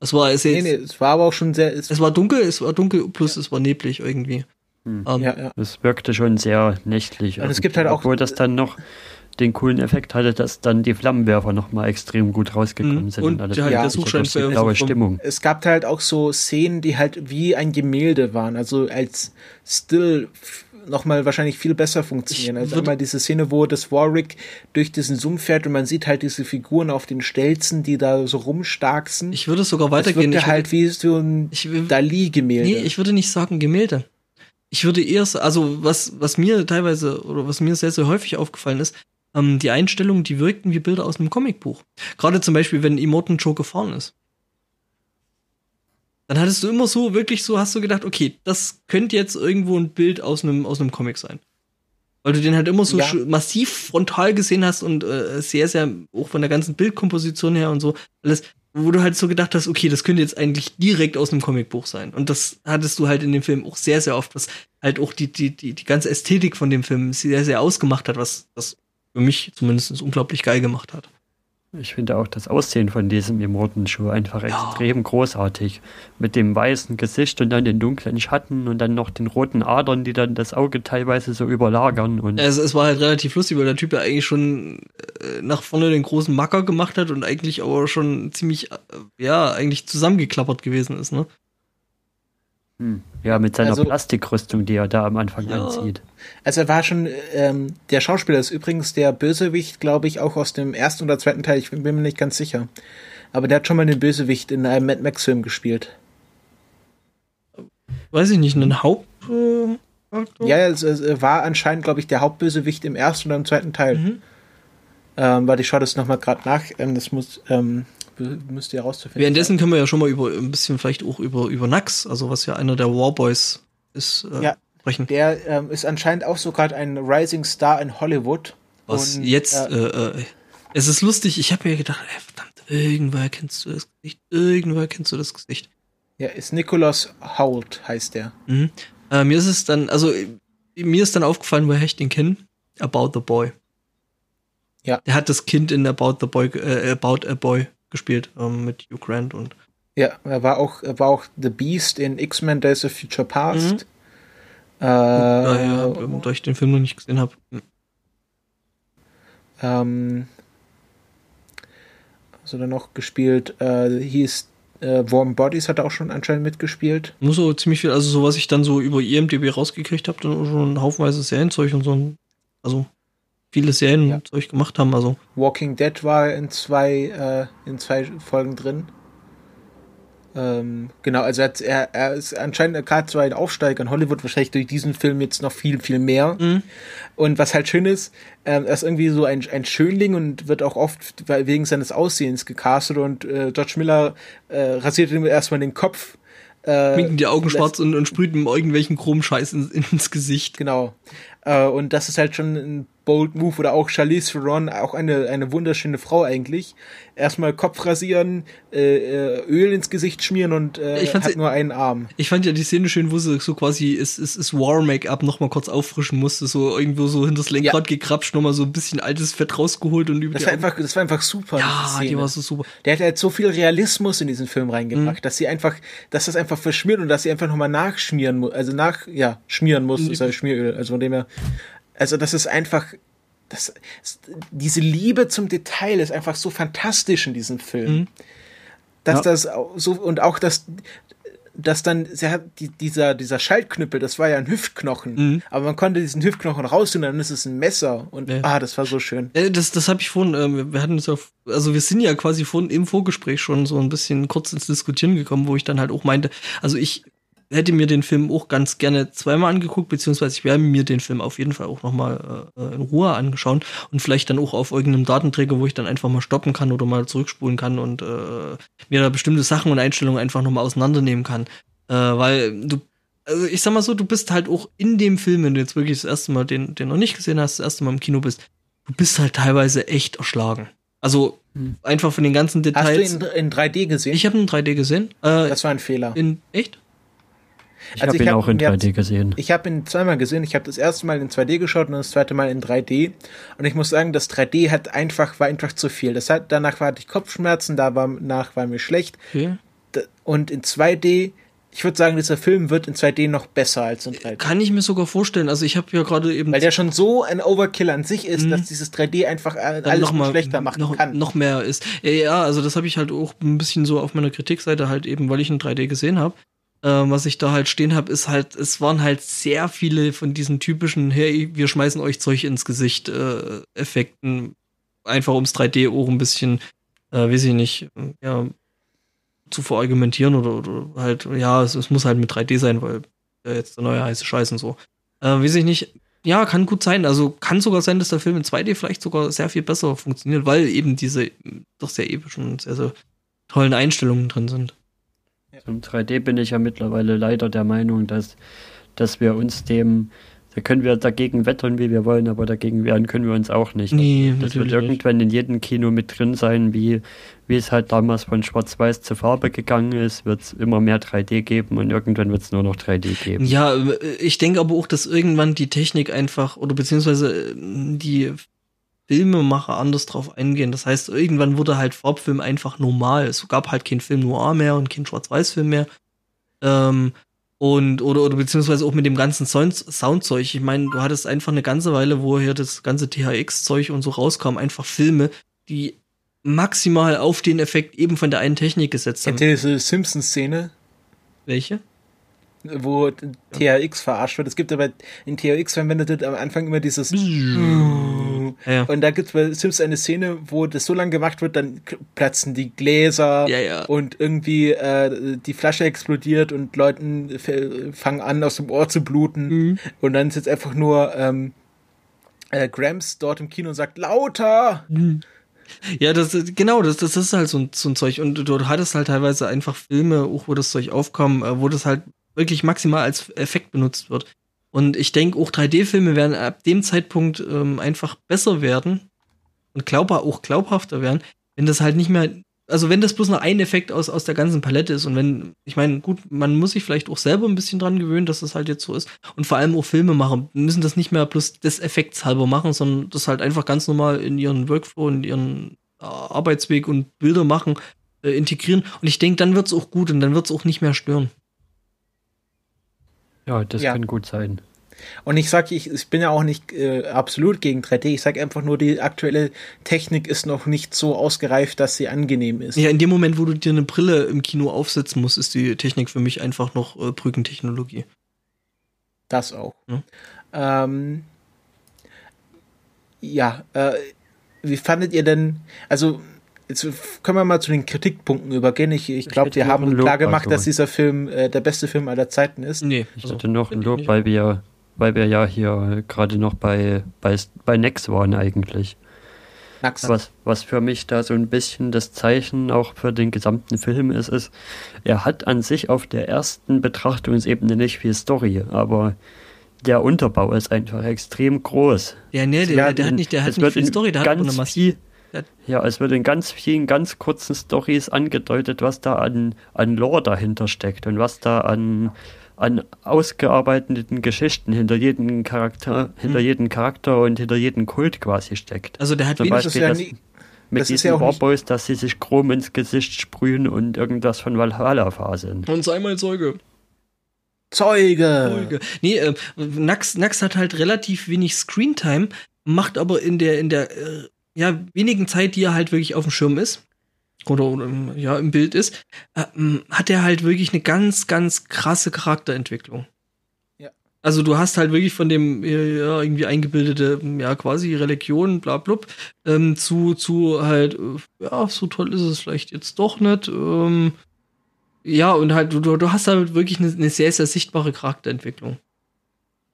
Es war es, jetzt, nee, nee, es war aber auch schon sehr. Es, es war dunkel, es war dunkel, plus ja. es war neblig irgendwie. Hm. Um, ähm, ja, ja. Es wirkte schon sehr nächtlich. Und es gibt halt auch. Obwohl das dann noch den coolen Effekt hatte, dass dann die Flammenwerfer nochmal extrem gut rausgekommen mhm. sind. Und, und ja, der Suchscheinwerfer. Blaue Stimmung. Es gab halt auch so Szenen, die halt wie ein Gemälde waren, also als Still nochmal wahrscheinlich viel besser funktionieren. Also einmal diese Szene, wo das Warwick durch diesen Sumpf fährt und man sieht halt diese Figuren auf den Stelzen, die da so rumstarksen. Ich würde sogar weitergehen. Das halt wie so ein Dali-Gemälde. Nee, ich würde nicht sagen Gemälde. Ich würde eher, also was, was mir teilweise oder was mir sehr, sehr häufig aufgefallen ist, ähm, die Einstellungen, die wirkten wie Bilder aus einem Comicbuch. Gerade zum Beispiel, wenn Immortan Joe gefahren ist. Dann hattest du immer so, wirklich so, hast du gedacht, okay, das könnte jetzt irgendwo ein Bild aus einem, aus einem Comic sein. Weil du den halt immer so ja. massiv frontal gesehen hast und äh, sehr, sehr, auch von der ganzen Bildkomposition her und so, alles, wo du halt so gedacht hast, okay, das könnte jetzt eigentlich direkt aus einem Comicbuch sein. Und das hattest du halt in dem Film auch sehr, sehr oft, was halt auch die, die, die, die ganze Ästhetik von dem Film sehr, sehr ausgemacht hat, was, was für mich zumindest unglaublich geil gemacht hat. Ich finde auch das Aussehen von diesem Immortan-Schuh einfach ja. extrem großartig. Mit dem weißen Gesicht und dann den dunklen Schatten und dann noch den roten Adern, die dann das Auge teilweise so überlagern. Und es, es war halt relativ lustig, weil der Typ ja eigentlich schon äh, nach vorne den großen Macker gemacht hat und eigentlich aber schon ziemlich, äh, ja, eigentlich zusammengeklappert gewesen ist, ne? Hm. Ja, mit seiner also, Plastikrüstung, die er da am Anfang ja. anzieht. Also er war schon, ähm, der Schauspieler ist übrigens der Bösewicht, glaube ich, auch aus dem ersten oder zweiten Teil, ich bin mir nicht ganz sicher. Aber der hat schon mal den Bösewicht in einem Mad Max-Film gespielt. Weiß ich nicht, einen Haupt... Äh, ja, es, es, war anscheinend, glaube ich, der Hauptbösewicht im ersten oder im zweiten Teil. Mhm. Ähm, weil ich schaue das nochmal gerade nach. Ähm, das muss, ähm, müsste ja rauszufinden. Währenddessen können wir ja schon mal über ein bisschen vielleicht auch über, über Nax, also was ja einer der Warboys ist, äh, ja, sprechen. Der ähm, ist anscheinend auch so gerade ein Rising Star in Hollywood. Was und, jetzt, äh, äh, es ist lustig, ich habe mir gedacht, ey, verdammt, irgendwoher kennst du das Gesicht, irgendwoher kennst du das Gesicht. Ja, ist Nicholas Hoult, heißt der. Mhm. Äh, mir ist es dann, also mir ist dann aufgefallen, woher ich den kenne. About the Boy. Ja. Der hat das Kind in About the Boy, äh, About a Boy gespielt ähm, mit Hugh Grant und. Ja, er war auch, er war auch The Beast in X-Men Days of Future Past. Mhm. Äh, Daher, da ich den Film noch nicht gesehen habe. Hm. Ähm, also dann noch gespielt, äh, hieß äh, Warm Bodies hat er auch schon anscheinend mitgespielt. Nur so ziemlich viel, also so was ich dann so über IMDB rausgekriegt habe, dann schon haufenweise Serienzeug und so. Also viele Serien ja. Gemacht haben. Also. Walking Dead war in zwei, äh, in zwei Folgen drin. Ähm, genau, also er, er ist anscheinend gerade so ein Aufsteiger in Hollywood, wahrscheinlich durch diesen Film jetzt noch viel, viel mehr. Mhm. Und was halt schön ist, ähm, er ist irgendwie so ein, ein Schönling und wird auch oft wegen seines Aussehens gecastet und äh, George Miller äh, rasiert ihm erstmal den Kopf. Äh, Schminken die Augen schwarz und, und sprüht ihm irgendwelchen Chromscheiß ins, ins Gesicht. Genau. Äh, und das ist halt schon ein Bold Move oder auch Charlize Theron, auch eine, eine wunderschöne Frau eigentlich. Erstmal Kopf rasieren, äh, äh Öl ins Gesicht schmieren und äh, ich hat nur einen Arm. Ich fand ja die Szene schön, wo sie so quasi ist, ist, ist War-Make-up nochmal kurz auffrischen musste, so irgendwo so hinter das Lenkrad ja. gekrapscht, nochmal so ein bisschen altes Fett rausgeholt und über das war einfach, Das war einfach super. Ja, die war so super. Der hat halt so viel Realismus in diesen Film reingebracht, mhm. dass sie einfach, dass das einfach verschmiert und dass sie einfach nochmal nachschmieren muss, also nach, ja, schmieren muss, mhm. ist halt Schmieröl, also von dem her also das ist einfach, das, diese Liebe zum Detail ist einfach so fantastisch in diesem Film. Mhm. Dass ja. das so, und auch das, dass dann, sie hat, die, dieser, dieser Schaltknüppel, das war ja ein Hüftknochen, mhm. aber man konnte diesen Hüftknochen rausholen, dann ist es ein Messer und ja. ah, das war so schön. Äh, das, das habe ich vorhin, äh, wir hatten es auf, also wir sind ja quasi vorhin im Vorgespräch schon so ein bisschen kurz ins Diskutieren gekommen, wo ich dann halt auch meinte, also ich hätte mir den Film auch ganz gerne zweimal angeguckt, beziehungsweise ich werde mir den Film auf jeden Fall auch nochmal äh, in Ruhe angeschaut und vielleicht dann auch auf irgendeinem Datenträger, wo ich dann einfach mal stoppen kann oder mal zurückspulen kann und äh, mir da bestimmte Sachen und Einstellungen einfach nochmal auseinandernehmen kann. Äh, weil du, also ich sag mal so, du bist halt auch in dem Film, wenn du jetzt wirklich das erste Mal den, den noch nicht gesehen hast, das erste Mal im Kino bist, du bist halt teilweise echt erschlagen. Also hm. einfach von den ganzen Details. Hast du ihn in 3D gesehen? Ich habe ihn in 3D gesehen. Äh, das war ein Fehler. In echt? Ich also habe ihn hab, auch in 3D gesehen. Ich habe ihn zweimal gesehen. Ich habe das erste Mal in 2D geschaut und das zweite Mal in 3D. Und ich muss sagen, das 3D hat einfach, war einfach zu viel. Das hat, danach hatte ich Kopfschmerzen, danach war mir schlecht. Okay. Und in 2D, ich würde sagen, dieser Film wird in 2D noch besser als in 3D. Kann ich mir sogar vorstellen. Also ich habe ja gerade eben. Weil der schon so ein Overkill an sich ist, mhm. dass dieses 3D einfach alles noch mal, schlechter machen noch, kann. Noch mehr ist. Ja, also das habe ich halt auch ein bisschen so auf meiner Kritikseite halt eben, weil ich in 3D gesehen habe äh, was ich da halt stehen habe, ist halt, es waren halt sehr viele von diesen typischen, hey, wir schmeißen euch Zeug ins Gesicht äh, Effekten, einfach ums 3D auch ein bisschen, äh, weiß ich nicht, ja, zu verargumentieren oder, oder halt, ja, es, es, muss halt mit 3D sein, weil äh, jetzt der neue heiße Scheiß und so. Äh, weiß ich nicht, ja, kann gut sein. Also kann sogar sein, dass der Film in 2D vielleicht sogar sehr viel besser funktioniert, weil eben diese doch sehr epischen und sehr, sehr tollen Einstellungen drin sind. Zum 3D bin ich ja mittlerweile leider der Meinung, dass, dass wir uns dem, da können wir dagegen wettern, wie wir wollen, aber dagegen wehren können wir uns auch nicht. Nee, das wird irgendwann nicht. in jedem Kino mit drin sein, wie, wie es halt damals von Schwarz-Weiß zu Farbe gegangen ist, wird es immer mehr 3D geben und irgendwann wird es nur noch 3D geben. Ja, ich denke aber auch, dass irgendwann die Technik einfach oder beziehungsweise die Filmemacher anders drauf eingehen. Das heißt, irgendwann wurde halt Farbfilm einfach normal. Es gab halt kein Film noir mehr und kein Schwarz-Weiß-Film mehr. Ähm, und, oder, oder beziehungsweise auch mit dem ganzen Sound, Soundzeug. Ich meine, du hattest einfach eine ganze Weile, wo hier das ganze THX-Zeug und so rauskam, einfach Filme, die maximal auf den Effekt eben von der einen Technik gesetzt haben. Kennt ihr diese Simpsons-Szene? Welche? Wo THX verarscht wird. Es gibt aber in THX verwendet am Anfang immer dieses ja. und da gibt es bei Sims eine Szene, wo das so lange gemacht wird, dann platzen die Gläser ja, ja. und irgendwie äh, die Flasche explodiert und Leuten fangen an aus dem Ohr zu bluten mhm. und dann ist jetzt einfach nur ähm, äh, Grams dort im Kino und sagt lauter. Mhm. Ja, das genau, das, das ist halt so ein, so ein Zeug. Und du hattest halt teilweise einfach Filme, auch wo das Zeug aufkam, äh, wo das halt wirklich maximal als Effekt benutzt wird. Und ich denke, auch 3D-Filme werden ab dem Zeitpunkt ähm, einfach besser werden und glaubbar, auch glaubhafter werden, wenn das halt nicht mehr, also wenn das bloß noch ein Effekt aus, aus der ganzen Palette ist und wenn, ich meine, gut, man muss sich vielleicht auch selber ein bisschen dran gewöhnen, dass das halt jetzt so ist und vor allem auch Filme machen, müssen das nicht mehr bloß des Effekts halber machen, sondern das halt einfach ganz normal in ihren Workflow, in ihren äh, Arbeitsweg und Bilder machen, äh, integrieren und ich denke, dann wird es auch gut und dann wird es auch nicht mehr stören. Ja, das ja. kann gut sein. Und ich sage, ich, ich bin ja auch nicht äh, absolut gegen 3D. Ich sage einfach nur, die aktuelle Technik ist noch nicht so ausgereift, dass sie angenehm ist. Ja, in dem Moment, wo du dir eine Brille im Kino aufsetzen musst, ist die Technik für mich einfach noch äh, Brückentechnologie. Das auch. Hm? Ähm, ja, äh, wie fandet ihr denn, also Jetzt können wir mal zu den Kritikpunkten übergehen. Ich, ich glaube, wir haben klar gemacht, dass dieser Film äh, der beste Film aller Zeiten ist. Nee, ich also, hatte noch ein Lob, weil wir, weil wir ja hier gerade noch bei, bei, bei Nex waren eigentlich. Was, was für mich da so ein bisschen das Zeichen auch für den gesamten Film ist, ist, er hat an sich auf der ersten Betrachtungsebene nicht viel Story, aber der Unterbau ist einfach extrem groß. Ja, nee, der, der, hat nicht, der hat nicht viel Story, der hat nur eine viel, Ja, es wird in ganz vielen ganz kurzen Stories angedeutet, was da an, an Lore dahinter steckt und was da an an ausgearbeiteten Geschichten hinter jedem Charakter, hinter hm. jedem Charakter und hinter jedem Kult quasi steckt. Also der hat Zum Beispiel ja das, mit das diesen ja Warboys, dass sie sich Chrom ins Gesicht sprühen und irgendwas von Valhalla faseln. Und sei mal Zeuge. Zeuge. Zeuge. Nee, äh, Nax, Nax hat halt relativ wenig Screentime, macht aber in der, in der, äh, ja, wenigen Zeit, die er halt wirklich auf dem Schirm ist, oder, oder ja im Bild ist, äh, hat er halt wirklich eine ganz, ganz krasse Charakterentwicklung. Ja. Also du hast halt wirklich von dem ja, irgendwie eingebildete, ja quasi Religion, bla bla, ähm, zu, zu halt, äh, ja, so toll ist es vielleicht jetzt doch nicht. Ähm, ja, und halt, du, du hast halt wirklich eine, eine sehr, sehr sichtbare Charakterentwicklung.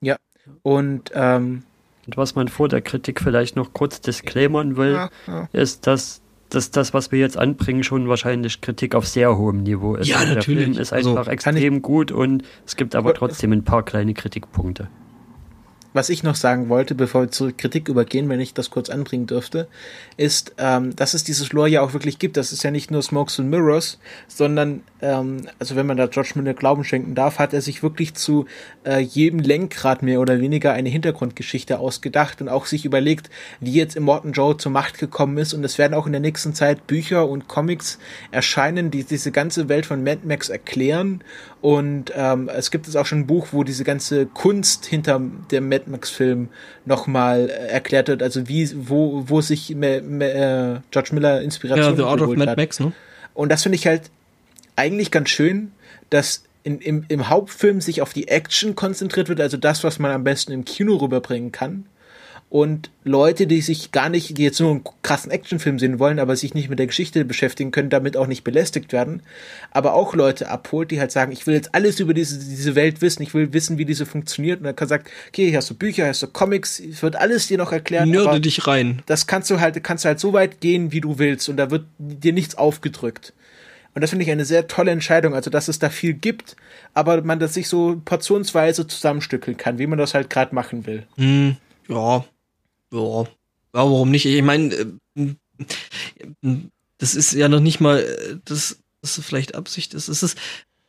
Ja, und ähm, und was man vor der Kritik vielleicht noch kurz disclaimern will, ja, ja. ist, dass dass das, was wir jetzt anbringen, schon wahrscheinlich Kritik auf sehr hohem Niveau ist. Ja, also natürlich. Der Film ist einfach also, extrem gut und es gibt aber trotzdem ein paar kleine Kritikpunkte was ich noch sagen wollte, bevor wir zur Kritik übergehen, wenn ich das kurz anbringen dürfte, ist, ähm, dass es dieses Lore ja auch wirklich gibt. Das ist ja nicht nur Smokes and Mirrors, sondern, ähm, also wenn man da George Miller Glauben schenken darf, hat er sich wirklich zu äh, jedem Lenkrad mehr oder weniger eine Hintergrundgeschichte ausgedacht und auch sich überlegt, wie jetzt Immortan Joe zur Macht gekommen ist. Und es werden auch in der nächsten Zeit Bücher und Comics erscheinen, die diese ganze Welt von Mad Max erklären. Und ähm, es gibt jetzt auch schon ein Buch, wo diese ganze Kunst hinter der Mad Max-Film nochmal äh, erklärt wird, also wie, wo, wo sich Me, Me, äh, George Miller Inspiration Ja, The Art of Mad hat. Max, ne? Und das finde ich halt eigentlich ganz schön, dass in, im, im Hauptfilm sich auf die Action konzentriert wird, also das, was man am besten im Kino rüberbringen kann und Leute, die sich gar nicht, die jetzt nur einen krassen Actionfilm sehen wollen, aber sich nicht mit der Geschichte beschäftigen können, damit auch nicht belästigt werden, aber auch Leute abholt, die halt sagen, ich will jetzt alles über diese, diese Welt wissen, ich will wissen, wie diese funktioniert und dann kann sagt, okay, hier hast du Bücher, hier hast du Comics, es wird alles dir noch erklärt. Nörde dich rein. Das kannst du halt, kannst du halt so weit gehen, wie du willst und da wird dir nichts aufgedrückt. Und das finde ich eine sehr tolle Entscheidung, also dass es da viel gibt, aber man das sich so portionsweise zusammenstückeln kann, wie man das halt gerade machen will. Mm, ja, ja, warum nicht? Ich meine, äh, das ist ja noch nicht mal, äh, das, vielleicht Absicht ist. Es ist,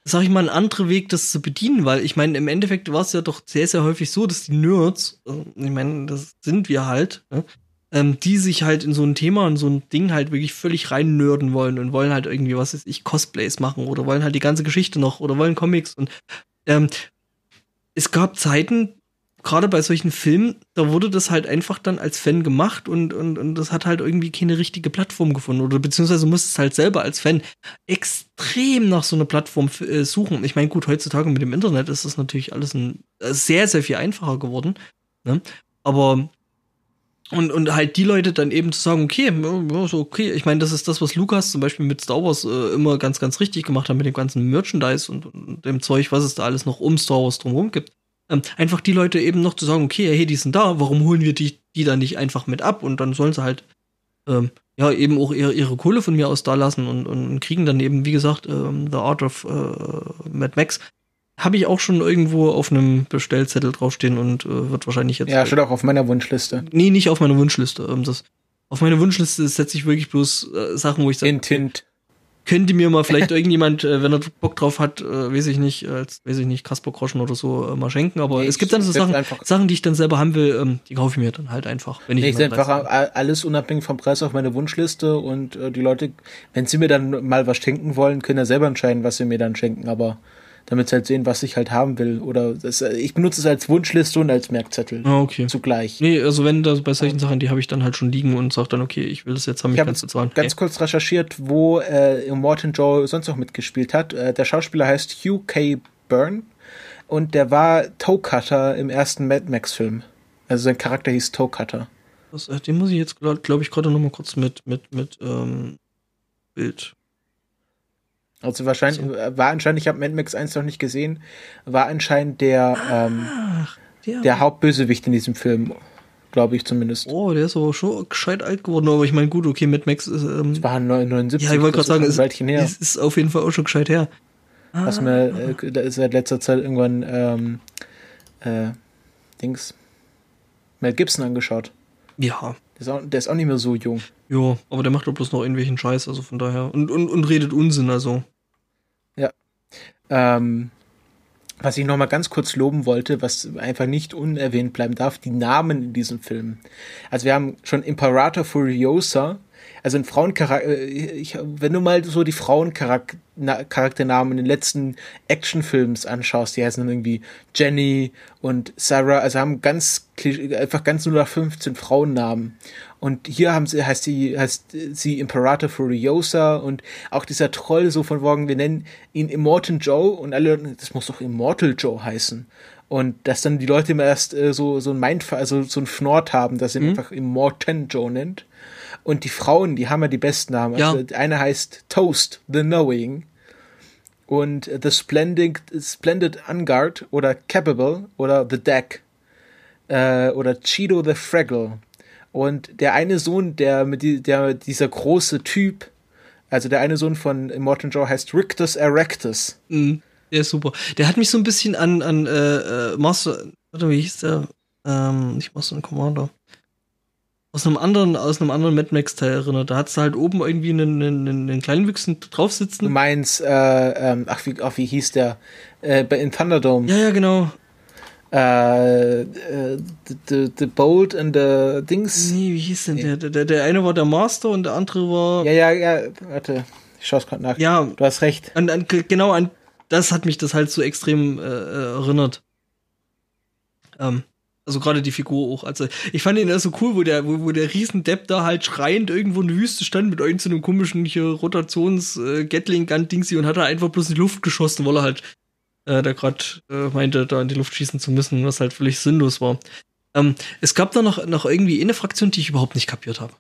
sag ich mal, ein anderer Weg, das zu bedienen, weil ich meine, im Endeffekt war es ja doch sehr, sehr häufig so, dass die Nerds, äh, ich meine, das sind wir halt, ne, ähm, die sich halt in so ein Thema und so ein Ding halt wirklich völlig rein nörden wollen und wollen halt irgendwie, was weiß ich, Cosplays machen oder wollen halt die ganze Geschichte noch oder wollen Comics und ähm, es gab Zeiten, gerade bei solchen Filmen, da wurde das halt einfach dann als Fan gemacht und, und, und das hat halt irgendwie keine richtige Plattform gefunden. Oder beziehungsweise musstest halt selber als Fan extrem nach so einer Plattform äh, suchen. Ich meine, gut, heutzutage mit dem Internet ist das natürlich alles ein, äh, sehr, sehr viel einfacher geworden. Ne? Aber und, und halt die Leute dann eben zu sagen, okay, okay, ich meine, das ist das, was Lukas zum Beispiel mit Star Wars äh, immer ganz, ganz richtig gemacht hat mit dem ganzen Merchandise und, und dem Zeug, was es da alles noch um Star Wars drumherum gibt ähm, einfach die Leute eben noch zu sagen, okay, hey, die sind da, warum holen wir die, die dann nicht einfach mit ab? Und dann sollen sie halt ähm, ja eben auch ihre, ihre Kohle von mir aus da lassen und, und kriegen dann eben, wie gesagt, ähm, The Art of äh, Mad Max. Habe ich auch schon irgendwo auf einem Bestellzettel draufstehen und äh, wird wahrscheinlich jetzt. Ja, steht auch auf meiner Wunschliste. Nee, nicht auf meiner Wunschliste. Ähm, das, auf meine Wunschliste setze ich wirklich bloß äh, Sachen, wo ich sage. In Tint könnte mir mal vielleicht irgendjemand, äh, wenn er Bock drauf hat, äh, weiß ich nicht, als, weiß ich nicht, Kasper Groschen oder so äh, mal schenken. Aber nee, es gibt dann so Sachen, Sachen, die ich dann selber haben will, ähm, die kaufe ich mir dann halt einfach. Wenn ich nee, ich einfach alles unabhängig vom Preis auf meine Wunschliste und äh, die Leute, wenn sie mir dann mal was schenken wollen, können ja selber entscheiden, was sie mir dann schenken. Aber damit sie halt sehen, was ich halt haben will. Oder das, ich benutze es als Wunschliste und als Merkzettel. Ah, okay. Zugleich. Nee, also wenn da bei solchen Sachen, die habe ich dann halt schon liegen und sage dann, okay, ich will das jetzt haben, ich, ich ganz bezahlen. Ganz hey. kurz recherchiert, wo äh, Morton Joe sonst noch mitgespielt hat. Äh, der Schauspieler heißt Hugh K. Byrne und der war Toe Cutter im ersten Mad Max Film. Also sein Charakter hieß Toe Cutter. Das, äh, den muss ich jetzt, glaube glaub ich, gerade noch mal kurz mit, mit, mit, ähm, Bild. Also wahrscheinlich, so. war anscheinend, ich habe Mad Max 1 noch nicht gesehen, war anscheinend der, ähm, der, der Hauptbösewicht in diesem Film glaube ich zumindest. Oh, der ist aber schon gescheit alt geworden, aber ich meine, gut, okay, Mad Max ist. Ähm, das war 79. Ja, ich wollte gerade sagen, ist, ist, ist auf jeden Fall auch schon gescheit her. Was ah. mir äh, seit letzter Zeit irgendwann ähm, äh, Dings Mel Gibson angeschaut. Ja. Der ist, auch, der ist auch nicht mehr so jung. Ja, aber der macht doch bloß noch irgendwelchen Scheiß, also von daher. Und, und, und redet Unsinn, also. Ja. Ähm, was ich noch mal ganz kurz loben wollte, was einfach nicht unerwähnt bleiben darf, die Namen in diesem Film. Also wir haben schon Imperator Furiosa, also ein Frauencharakter, äh, wenn du mal so die Frauencharakternamen in den letzten Actionfilms anschaust, die heißen dann irgendwie Jenny und Sarah, also haben ganz, einfach ganz nur nach 15 Frauennamen. Und hier haben sie, heißt sie, heißt sie Imperator Furiosa und auch dieser Troll so von morgen, wir nennen ihn Immortal Joe und alle, das muss doch Immortal Joe heißen. Und dass dann die Leute immer erst äh, so, so ein Mindfall, also so ein Fnort haben, dass sie mhm. einfach Immortal Joe nennt. Und die Frauen, die haben ja die besten Namen. Ja. Also eine heißt Toast, The Knowing. Und The Splendid, Splendid Unguard oder Capable oder The Deck. Äh, oder Cheeto the Fraggle. Und der eine Sohn, der mit die, der dieser große Typ, also der eine Sohn von Immortal Joe heißt Rictus Erectus. Mhm. Der ist super. Der hat mich so ein bisschen an, an äh, äh Master, warte, wie hieß der? Ähm, nicht Master Commander aus einem anderen, aus einem anderen Mad Max Teil erinnert. Da hat es halt oben irgendwie einen, einen, einen kleinen Wüchsen drauf sitzen. Du meinst, äh, ähm, ach, wie, ach, wie hieß der? Äh, in Thunderdome. Ja, ja, genau. Äh, äh, the, the Bolt and the Dings. Nee, wie hieß denn nee. der? der? Der eine war der Master und der andere war. Ja, ja, ja, warte. Ich schaue es gerade nach. Ja. Du hast recht. An, an, genau an das hat mich das halt so extrem äh, erinnert. Ähm, also gerade die Figur auch. Also ich fand ihn ja so cool, wo der, wo, wo der Riesendepp da halt schreiend irgendwo in der Wüste stand mit irgend so einem komischen hier Rotations äh, und hat da einfach bloß in die Luft geschossen, weil er halt äh, da gerade äh, meinte, da in die Luft schießen zu müssen, was halt völlig sinnlos war. Ähm, es gab da noch, noch irgendwie eine Fraktion, die ich überhaupt nicht kapiert habe.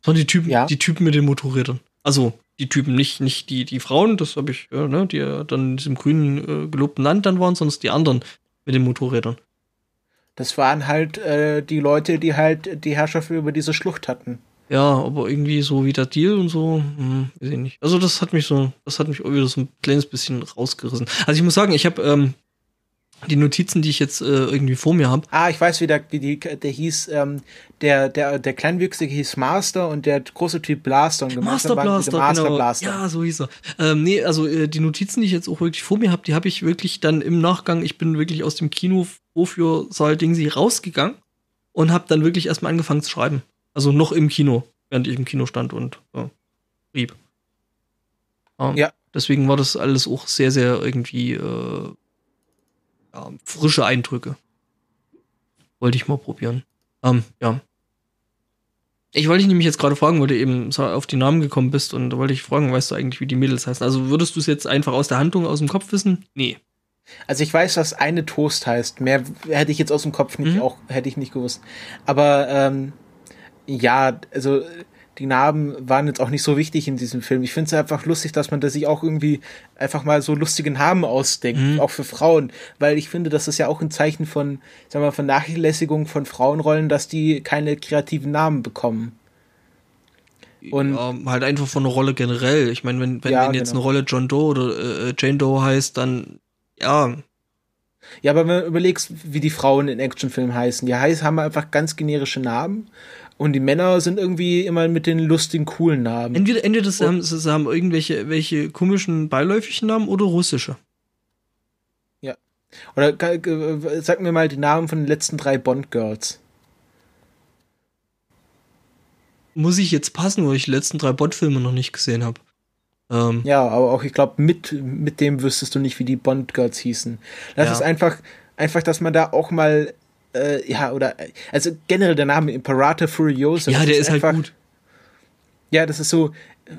Das waren die Typen, ja. die Typen mit den Motorrädern. Also die Typen, nicht, nicht die, die Frauen, das habe ich, äh, ne, die dann in diesem grünen äh, gelobten Land dann waren, sondern die anderen mit den Motorrädern. Das waren halt äh, die Leute, die halt die Herrschaft über diese Schlucht hatten. Ja, aber irgendwie so wie der Deal und so, hm, weiß ich nicht. Also das hat mich so, das hat mich irgendwie so ein kleines bisschen rausgerissen. Also ich muss sagen, ich habe ähm, die Notizen, die ich jetzt äh, irgendwie vor mir habe. Ah, ich weiß, wie der, wie die, der hieß, ähm, der, der, der Kleinwüchsige hieß Master und der große Typ Blaster. Und Master Blaster, Master genau. Blaster. Ja, so hieß er. Ähm, nee, also äh, die Notizen, die ich jetzt auch wirklich vor mir habe, die habe ich wirklich dann im Nachgang, ich bin wirklich aus dem Kino wofür Saal Dingsy rausgegangen und habe dann wirklich erstmal angefangen zu schreiben. Also noch im Kino, während ich im Kino stand und äh, schrieb. Ähm, ja. Deswegen war das alles auch sehr, sehr irgendwie äh, ja, frische Eindrücke. Wollte ich mal probieren. Ähm, ja. Ich wollte dich nämlich jetzt gerade fragen, weil du eben auf die Namen gekommen bist und da wollte ich fragen, weißt du eigentlich, wie die Mädels heißen? Also würdest du es jetzt einfach aus der Handlung, aus dem Kopf wissen? Nee. Also ich weiß, was eine Toast heißt. Mehr hätte ich jetzt aus dem Kopf nicht mhm. auch hätte ich nicht gewusst. Aber ähm, ja, also die Namen waren jetzt auch nicht so wichtig in diesem Film. Ich finde es einfach lustig, dass man da sich auch irgendwie einfach mal so lustige Namen ausdenkt, mhm. auch für Frauen, weil ich finde, das ist ja auch ein Zeichen von, sagen wir mal, von Nachlässigung von Frauenrollen, dass die keine kreativen Namen bekommen. Und ja, halt einfach von einer Rolle generell. Ich meine, wenn, wenn, ja, wenn jetzt genau. eine Rolle John Doe oder äh, Jane Doe heißt, dann ja. Ja, aber wenn du überlegst, wie die Frauen in Actionfilmen heißen, die heißen, haben einfach ganz generische Namen und die Männer sind irgendwie immer mit den lustigen, coolen Namen. Entweder, entweder das haben, sie haben irgendwelche welche komischen beiläufigen Namen oder russische. Ja. Oder sag mir mal die Namen von den letzten drei Bond-Girls. Muss ich jetzt passen, weil ich die letzten drei Bond-Filme noch nicht gesehen habe. Ähm, ja, aber auch, ich glaube, mit, mit dem wüsstest du nicht, wie die Bond-Girls hießen. Das ja. ist einfach, einfach, dass man da auch mal, äh, ja, oder, also generell der Name Imperator Furiosa. Ja, der ist, halt einfach, halt gut. Ja, das ist so,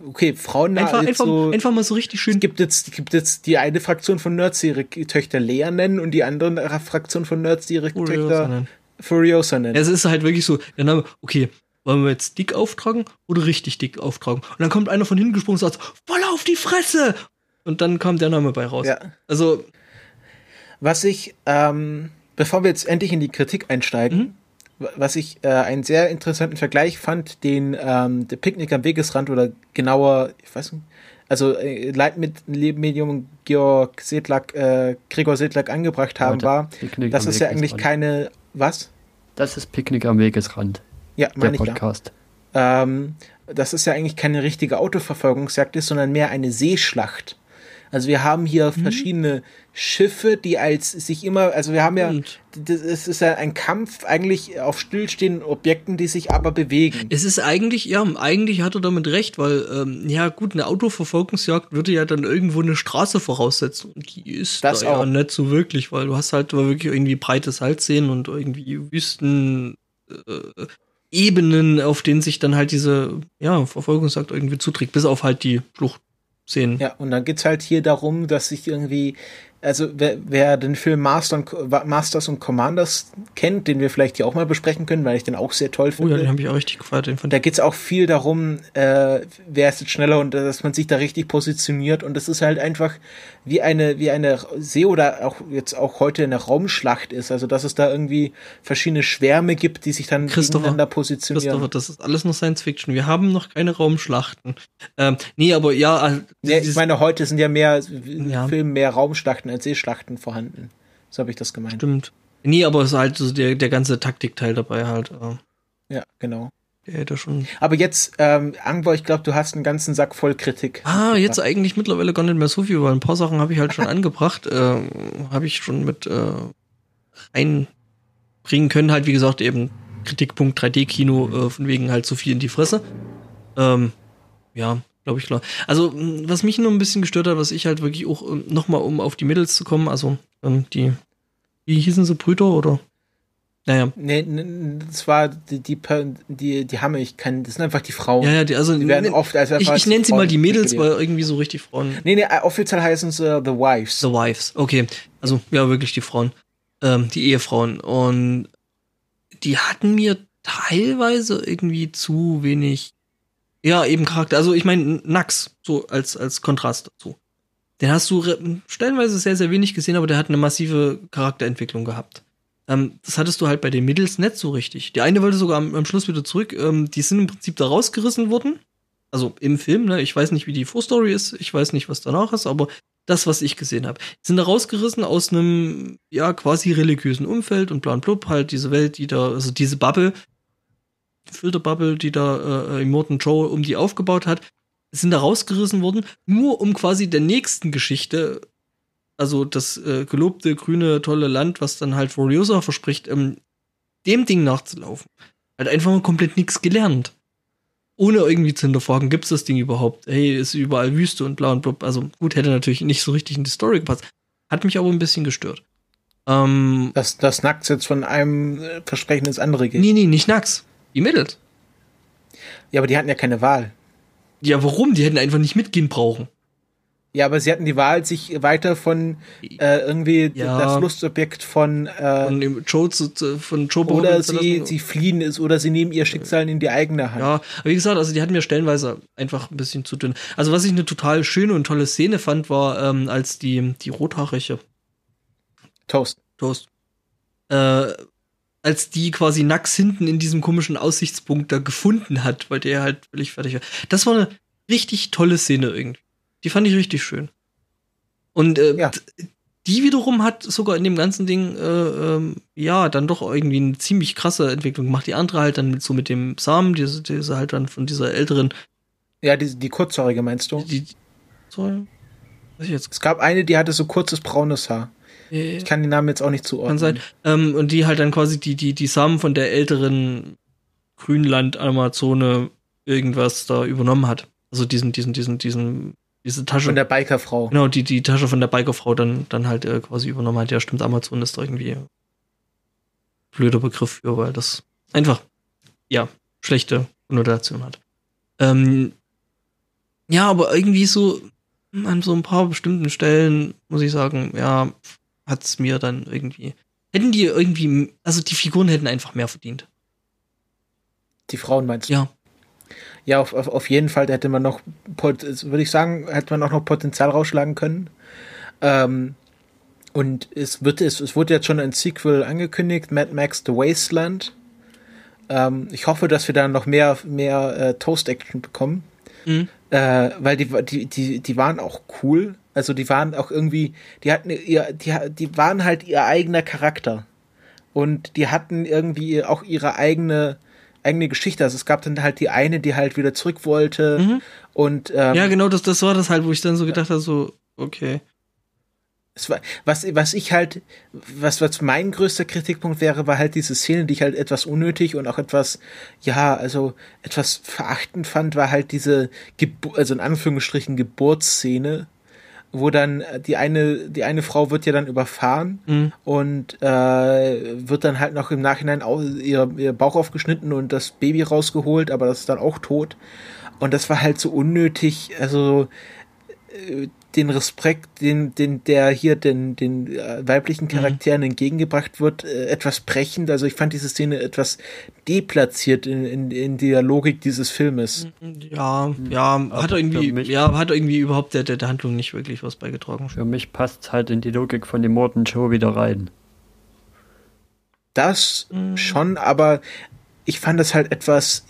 okay, Frauen einfach, einfach, so, einfach mal so richtig schön. Es gibt jetzt, gibt jetzt die eine Fraktion von Nerds, die ihre Töchter Lea nennen und die andere Fraktion von Nerds, die ihre Furiosa Töchter nennen. Furiosa nennen. Es ist halt wirklich so, der Name, okay, wollen wir jetzt dick auftragen oder richtig dick auftragen? Und dann kommt einer von hinten gesprungen und sagt, voll auf die Fresse! Und dann kam der Name bei raus. Ja. Also. Was ich, ähm, bevor wir jetzt endlich in die Kritik einsteigen, mhm was ich äh, einen sehr interessanten Vergleich fand, den ähm, der Picknick am Wegesrand oder genauer, ich weiß nicht, also äh, Leitmedium Georg Sedlak, äh, Gregor Sedlak angebracht haben, war, das ist ja eigentlich keine, was? Das ist Picknick am Wegesrand. Ja, meine ich Podcast. Ja. Ähm, das ist ja eigentlich keine richtige Autoverfolgungsjagd ist, sondern mehr eine Seeschlacht. Also wir haben hier mhm. verschiedene Schiffe, die als sich immer, also wir haben ja, es ist ja ein Kampf eigentlich auf stillstehenden Objekten, die sich aber bewegen. Es ist eigentlich, ja, eigentlich hat er damit recht, weil, ähm, ja gut, eine Autoverfolgungsjagd würde ja dann irgendwo eine Straße voraussetzen. Und die ist das da auch. ja nicht so wirklich, weil du hast halt wirklich irgendwie breites Salzseen und irgendwie Wüsten. Äh, Ebenen, auf denen sich dann halt diese ja, Verfolgungsjagd irgendwie zuträgt, bis auf halt die Flucht sehen. Ja, und dann geht's halt hier darum, dass sich irgendwie also wer, wer den Film Master und, Masters und Commanders kennt, den wir vielleicht hier auch mal besprechen können, weil ich den auch sehr toll finde. Oh ja, den habe ich auch richtig gefeiert. Den fand da geht's auch viel darum, äh, wer ist jetzt schneller und dass man sich da richtig positioniert und das ist halt einfach wie eine wie eine See oder auch jetzt auch heute eine Raumschlacht ist, also dass es da irgendwie verschiedene Schwärme gibt, die sich dann gegeneinander positionieren. Christopher, das ist alles nur Science Fiction. Wir haben noch keine Raumschlachten. Ähm, nee, aber ja, äh, nee, ich meine, heute sind ja mehr ja. Filme mehr Raumschlachten als Seeschlachten vorhanden. So habe ich das gemeint. Stimmt. Nee, aber es ist halt so der, der ganze Taktikteil dabei halt. Ja, genau. Der hätte schon. Aber jetzt, ähm, Angbo, ich glaube, du hast einen ganzen Sack voll Kritik. Ah, jetzt eigentlich mittlerweile gar nicht mehr so viel, weil ein paar Sachen habe ich halt schon angebracht. Äh, habe ich schon mit äh, einbringen können. Halt, wie gesagt, eben Kritikpunkt 3D-Kino, äh, von wegen halt so viel in die Fresse. Ähm, ja, glaube ich, klar. Also, was mich nur ein bisschen gestört hat, was ich halt wirklich auch ähm, nochmal, um auf die Mädels zu kommen, also ähm, die, wie hießen sie, Brüder oder? Naja. Nee, das war die, die, die, die haben ich kann, das sind einfach die Frauen. Ja, ja, die, also, die werden oft als Ich, ich nenne sie mal die Mädels, weil irgendwie so richtig Frauen. Nee, nee, äh, offiziell heißen sie uh, The Wives. The Wives, okay. Also, ja, wirklich die Frauen. Ähm, die Ehefrauen. Und die hatten mir teilweise irgendwie zu wenig ja, eben Charakter. Also ich meine, Nax, so als, als Kontrast dazu. Den hast du stellenweise sehr, sehr wenig gesehen, aber der hat eine massive Charakterentwicklung gehabt. Ähm, das hattest du halt bei den Middles nicht so richtig. Der eine wollte sogar am, am Schluss wieder zurück. Ähm, die sind im Prinzip da rausgerissen worden. Also im Film, ne? Ich weiß nicht, wie die Vorstory ist, ich weiß nicht, was danach ist, aber das, was ich gesehen habe. sind da rausgerissen aus einem, ja, quasi religiösen Umfeld und bla blub, halt diese Welt, die da, also diese Bubble, Filterbubble, die da äh, Immortan Joe um die aufgebaut hat, sind da rausgerissen worden, nur um quasi der nächsten Geschichte, also das äh, gelobte grüne tolle Land, was dann halt Furiosa verspricht, ähm, dem Ding nachzulaufen. Hat einfach mal komplett nichts gelernt. Ohne irgendwie zu hinterfragen, gibt's das Ding überhaupt? Hey, ist überall Wüste und bla und blub. Also gut, hätte natürlich nicht so richtig in die Story gepasst. Hat mich aber ein bisschen gestört. Ähm, dass das Nacks jetzt von einem Versprechen ins andere geht. Nee, nee, nicht Nacks. Die Mädels. Ja, aber die hatten ja keine Wahl. Ja, warum? Die hätten einfach nicht mitgehen brauchen. Ja, aber sie hatten die Wahl, sich weiter von äh, irgendwie ja. das Lustobjekt von, äh, von Joe zu, von Joe oder sie, sie fliehen ist oder sie nehmen ihr Schicksal in die eigene Hand. Ja, aber wie gesagt, also die hatten mir stellenweise einfach ein bisschen zu dünn. Also was ich eine total schöne und tolle Szene fand, war ähm, als die die rothaarige Toast Toast äh, als die quasi Nax hinten in diesem komischen Aussichtspunkt da gefunden hat, weil der halt völlig fertig war. Das war eine richtig tolle Szene irgendwie. Die fand ich richtig schön. Und äh, ja. die wiederum hat sogar in dem ganzen Ding, äh, ähm, ja, dann doch irgendwie eine ziemlich krasse Entwicklung gemacht. Die andere halt dann so mit dem Samen, diese, diese halt dann von dieser älteren. Ja, die, die kurzhaarige meinst du? Die, sorry. Ich jetzt? Es gab eine, die hatte so kurzes braunes Haar. Ich kann den Namen jetzt auch nicht zuordnen. Kann sein. Ähm, und die halt dann quasi die, die, die Samen von der älteren Grünland-Amazone irgendwas da übernommen hat. Also diesen, diesen, diesen, diesen, diese Tasche. Von der Bikerfrau. Genau, die, die Tasche von der Bikerfrau dann, dann halt äh, quasi übernommen hat. Ja, stimmt, Amazon ist da irgendwie blöder Begriff für, weil das einfach, ja, schlechte Konnotation hat. Ähm, ja, aber irgendwie so an so ein paar bestimmten Stellen muss ich sagen, ja, hat's mir dann irgendwie. Hätten die irgendwie, also die Figuren hätten einfach mehr verdient. Die Frauen meinst du? Ja. Ja, auf, auf, auf jeden Fall hätte man noch, würde ich sagen, hätte man auch noch Potenzial rausschlagen können. Ähm, und es wird es, es wurde jetzt schon ein Sequel angekündigt, Mad Max The Wasteland. Ähm, ich hoffe, dass wir da noch mehr, mehr äh, Toast-Action bekommen. Mhm. Äh, weil die, die, die, die waren auch cool. Also die waren auch irgendwie, die hatten ihr, die, die waren halt ihr eigener Charakter. Und die hatten irgendwie auch ihre eigene, eigene Geschichte. Also es gab dann halt die eine, die halt wieder zurück wollte. Mhm. Und ähm, ja, genau, das, das war das halt, wo ich dann so gedacht habe, so, okay. War, was, was ich halt, was, was mein größter Kritikpunkt wäre, war halt diese Szene, die ich halt etwas unnötig und auch etwas, ja, also etwas verachtend fand, war halt diese, Gebu also in Anführungsstrichen Geburtsszene, wo dann die eine, die eine Frau wird ja dann überfahren mhm. und äh, wird dann halt noch im Nachhinein auch ihr, ihr Bauch aufgeschnitten und das Baby rausgeholt, aber das ist dann auch tot. Und das war halt so unnötig, also äh, den Respekt, den, den, der hier den, den äh, weiblichen Charakteren mhm. entgegengebracht wird, äh, etwas brechend. Also ich fand diese Szene etwas deplatziert in, in, in der Logik dieses Filmes. Ja, ja, hat irgendwie, ja, hat irgendwie überhaupt der, der, der Handlung nicht wirklich was beigetragen. Für mich passt halt in die Logik von dem Morton Joe wieder rein. Das mhm. schon, aber ich fand das halt etwas,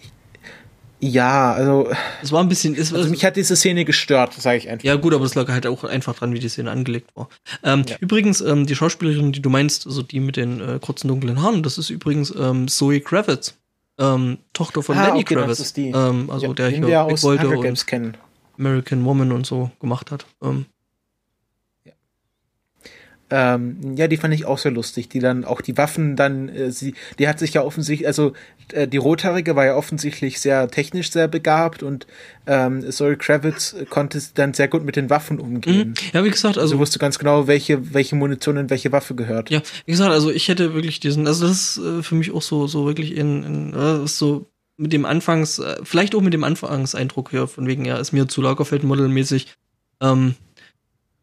ja, also. Es war ein bisschen. Es, also mich hat diese Szene gestört, sage ich einfach. Ja, gut, aber es lag halt auch einfach dran, wie die Szene angelegt war. Ähm, ja. Übrigens, ähm, die Schauspielerin, die du meinst, also die mit den äh, kurzen dunklen Haaren, das ist übrigens ähm, Zoe Kravitz, ähm, Tochter von ah, Lenny okay, Kravitz. Ähm, also ja, der hier wir aus Hunger Games kennen. American Woman und so gemacht hat. Ähm, ähm, ja, die fand ich auch sehr lustig, die dann auch die Waffen dann, äh, sie, die hat sich ja offensichtlich, also äh, die Rothaarige war ja offensichtlich sehr technisch sehr begabt und ähm, Zoe Kravitz konnte dann sehr gut mit den Waffen umgehen. Mhm. Ja, wie gesagt, also. Sie wusste ganz genau, welche, welche Munition in welche Waffe gehört. Ja, wie gesagt, also ich hätte wirklich diesen, also das ist äh, für mich auch so, so wirklich in, in äh, so mit dem Anfangs, äh, vielleicht auch mit dem Anfangseindruck hier, von wegen, ja, ist mir zu Lagerfeld-Model-mäßig, ähm,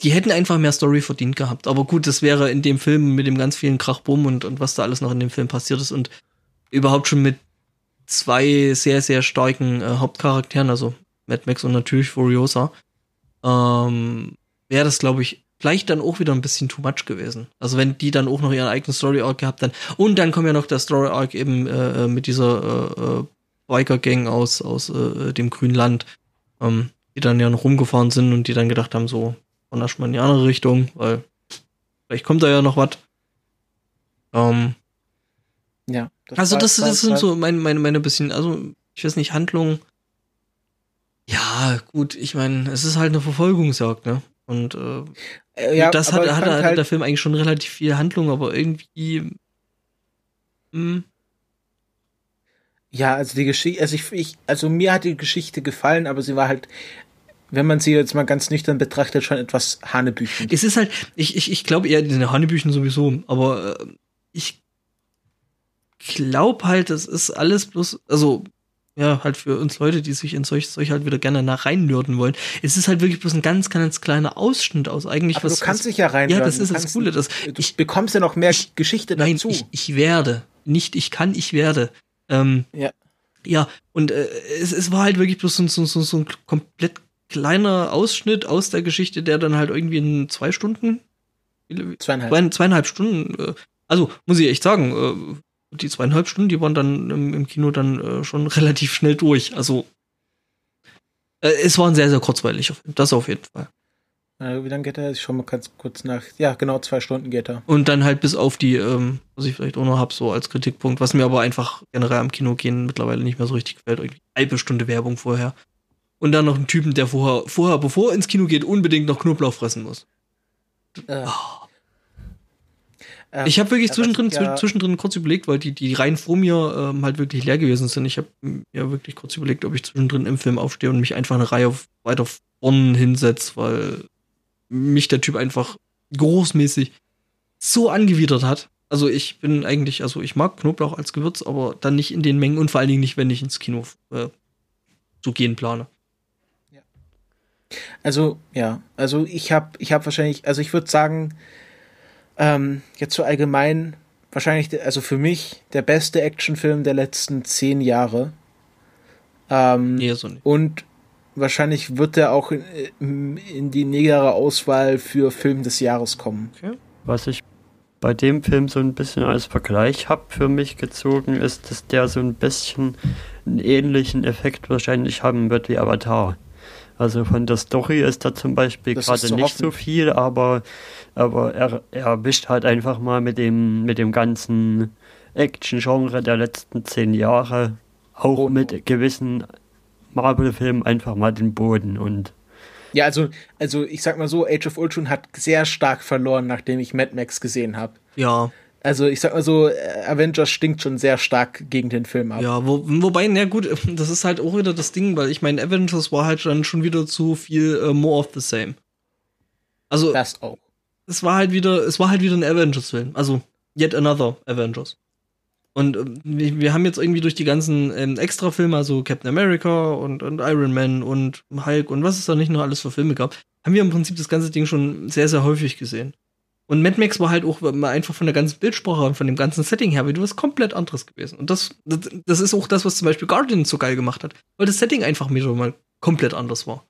die hätten einfach mehr Story verdient gehabt. Aber gut, das wäre in dem Film mit dem ganz vielen Krachbumm und, und was da alles noch in dem Film passiert ist und überhaupt schon mit zwei sehr, sehr starken äh, Hauptcharakteren, also Mad Max und natürlich Furiosa, ähm, wäre das, glaube ich, vielleicht dann auch wieder ein bisschen too much gewesen. Also wenn die dann auch noch ihren eigenen Story Arc gehabt dann und dann kommt ja noch der Story Arc eben äh, äh mit dieser äh, äh, Biker Gang aus aus äh, dem grünen Land, ähm, die dann ja noch rumgefahren sind und die dann gedacht haben so und erstmal in die andere Richtung, weil vielleicht kommt da ja noch was. Ähm, ja. Das also das, das sind so meine, meine, meine bisschen, also ich weiß nicht, Handlung. Ja, gut, ich meine, es ist halt eine Verfolgungsjagd, ne? Und äh, äh ja, das hat, hat, hat, halt der Film eigentlich schon relativ viel Handlung, aber irgendwie. Mh. Hm. Ja, also die Geschichte, also ich, ich, also mir hat die Geschichte gefallen, aber sie war halt wenn man sie jetzt mal ganz nüchtern betrachtet, schon etwas Hanebüchen. Es ist halt, ich, ich, ich glaube eher, die sind Hanebüchen sowieso, aber äh, ich glaube halt, das ist alles bloß, also ja, halt für uns Leute, die sich in solch, solch halt wieder gerne nach reinnörden wollen. Es ist halt wirklich bloß ein ganz, ganz kleiner Ausschnitt aus eigentlich Aber was. Du kannst was, dich ja reinhören. Ja, das ist das Coole. Das, du ich, bekommst ja noch mehr ich, Geschichte nein, dazu. Ich, ich werde. Nicht ich kann, ich werde. Ähm, ja. Ja, und äh, es, es war halt wirklich bloß so, so, so, so ein komplett kleiner Ausschnitt aus der Geschichte, der dann halt irgendwie in zwei Stunden, zweieinhalb, zweieinhalb Stunden, äh, also muss ich echt sagen, äh, die zweieinhalb Stunden, die waren dann im, Kino dann äh, schon relativ schnell durch. Also es war ein sehr, sehr kurzweiliger Film, das auf jeden Fall. wie lange geht er? Ich schau mal ganz kurz nach. Ja, genau, zwei Stunden geht er. Und dann halt bis auf die, ähm, was ich vielleicht auch noch habe, so als Kritikpunkt, was mir aber einfach generell am Kino gehen mittlerweile nicht mehr so richtig gefällt. Irgendwie halbe Stunde Werbung vorher und dann noch einen Typen, der vorher, vorher bevor er ins Kino geht, unbedingt noch Knoblauch fressen muss. Äh. Oh. Ähm, ich habe wirklich zwischendrin, ja zwischendrin kurz überlegt, weil die, die Reihen vor mir ähm, halt wirklich leer gewesen sind. Ich habe mir wirklich kurz überlegt, ob ich zwischendrin im Film aufstehe und mich einfach eine Reihe weiter vorne hinsetze, weil mich der Typ einfach großmäßig so angewidert hat. Also ich bin eigentlich, also ich mag Knoblauch als Gewürz, aber dann nicht in den Mengen und vor allen Dingen nicht, wenn ich ins Kino äh, zu gehen plane. Also, ja, also ich habe ich hab wahrscheinlich, also ich würde sagen, ähm, jetzt so allgemein, wahrscheinlich, also für mich der beste Actionfilm der letzten zehn Jahre. Ähm, nee, so nicht. Und wahrscheinlich wird er auch in, in, die nähere Auswahl für Film des Jahres kommen. Okay. Was ich bei dem Film so ein bisschen als Vergleich habe für mich gezogen, ist, dass der so ein bisschen einen ähnlichen Effekt wahrscheinlich haben wird wie Avatar. Also von der Story ist da zum Beispiel gerade nicht so viel, aber, aber er, er wischt halt einfach mal mit dem, mit dem ganzen Action-Genre der letzten zehn Jahre, auch mit gewissen Marvel-Filmen einfach mal den Boden und ja, also, also ich sag mal so, Age of Ultron hat sehr stark verloren, nachdem ich Mad Max gesehen habe. Ja. Also ich sag mal so, Avengers stinkt schon sehr stark gegen den Film ab. Ja, wo, wobei, na gut, das ist halt auch wieder das Ding, weil ich meine, Avengers war halt dann schon wieder zu viel uh, more of the same. Also. Das auch. Es war halt wieder, es war halt wieder ein Avengers-Film. Also, yet another Avengers. Und äh, wir, wir, haben jetzt irgendwie durch die ganzen ähm, Extra-Filme, also Captain America und, und Iron Man und Hulk und was es da nicht noch alles für Filme gab, haben wir im Prinzip das ganze Ding schon sehr, sehr häufig gesehen. Und Mad Max war halt auch einfach von der ganzen Bildsprache und von dem ganzen Setting her wieder was komplett anderes gewesen. Und das, das, das ist auch das, was zum Beispiel Guardian so geil gemacht hat, weil das Setting einfach wieder mal komplett anders war.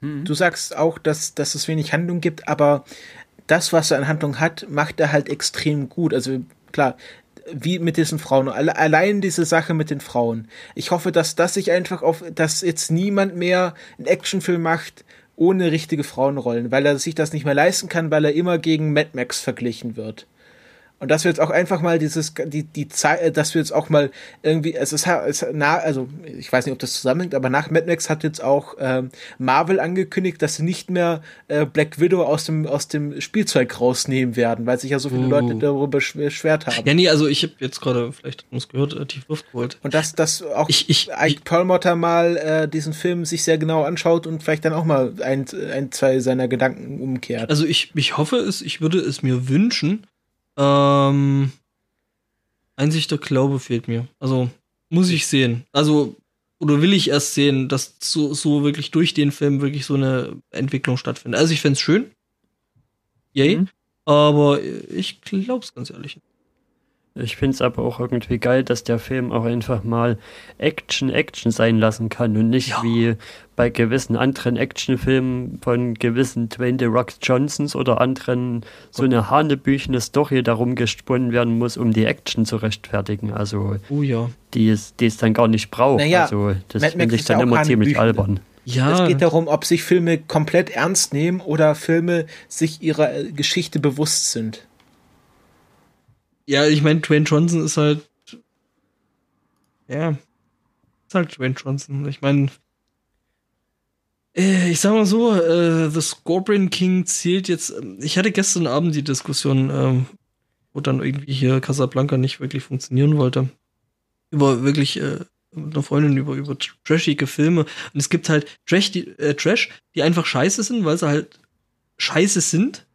Du sagst auch, dass, dass es wenig Handlung gibt, aber das, was er an Handlung hat, macht er halt extrem gut. Also klar, wie mit diesen Frauen. Allein diese Sache mit den Frauen. Ich hoffe, dass das sich einfach auf, dass jetzt niemand mehr einen Actionfilm macht ohne richtige Frauenrollen, weil er sich das nicht mehr leisten kann, weil er immer gegen Mad Max verglichen wird. Und dass wir jetzt auch einfach mal dieses, die, die Zeit, äh, dass wir jetzt auch mal irgendwie, es ist, es na, also ich weiß nicht, ob das zusammenhängt, aber nach Mad Max hat jetzt auch ähm, Marvel angekündigt, dass sie nicht mehr äh, Black Widow aus dem, aus dem Spielzeug rausnehmen werden, weil sich ja so viele uh. Leute darüber beschwert haben. Ja, nee, also ich habe jetzt gerade, vielleicht uns gehört, äh, tief Luft geholt. Und dass, dass auch ich, ich, Ike Perlmutter mal äh, diesen Film sich sehr genau anschaut und vielleicht dann auch mal ein, ein zwei seiner Gedanken umkehrt. Also ich, ich hoffe es, ich würde es mir wünschen, ähm, Einsicht der Glaube fehlt mir. Also muss ich sehen. Also oder will ich erst sehen, dass so, so wirklich durch den Film wirklich so eine Entwicklung stattfindet. Also ich fände es schön. Yay. Mhm. Aber ich glaube es ganz ehrlich nicht. Ich finde es aber auch irgendwie geil, dass der Film auch einfach mal Action, Action sein lassen kann und nicht ja. wie bei gewissen anderen Actionfilmen von gewissen Dwayne The Rock Johnsons oder anderen so eine hanebüchene Story darum gesponnen werden muss, um die Action zu rechtfertigen. Also, oh ja. die, es, die es dann gar nicht braucht. Naja, also, das finde ich dann immer ziemlich albern. Ja. Es geht darum, ob sich Filme komplett ernst nehmen oder Filme sich ihrer Geschichte bewusst sind. Ja, ich meine, Dwayne Johnson ist halt. Ja. Ist halt Dwayne Johnson. Ich meine. Äh, ich sag mal so, äh, The Scorpion King zählt jetzt. Ähm, ich hatte gestern Abend die Diskussion, ähm, wo dann irgendwie hier Casablanca nicht wirklich funktionieren wollte. Über wirklich äh, mit einer Freundin über, über trashige Filme. Und es gibt halt Trash die, äh, Trash, die einfach scheiße sind, weil sie halt scheiße sind.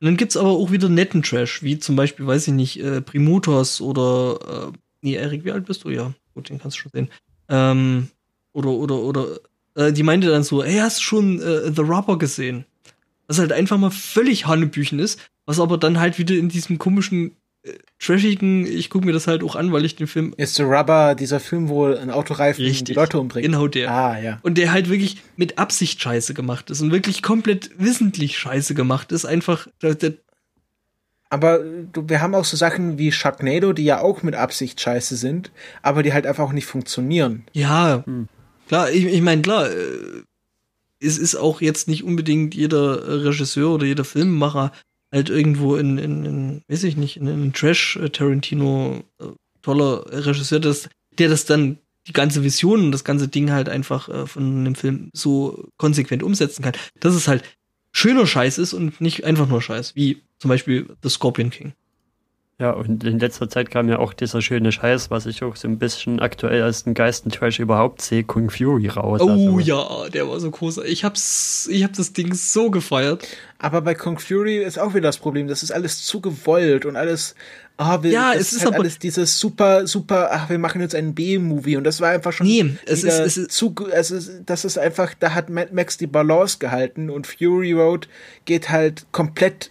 Und dann gibt's aber auch wieder netten Trash, wie zum Beispiel, weiß ich nicht, äh, Primutos oder, äh, nee, Erik, wie alt bist du? Ja, gut, den kannst du schon sehen. Ähm, oder, oder, oder, äh, die meinte dann so, ey, hast du schon äh, The Rubber gesehen? Was halt einfach mal völlig Hannebüchen ist, was aber dann halt wieder in diesem komischen trashigen, ich gucke mir das halt auch an, weil ich den Film. Ist The Rubber dieser Film, wo ein Autoreifen Richtig, die Leute umbringt? Genau der. Ah, ja. Und der halt wirklich mit Absicht scheiße gemacht ist und wirklich komplett wissentlich scheiße gemacht ist. Einfach. Der, der aber du, wir haben auch so Sachen wie Sharknado, die ja auch mit Absicht scheiße sind, aber die halt einfach auch nicht funktionieren. Ja, hm. klar, ich, ich meine, klar, äh, es ist auch jetzt nicht unbedingt jeder Regisseur oder jeder Filmemacher halt irgendwo in, in, in weiß ich nicht, in, in Trash äh, Tarantino äh, toller Regisseur, das, der das dann die ganze Vision und das ganze Ding halt einfach äh, von einem Film so konsequent umsetzen kann. Dass es halt schöner Scheiß ist und nicht einfach nur Scheiß, wie zum Beispiel The Scorpion King. Ja, und in letzter Zeit kam ja auch dieser schöne Scheiß, was ich auch so ein bisschen aktuell als den Geistentrash überhaupt sehe, Kung Fury raus. Oh also. ja, der war so groß. Ich hab's, ich hab das Ding so gefeiert. Aber bei Kung Fury ist auch wieder das Problem, das ist alles zu gewollt und alles, ah, wir, ja, es ist, halt alles dieses super, super, ach, wir machen jetzt einen B-Movie und das war einfach schon nee, es ist, es ist zu, es ist, das ist einfach, da hat Mad Max die Balance gehalten und Fury Road geht halt komplett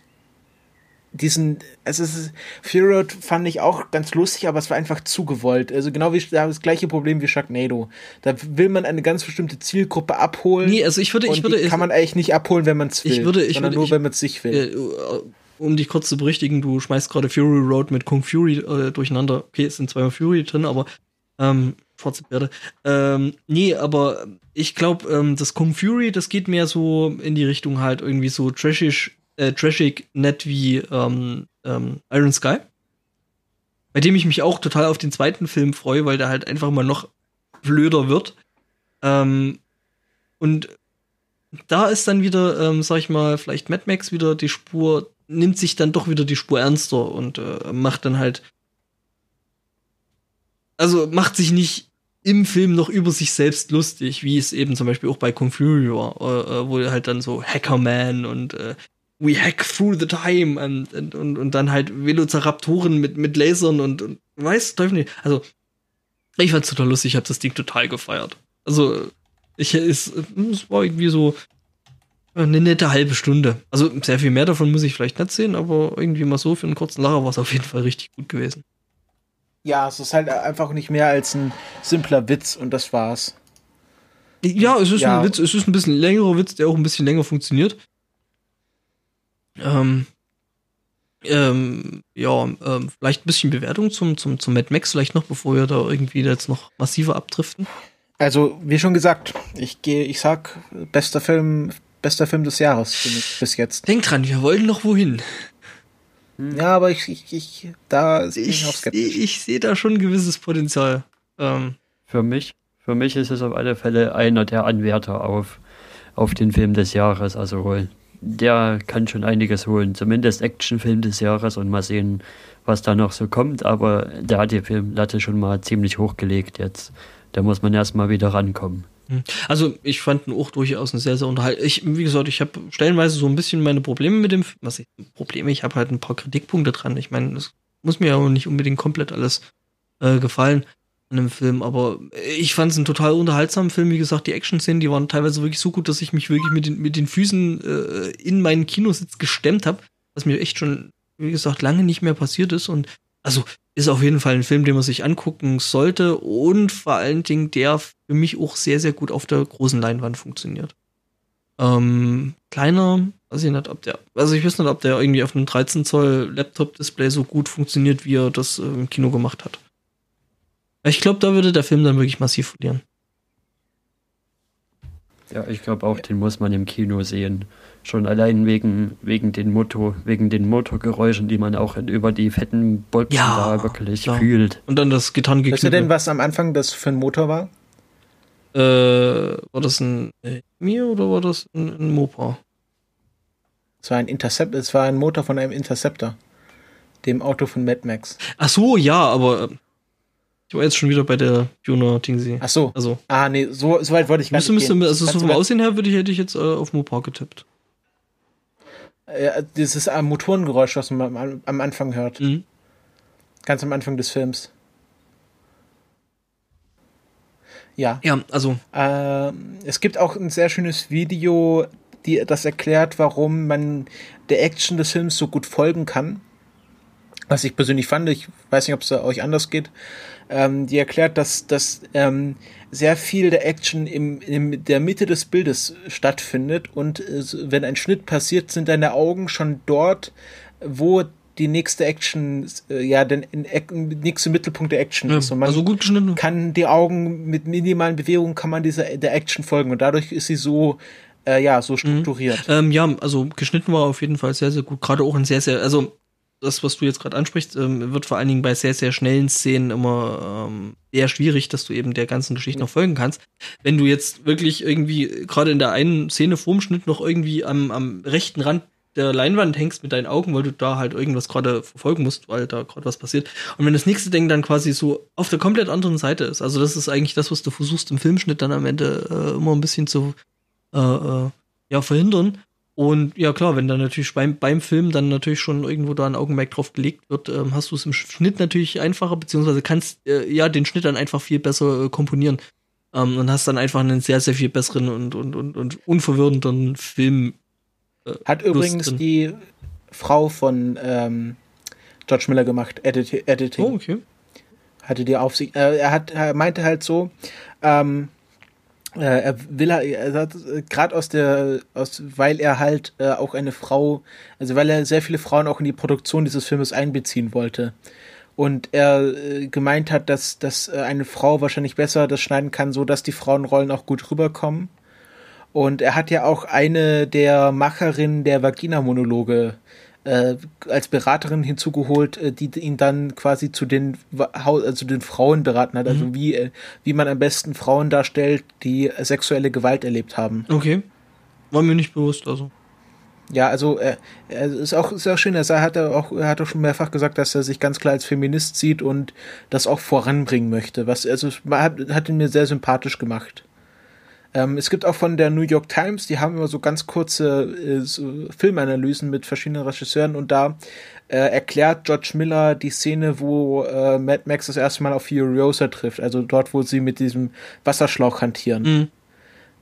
diesen, also es ist, Fury Road fand ich auch ganz lustig, aber es war einfach zu gewollt. Also genau wie das gleiche Problem wie Sharknado. Da will man eine ganz bestimmte Zielgruppe abholen. Nee, also ich würde, ich würde, kann man eigentlich nicht abholen, wenn man es will. Ich würde, ich sondern würde, nur, ich, wenn man es sich will. Äh, um dich kurz zu berichtigen, du schmeißt gerade Fury Road mit Kung Fury äh, durcheinander. Okay, es sind zweimal Fury drin, aber ähm, schwarze Pferde. Ähm, nee, aber ich glaube, ähm, das Kung Fury, das geht mehr so in die Richtung halt irgendwie so trashig, äh, trashig nett wie ähm, ähm, Iron Sky. Bei dem ich mich auch total auf den zweiten Film freue, weil der halt einfach mal noch blöder wird. Ähm, und da ist dann wieder, ähm, sag ich mal, vielleicht Mad Max wieder die Spur, nimmt sich dann doch wieder die Spur ernster und äh, macht dann halt. Also macht sich nicht im Film noch über sich selbst lustig, wie es eben zum Beispiel auch bei Kung Fury war, äh, wo er halt dann so Hackerman und äh, We hack through the time und, und, und, und dann halt Velociraptoren mit, mit Lasern und, und weiß Teufel nicht. Also, ich fand's total lustig, ich hab das Ding total gefeiert. Also, ich, es, es war irgendwie so eine nette halbe Stunde. Also, sehr viel mehr davon muss ich vielleicht nicht sehen, aber irgendwie mal so für einen kurzen Lacher war es auf jeden Fall richtig gut gewesen. Ja, es ist halt einfach nicht mehr als ein simpler Witz und das war's. Ja, es ist ja. ein Witz, es ist ein bisschen längerer Witz, der auch ein bisschen länger funktioniert. Ähm, ähm, ja, ähm, vielleicht ein bisschen Bewertung zum, zum, zum Mad Max, vielleicht noch, bevor wir da irgendwie jetzt noch massiver abdriften. Also, wie schon gesagt, ich gehe, ich sag, bester Film, bester Film des Jahres bis jetzt. Denk dran, wir wollen noch wohin. Ja, aber ich, ich, ich da ich, ich auch skeptisch. Ich, ich sehe da schon ein gewisses Potenzial. Ähm. Für mich, für mich ist es auf alle Fälle einer der Anwärter auf, auf den Film des Jahres. Also der kann schon einiges holen. Zumindest Actionfilm des Jahres und mal sehen, was da noch so kommt. Aber der hat die Filmlatte schon mal ziemlich hochgelegt jetzt. Da muss man erstmal wieder rankommen. Hm. Also ich fand ihn auch durchaus ein sehr, sehr unterhaltend. Ich, wie gesagt, ich habe stellenweise so ein bisschen meine Probleme mit dem, was ich, Probleme, ich habe halt ein paar Kritikpunkte dran. Ich meine, es muss mir ja auch nicht unbedingt komplett alles äh, gefallen an dem Film, aber ich fand es einen total unterhaltsamen Film. Wie gesagt, die Action-Szenen, die waren teilweise wirklich so gut, dass ich mich wirklich mit den, mit den Füßen äh, in meinen Kinositz gestemmt habe, was mir echt schon, wie gesagt, lange nicht mehr passiert ist. Und also ist auf jeden Fall ein Film, den man sich angucken sollte und vor allen Dingen der für mich auch sehr, sehr gut auf der großen Leinwand funktioniert. Ähm, kleiner, weiß ich nicht, ob der, also ich weiß nicht, ob der irgendwie auf einem 13 Zoll Laptop-Display so gut funktioniert, wie er das äh, im Kino gemacht hat. Ich glaube, da würde der Film dann wirklich massiv verlieren. Ja, ich glaube auch, den muss man im Kino sehen. Schon allein wegen, wegen den Motor, wegen den Motorgeräuschen, die man auch über die fetten Bolzen ja, da wirklich ja. fühlt. Und dann das Gitarrengeknippe. Weißt du denn, was am Anfang das für ein Motor war? Äh, war das ein mir oder war das ein, ein Mopa? Es war ein Intercept, es war ein Motor von einem Interceptor. Dem Auto von Mad Max. Ach so, ja, aber äh, ich war jetzt schon wieder bei der Juna Tingsy. Ach so. Also. Ah, nee, so, so weit wollte ich gar müsste, nicht. Müsste, also so vom Aussehen her würde ich, hätte ich jetzt äh, auf Mopar getippt. Ja, dieses äh, Motorengeräusch, was man am, am Anfang hört. Mhm. Ganz am Anfang des Films. Ja. Ja, also. Äh, es gibt auch ein sehr schönes Video, die das erklärt, warum man der Action des Films so gut folgen kann. Was ich persönlich fand, ich weiß nicht, ob es euch anders geht ähm, die erklärt, dass, dass ähm, sehr viel der Action im, in der Mitte des Bildes stattfindet und äh, wenn ein Schnitt passiert, sind deine Augen schon dort, wo die nächste Action, äh, ja, der nächste Mittelpunkt der Action ja, ist. Und man also gut geschnitten. kann die Augen mit minimalen Bewegungen kann man dieser der Action folgen und dadurch ist sie so äh, ja so mhm. strukturiert. Mhm. Ähm, ja, also geschnitten war auf jeden Fall sehr sehr gut. Gerade auch ein sehr sehr also das, was du jetzt gerade ansprichst, ähm, wird vor allen Dingen bei sehr, sehr schnellen Szenen immer ähm, eher schwierig, dass du eben der ganzen Geschichte noch folgen kannst. Wenn du jetzt wirklich irgendwie gerade in der einen Szene vorm Schnitt noch irgendwie am, am rechten Rand der Leinwand hängst mit deinen Augen, weil du da halt irgendwas gerade verfolgen musst, weil da gerade was passiert. Und wenn das nächste Ding dann quasi so auf der komplett anderen Seite ist, also das ist eigentlich das, was du versuchst im Filmschnitt dann am Ende äh, immer ein bisschen zu äh, äh, ja, verhindern, und ja klar, wenn dann natürlich beim, beim Film dann natürlich schon irgendwo da ein Augenmerk drauf gelegt wird, ähm, hast du es im Schnitt natürlich einfacher, beziehungsweise kannst äh, ja den Schnitt dann einfach viel besser äh, komponieren. Ähm, und hast dann einfach einen sehr, sehr viel besseren und, und, und, und unverwirrenden Film. Äh, Hat übrigens drin. die Frau von ähm, George Miller gemacht, Edit Editing. Oh, okay. Hatte die Aufsicht. Äh, er hat, er meinte halt so, ähm, äh, er will er hat gerade aus der aus weil er halt äh, auch eine Frau also weil er sehr viele Frauen auch in die Produktion dieses Filmes einbeziehen wollte. Und er äh, gemeint hat dass dass äh, eine Frau wahrscheinlich besser das schneiden kann so dass die Frauenrollen auch gut rüberkommen. Und er hat ja auch eine der Macherinnen der Vagina Monologe äh, als Beraterin hinzugeholt, äh, die ihn dann quasi zu den also den Frauen beraten hat, also mhm. wie äh, wie man am besten Frauen darstellt, die sexuelle Gewalt erlebt haben. Okay, war mir nicht bewusst, also. Ja, also er, er ist auch ist auch schön. Er hat auch er hat auch schon mehrfach gesagt, dass er sich ganz klar als Feminist sieht und das auch voranbringen möchte. Was also hat, hat ihn mir sehr sympathisch gemacht. Ähm, es gibt auch von der New York Times, die haben immer so ganz kurze äh, so Filmanalysen mit verschiedenen Regisseuren und da äh, erklärt George Miller die Szene, wo äh, Mad Max das erste Mal auf Furiosa trifft, also dort, wo sie mit diesem Wasserschlauch hantieren. Mhm.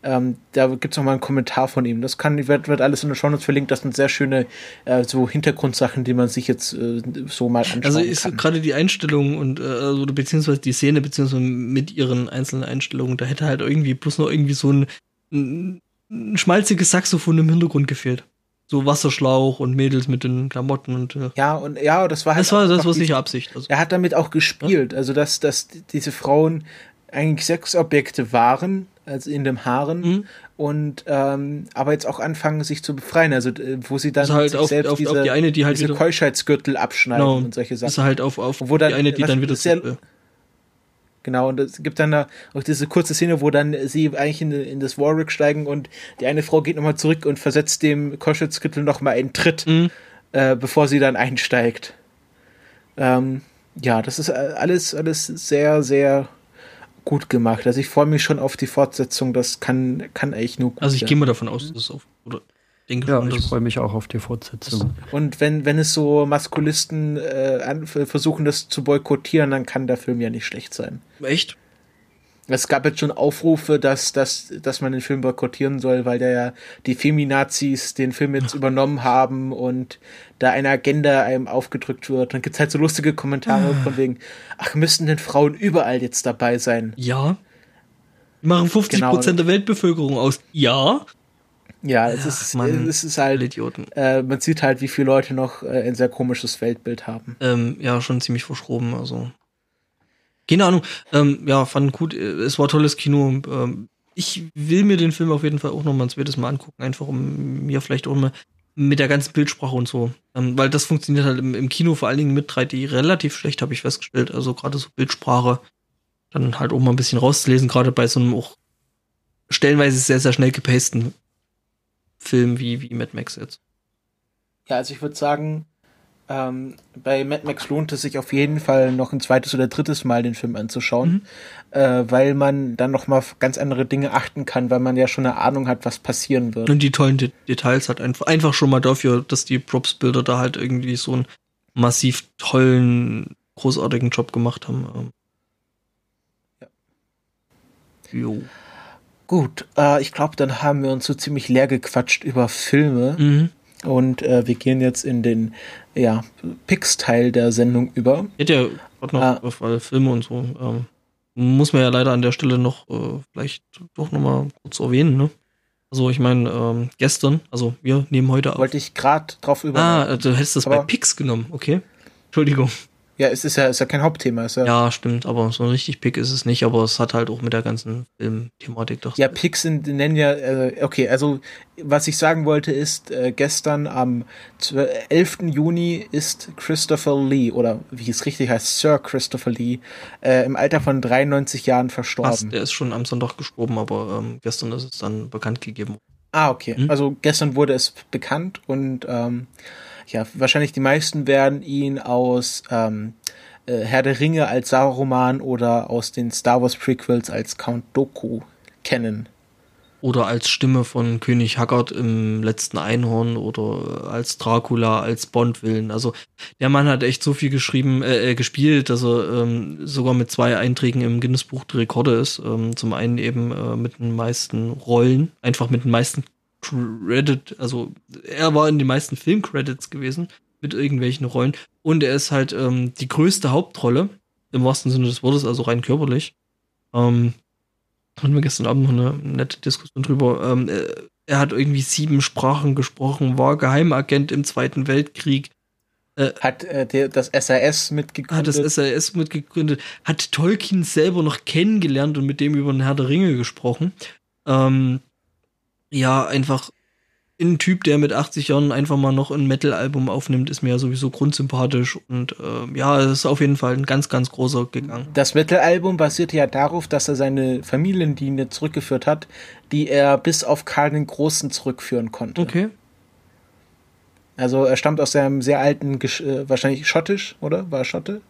Ähm, da gibt es nochmal einen Kommentar von ihm. Das kann, wird, wird alles in den Shownotes verlinkt. Das sind sehr schöne äh, so Hintergrundsachen, die man sich jetzt äh, so mal anschauen also kann. Also ist gerade die Einstellung und äh, also, beziehungsweise die Szene, beziehungsweise mit ihren einzelnen Einstellungen, da hätte halt irgendwie bloß noch irgendwie so ein, ein, ein schmalziges Saxophon im Hintergrund gefehlt so Wasserschlauch und Mädels mit den Klamotten und äh ja und ja das war halt das war das war sicher Absicht also. er hat damit auch gespielt ja? also dass dass diese Frauen eigentlich Sexobjekte waren als in dem Haaren mhm. und ähm, aber jetzt auch anfangen sich zu befreien, also äh, wo sie dann also halt auf, selbst auf, diese, auf die eine, die halt diese Keuschheitsgürtel abschneiden genau. und solche Sachen. Ist halt auf, auf wo dann, die eine, die dann wieder sehr, Genau, und es gibt dann da auch diese kurze Szene, wo dann sie eigentlich in, in das Warwick steigen und die eine Frau geht nochmal zurück und versetzt dem Keuschheitsgürtel nochmal einen Tritt, mhm. äh, bevor sie dann einsteigt. Ähm, ja, das ist alles, alles sehr, sehr gut gemacht. Also ich freue mich schon auf die Fortsetzung. Das kann, kann echt nur gut Also ich gehe mal davon aus, dass es auf, oder denke ja, schon, ich freue mich auch auf die Fortsetzung. Und wenn, wenn es so Maskulisten äh, versuchen, das zu boykottieren, dann kann der Film ja nicht schlecht sein. Echt? Es gab jetzt schon Aufrufe, dass, dass, dass man den Film boykottieren soll, weil der ja die Feminazis den Film jetzt übernommen haben und da eine Agenda einem aufgedrückt wird. Dann gibt's halt so lustige Kommentare ah. von wegen, ach, müssten denn Frauen überall jetzt dabei sein? Ja. Die machen 50 genau. Prozent der Weltbevölkerung aus. Ja. Ja, es ist, Mann, es ist halt, Idioten. Äh, man sieht halt, wie viele Leute noch äh, ein sehr komisches Weltbild haben. Ähm, ja, schon ziemlich verschroben, also. Keine Ahnung. Ähm, ja, fand gut. Es war tolles Kino. Ähm, ich will mir den Film auf jeden Fall auch noch mal ein zweites Mal angucken, einfach um mir vielleicht auch mal mit der ganzen Bildsprache und so. Ähm, weil das funktioniert halt im, im, Kino vor allen Dingen mit 3D relativ schlecht, habe ich festgestellt. Also gerade so Bildsprache dann halt auch mal ein bisschen rauszulesen, gerade bei so einem auch stellenweise sehr, sehr schnell gepasten Film wie, wie Mad Max jetzt. Ja, also ich würde sagen, ähm, bei Mad Max lohnt es sich auf jeden Fall noch ein zweites oder drittes Mal den Film anzuschauen, mhm. äh, weil man dann noch mal ganz andere Dinge achten kann, weil man ja schon eine Ahnung hat, was passieren wird. Und die tollen De Details hat einfach, einfach schon mal dafür, dass die Props-Bilder da halt irgendwie so einen massiv tollen, großartigen Job gemacht haben. Ähm. Ja. Jo. Gut, äh, ich glaube, dann haben wir uns so ziemlich leer gequatscht über Filme. Mhm. Und äh, wir gehen jetzt in den ja, Picks-Teil der Sendung über. Geht ja gerade noch ah. auf alle Filme und so. Ähm, muss man ja leider an der Stelle noch äh, vielleicht doch noch mal kurz erwähnen, ne? Also ich meine, ähm, gestern, also wir nehmen heute auf. Wollte ich gerade drauf über. Ah, du hättest das bei Picks genommen, okay. Entschuldigung. Ja, es ist ja, ist ja kein Hauptthema. Ist ja, ja, stimmt, aber so ein richtig Pick ist es nicht, aber es hat halt auch mit der ganzen Filmthematik doch. Ja, Picks sind, nennen ja, äh, okay, also was ich sagen wollte ist, äh, gestern am 11. Juni ist Christopher Lee, oder wie es richtig heißt, Sir Christopher Lee, äh, im Alter von 93 Jahren verstorben. Fast, der ist schon am Sonntag gestorben, aber ähm, gestern ist es dann bekannt gegeben. Ah, okay. Hm? Also gestern wurde es bekannt und ähm, ja, wahrscheinlich die meisten werden ihn aus ähm, äh, Herr der Ringe als Saruman oder aus den Star Wars Prequels als Count Doku kennen. Oder als Stimme von König Haggard im letzten Einhorn oder als Dracula, als Bond-Willen. Also der Mann hat echt so viel geschrieben, äh, äh, gespielt, dass er ähm, sogar mit zwei Einträgen im Guinness Buch der Rekorde ist. Ähm, zum einen eben äh, mit den meisten Rollen, einfach mit den meisten Credit, also er war in den meisten Filmcredits gewesen mit irgendwelchen Rollen und er ist halt ähm, die größte Hauptrolle im wahrsten Sinne des Wortes, also rein körperlich. Ähm, hatten wir gestern Abend noch eine nette Diskussion drüber. Ähm, er, er hat irgendwie sieben Sprachen gesprochen, war Geheimagent im Zweiten Weltkrieg, äh, hat äh, der, das SAS mitgegründet. Hat das SAS mitgegründet, hat Tolkien selber noch kennengelernt und mit dem über den Herr der Ringe gesprochen. Ähm, ja, einfach ein Typ, der mit 80 Jahren einfach mal noch ein Metal-Album aufnimmt, ist mir ja sowieso grundsympathisch und äh, ja, es ist auf jeden Fall ein ganz, ganz großer gegangen. Das Metal-Album basierte ja darauf, dass er seine Familienlinie zurückgeführt hat, die er bis auf Karl den Großen zurückführen konnte. Okay. Also er stammt aus einem sehr alten, äh, wahrscheinlich schottisch, oder? War er Schotte?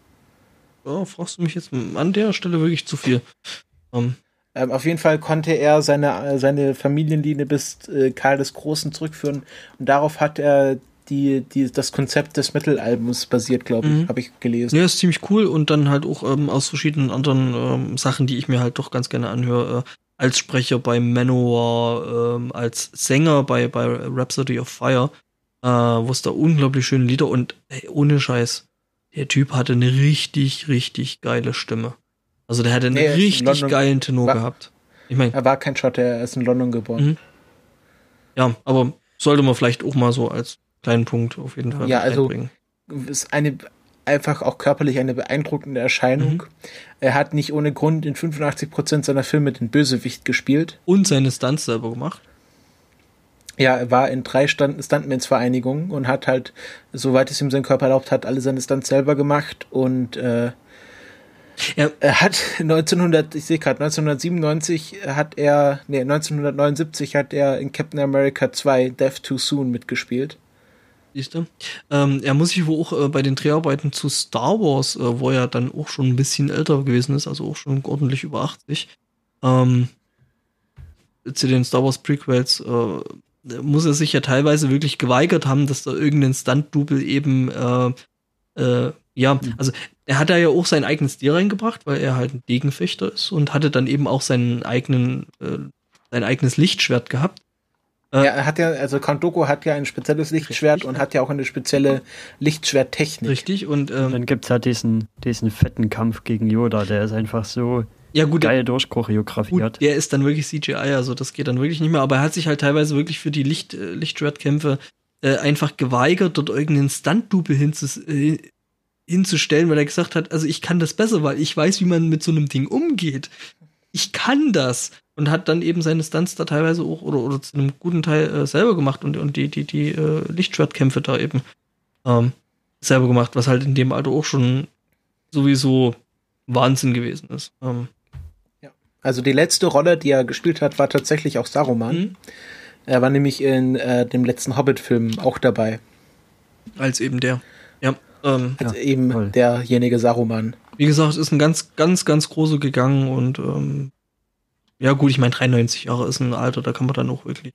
Oh, fragst du mich jetzt an der Stelle wirklich zu viel. Um. Ähm. Auf jeden Fall konnte er seine, äh, seine Familienlinie bis äh, Karl des Großen zurückführen und darauf hat er die, die, das Konzept des Metal-Albums basiert, glaube ich, mhm. habe ich gelesen. Ja, ist ziemlich cool und dann halt auch ähm, aus verschiedenen anderen ähm, Sachen, die ich mir halt doch ganz gerne anhöre. Äh, als Sprecher bei Manowar, äh, als Sänger bei, bei Rhapsody of Fire äh, wo es da unglaublich schöne Lieder und ey, ohne Scheiß, der Typ hatte eine richtig, richtig geile Stimme. Also der hatte einen nee, richtig geilen Tenor war, gehabt. Ich mein, er war kein Schotte, er ist in London geboren. Mhm. Ja, aber sollte man vielleicht auch mal so als kleinen Punkt auf jeden Fall ja, also einbringen. ist eine einfach auch körperlich eine beeindruckende Erscheinung. Mhm. Er hat nicht ohne Grund in 85% seiner Filme den Bösewicht gespielt. Und seine Stunts selber gemacht. Ja, er war in drei Stuntmans-Vereinigungen und hat halt, soweit es ihm sein Körper erlaubt hat, alle seine Stunts selber gemacht und äh, ja. er hat 1900, ich sehe gerade, 1997 hat er, nee, 1979 hat er in Captain America 2 Death Too Soon mitgespielt. Siehst du? Ähm, er muss sich wohl auch äh, bei den Dreharbeiten zu Star Wars, äh, wo er dann auch schon ein bisschen älter gewesen ist, also auch schon ordentlich über 80, ähm, zu den Star Wars Prequels, äh, muss er sich ja teilweise wirklich geweigert haben, dass da irgendein Stunt-Double eben, äh, äh, ja, mhm. also er hat da ja auch sein eigenes Stil reingebracht, weil er halt ein Degenfechter ist und hatte dann eben auch seinen eigenen, äh, sein eigenes Lichtschwert gehabt. Äh, ja, er hat ja, also Dooku hat ja ein spezielles Lichtschwert richtig. und hat ja auch eine spezielle Lichtschwerttechnik. Richtig, und ähm, dann gibt's ja diesen, diesen fetten Kampf gegen Yoda, der ist einfach so ja, gut, geil durchchoreografiert. Gut, der ist dann wirklich CGI, also das geht dann wirklich nicht mehr. Aber er hat sich halt teilweise wirklich für die Licht, äh, Lichtschwertkämpfe äh, einfach geweigert, dort irgendeinen Stunt-Double hinzus äh, hinzustellen, weil er gesagt hat, also ich kann das besser, weil ich weiß, wie man mit so einem Ding umgeht. Ich kann das. Und hat dann eben seine Stunts da teilweise auch oder, oder zu einem guten Teil äh, selber gemacht und, und die, die, die äh, Lichtschwertkämpfe da eben ähm, selber gemacht, was halt in dem Alter auch schon sowieso Wahnsinn gewesen ist. Ähm, also die letzte Rolle, die er gespielt hat, war tatsächlich auch Saruman. Mhm. Er war nämlich in äh, dem letzten Hobbit-Film auch dabei. Als eben der. Ja. Ähm, Als ja, eben toll. derjenige Saruman. Wie gesagt, ist ein ganz, ganz, ganz große gegangen und ähm, ja gut, ich meine 93 Jahre ist ein Alter, da kann man dann auch wirklich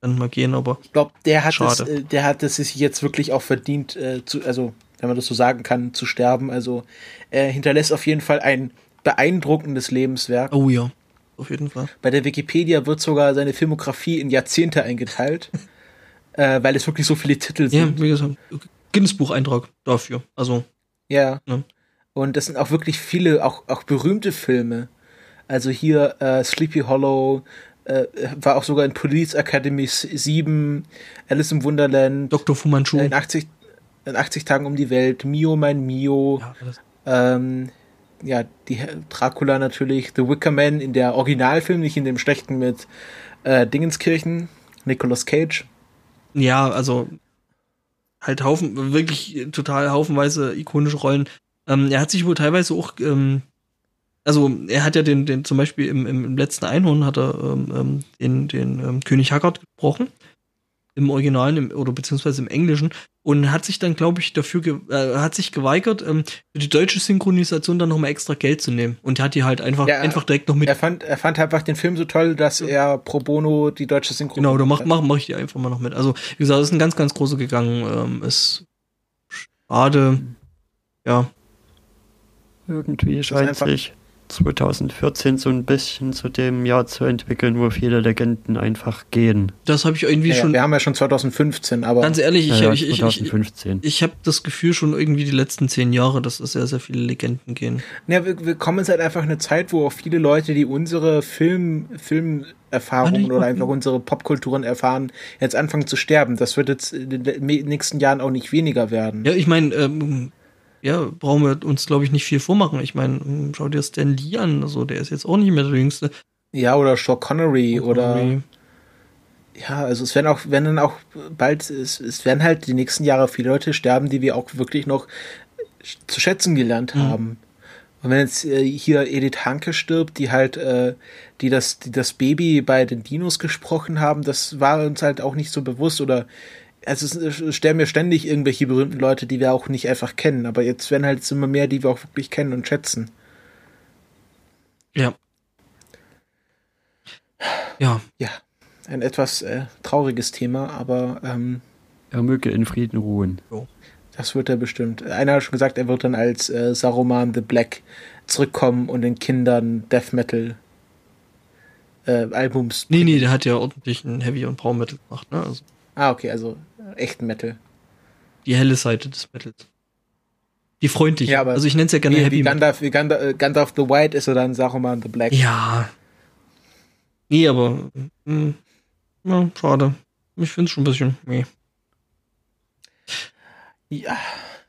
dann mal gehen, aber ich glaube, der hat schade. es, äh, der hat es sich jetzt wirklich auch verdient, äh, zu, also wenn man das so sagen kann, zu sterben. Also er hinterlässt auf jeden Fall ein beeindruckendes Lebenswerk. Oh ja, auf jeden Fall. Bei der Wikipedia wird sogar seine Filmografie in Jahrzehnte eingeteilt, äh, weil es wirklich so viele Titel sind. Ja, wie gesagt, Guinness-Bucheintrag dafür. Also. Ja. ja. Und das sind auch wirklich viele, auch, auch berühmte Filme. Also hier äh, Sleepy Hollow, äh, war auch sogar in Police Academy 7, Alice im Wunderland, Dr. Fu Manchu. In 80, in 80 Tagen um die Welt, Mio, mein Mio, ja, ähm, ja, die Dracula natürlich, The Wicker Man in der Originalfilm, nicht in dem schlechten mit äh, Dingenskirchen, Nicolas Cage. Ja, also halt Haufen, wirklich total haufenweise ikonische Rollen. Ähm, er hat sich wohl teilweise auch, ähm, also er hat ja den, den zum Beispiel im, im letzten Einhorn hat er ähm, ähm den, den ähm, König Haggard gesprochen im Originalen im, oder beziehungsweise im Englischen und hat sich dann, glaube ich, dafür äh, hat sich geweigert, ähm, für die deutsche Synchronisation dann nochmal extra Geld zu nehmen. Und hat die halt einfach, ja, einfach direkt noch mit. Er fand, er fand einfach den Film so toll, dass er pro bono die deutsche Synchronisation. Genau, da mach, mach, mach ich die einfach mal noch mit. Also, wie gesagt, es ist ein ganz, ganz große gegangen. Ähm, ist schade. Ja. Irgendwie scheint sich 2014 so ein bisschen zu dem Jahr zu entwickeln, wo viele Legenden einfach gehen. Das habe ich irgendwie ja, schon. Wir haben ja schon 2015, aber. Ganz ehrlich, ich, ja, ich, ich, ich, ich, ich habe das Gefühl schon irgendwie die letzten zehn Jahre, dass es sehr, sehr viele Legenden gehen. Ja, wir, wir kommen seit einfach eine Zeit, wo auch viele Leute, die unsere Film, Filmerfahrungen oder einfach unsere Popkulturen erfahren, jetzt anfangen zu sterben. Das wird jetzt in den nächsten Jahren auch nicht weniger werden. Ja, ich meine, ähm, ja, brauchen wir uns, glaube ich, nicht viel vormachen. Ich meine, schau dir Stan Lee an, also der ist jetzt auch nicht mehr der Jüngste. Ja, oder Sean Connery Sean oder. Connery. Ja, also es werden auch, wenn dann auch bald, es, es werden halt die nächsten Jahre viele Leute sterben, die wir auch wirklich noch zu schätzen gelernt mhm. haben. Und wenn jetzt äh, hier Edith Hanke stirbt, die halt, äh, die das, die das Baby bei den Dinos gesprochen haben, das war uns halt auch nicht so bewusst oder also es stellen mir ständig irgendwelche berühmten Leute, die wir auch nicht einfach kennen, aber jetzt werden halt immer mehr, die wir auch wirklich kennen und schätzen. Ja. Ja. Ja. Ein etwas äh, trauriges Thema, aber ähm, er möge in Frieden ruhen. So. Das wird er bestimmt. Einer hat schon gesagt, er wird dann als äh, Saruman the Black zurückkommen und den Kindern Death Metal äh, Albums. Nee, nee, der hat ja ordentlich ein Heavy und Power Metal gemacht, ne? Also. Ah, okay, also echten Metal. Die helle Seite des Metals. Die freundliche. Ja, aber also ich nenne es ja gerne wie, Heavy wie Gandalf, wie Gandalf, Gandalf the White ist er dann Saruman the Black. Ja. Nee, aber mh, hm, ja, schade. Ich finde es schon ein bisschen nee. Ja,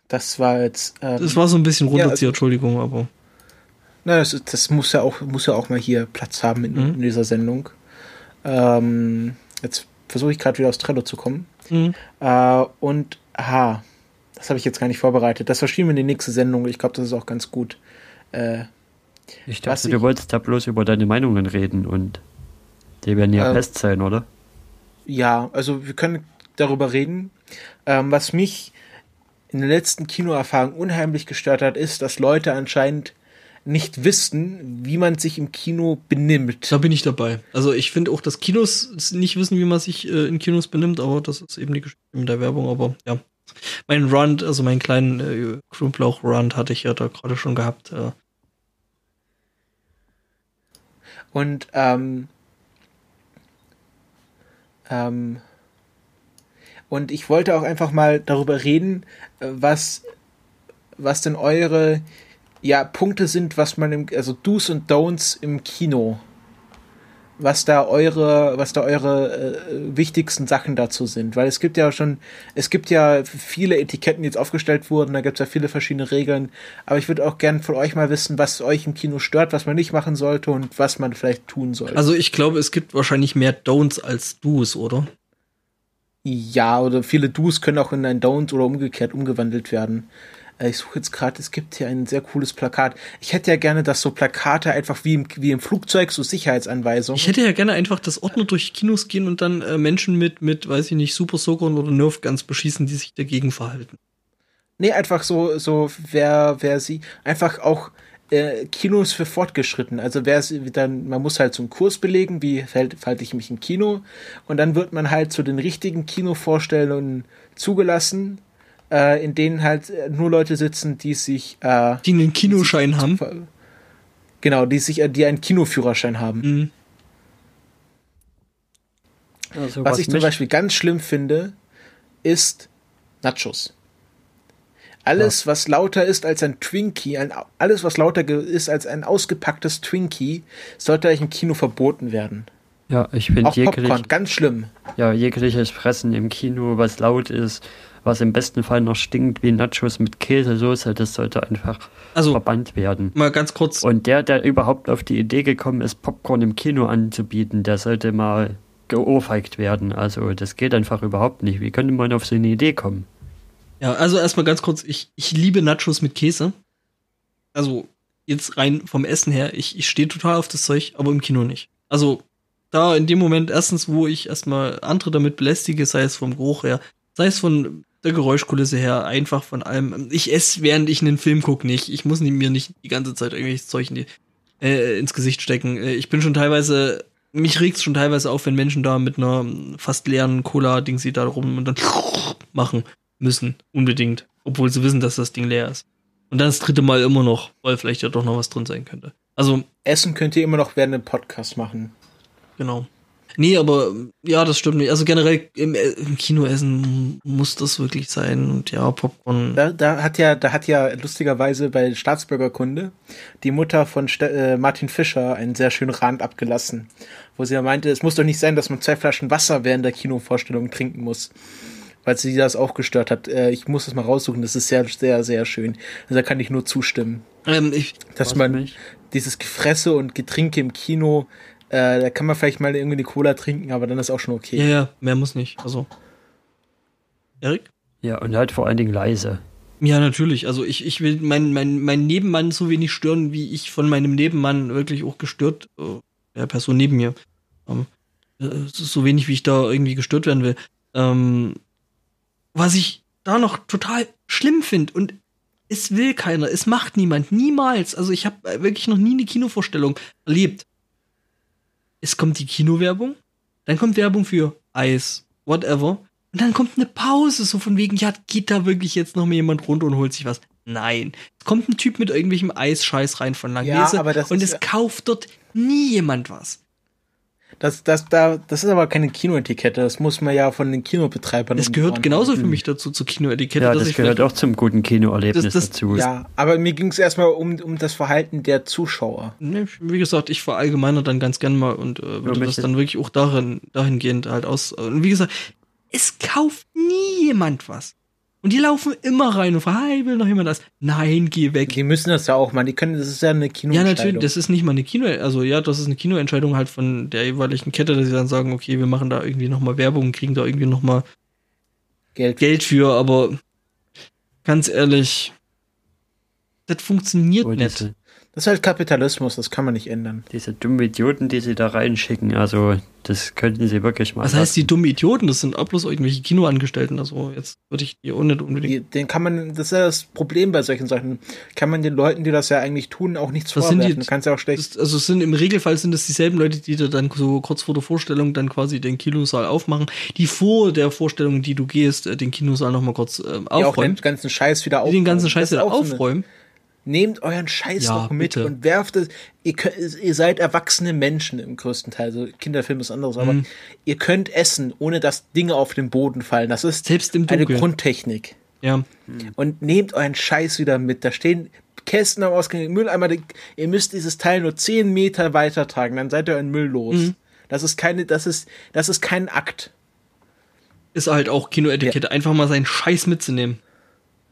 das war jetzt. Ähm, das war so ein bisschen runterziehen, ja, also, Entschuldigung, aber. Na, das, das, muss ja auch muss ja auch mal hier Platz haben in, mhm. in dieser Sendung. Ähm, jetzt versuche ich gerade wieder aus Trello zu kommen. Mhm. Äh, und, aha, das habe ich jetzt gar nicht vorbereitet. Das verschieben wir in die nächste Sendung. Ich glaube, das ist auch ganz gut. Äh, ich dachte, du wolltest da bloß über deine Meinungen reden und die werden ja äh, fest sein, oder? Ja, also wir können darüber reden. Ähm, was mich in der letzten Kinoerfahrung unheimlich gestört hat, ist, dass Leute anscheinend nicht wissen, wie man sich im Kino benimmt. Da bin ich dabei. Also ich finde auch, dass Kinos nicht wissen, wie man sich äh, in Kinos benimmt, aber das ist eben die Geschichte mit der Werbung. Aber ja, mein Run, also meinen kleinen äh, Knoblauch-Run hatte ich ja da gerade schon gehabt. Äh. Und ähm, ähm, und ich wollte auch einfach mal darüber reden, äh, was was denn eure ja, Punkte sind, was man im, also Do's und Don'ts im Kino. Was da eure, was da eure äh, wichtigsten Sachen dazu sind. Weil es gibt ja schon, es gibt ja viele Etiketten, die jetzt aufgestellt wurden, da gibt es ja viele verschiedene Regeln. Aber ich würde auch gern von euch mal wissen, was euch im Kino stört, was man nicht machen sollte und was man vielleicht tun sollte. Also ich glaube, es gibt wahrscheinlich mehr Don'ts als Do's, oder? Ja, oder viele Do's können auch in ein Don't oder umgekehrt umgewandelt werden. Äh, ich suche jetzt gerade, es gibt hier ein sehr cooles Plakat. Ich hätte ja gerne, dass so Plakate einfach wie im, wie im Flugzeug, so Sicherheitsanweisungen. Ich hätte ja gerne einfach, dass Ordner durch Kinos gehen und dann äh, Menschen mit, mit, weiß ich nicht, Super Soakern oder Nerf Guns beschießen, die sich dagegen verhalten. Nee, einfach so, so, wer, wer sie, einfach auch, äh, Kinos für fortgeschritten. Also wer dann, man muss halt so einen Kurs belegen, wie verhalte ich mich im Kino, und dann wird man halt zu den richtigen Kinovorstellungen zugelassen äh, in denen halt nur Leute sitzen, die sich äh, die einen Kinoschein die haben. Genau, die sich, äh, die einen Kinoführerschein haben. Mhm. Also, was, was, ich zum Beispiel ganz schlimm finde, ist Nachos. Alles, ja. was lauter ist als ein Twinkie, ein, alles, was lauter ist als ein ausgepacktes Twinkie, sollte eigentlich im Kino verboten werden. Ja, ich finde jeglich, ganz schlimm. Ja, jegliches Fressen im Kino, was laut ist, was im besten Fall noch stinkt wie Nachos mit Käsesoße, das sollte einfach also, verbannt werden. Mal ganz kurz. Und der, der überhaupt auf die Idee gekommen ist, Popcorn im Kino anzubieten, der sollte mal geohrfeigt werden. Also das geht einfach überhaupt nicht. Wie könnte man auf so eine Idee kommen? Ja, also erstmal ganz kurz, ich, ich liebe Nachos mit Käse. Also jetzt rein vom Essen her, ich, ich stehe total auf das Zeug, aber im Kino nicht. Also da in dem Moment erstens, wo ich erstmal andere damit belästige, sei es vom Geruch her, sei es von der Geräuschkulisse her, einfach von allem. Ich esse, während ich einen Film gucke, nicht. Ich muss mir nicht die ganze Zeit irgendwelches Zeug in die, äh, ins Gesicht stecken. Äh, ich bin schon teilweise, mich regt's schon teilweise auf, wenn Menschen da mit einer fast leeren Cola-Ding sie da rum und dann machen müssen. Unbedingt. Obwohl sie wissen, dass das Ding leer ist. Und dann das dritte Mal immer noch, weil vielleicht ja doch noch was drin sein könnte. Also. Essen könnt ihr immer noch während dem Podcast machen. Genau. Nee, aber ja, das stimmt nicht. Also generell im, äh, im Kinoessen muss das wirklich sein. Und ja, Popcorn. Da, da hat ja, da hat ja lustigerweise bei Staatsbürgerkunde die Mutter von St äh, Martin Fischer einen sehr schönen Rand abgelassen, wo sie ja meinte, es muss doch nicht sein, dass man zwei Flaschen Wasser während der Kinovorstellung trinken muss weil sie das auch gestört hat. Äh, ich muss das mal raussuchen, das ist sehr, sehr, sehr schön. Also da kann ich nur zustimmen. Ähm, ich, Dass man mich. dieses Gefresse und Getränke im Kino äh, da kann man vielleicht mal irgendwie eine Cola trinken, aber dann ist auch schon okay. Ja, ja, mehr muss nicht. Also. Erik? Ja, und halt vor allen Dingen leise. Ja, natürlich. Also ich, ich will meinen mein, mein Nebenmann so wenig stören, wie ich von meinem Nebenmann wirklich auch gestört, äh, der Person neben mir. Ähm, äh, so wenig, wie ich da irgendwie gestört werden will. Ähm, was ich da noch total schlimm finde und es will keiner, es macht niemand, niemals. Also ich habe wirklich noch nie eine Kinovorstellung erlebt, es kommt die Kinowerbung, dann kommt Werbung für Eis, whatever. Und dann kommt eine Pause, so von wegen, ja, geht da wirklich jetzt noch mal jemand runter und holt sich was? Nein. Es kommt ein Typ mit irgendwelchem Eisscheiß rein von Langnese ja, aber das und es kauft dort nie jemand was. Das, das, da, das ist aber keine Kinoetikette, das muss man ja von den Kinobetreibern. Das gehört genauso für mich dazu, zur Kinoetikette. Ja, das gehört auch zum guten Kinoerlebnis das, das, dazu. Ja, aber mir ging es erstmal um, um das Verhalten der Zuschauer. Nee, wie gesagt, ich verallgemeine dann ganz gern mal und äh, würde das dann wirklich auch darin, dahingehend halt aus. Und wie gesagt, es kauft nie jemand was. Und die laufen immer rein und fragen, hey, will noch jemand das? Nein, geh weg. Die müssen das ja auch mal. Die können, das ist ja eine Kinoentscheidung. Ja, natürlich, das ist nicht mal eine Kino, also ja, das ist eine Kinoentscheidung halt von der jeweiligen Kette, dass sie dann sagen, okay, wir machen da irgendwie nochmal Werbung, kriegen da irgendwie nochmal Geld. Geld für, aber ganz ehrlich, das funktioniert nicht. Das ist halt Kapitalismus, das kann man nicht ändern. Diese dummen Idioten, die sie da reinschicken, also das könnten sie wirklich mal. Was heißt die dummen Idioten? Das sind auch bloß irgendwelche Kinoangestellten. Also jetzt würde ich die auch nicht unbedingt. Den kann man, das ist ja das Problem bei solchen Sachen. Kann man den Leuten, die das ja eigentlich tun, auch nichts das vorwerfen. Sind die, kannst ja auch schlecht. Das, also es sind im Regelfall sind es dieselben Leute, die da dann so kurz vor der Vorstellung dann quasi den Kinosaal aufmachen, die vor der Vorstellung, die du gehst, äh, den Kinosaal nochmal kurz äh, aufräumen. Die auch den ganzen Scheiß wieder aufräumen. Die den ganzen Scheiß wieder aufräumen. Nehmt euren Scheiß ja, doch mit bitte. und werft es. Ihr, könnt, ihr, seid erwachsene Menschen im größten Teil. Also Kinderfilm ist anderes, mhm. aber ihr könnt essen, ohne dass Dinge auf den Boden fallen. Das ist Selbst im eine Grundtechnik. Ja. Und nehmt euren Scheiß wieder mit. Da stehen Kästen am Ausgang, Mülleimer. Ihr müsst dieses Teil nur 10 Meter weiter tragen, dann seid ihr euren Müll los. Mhm. Das ist keine, das ist, das ist kein Akt. Ist halt auch Kinoetikette, ja. einfach mal seinen Scheiß mitzunehmen.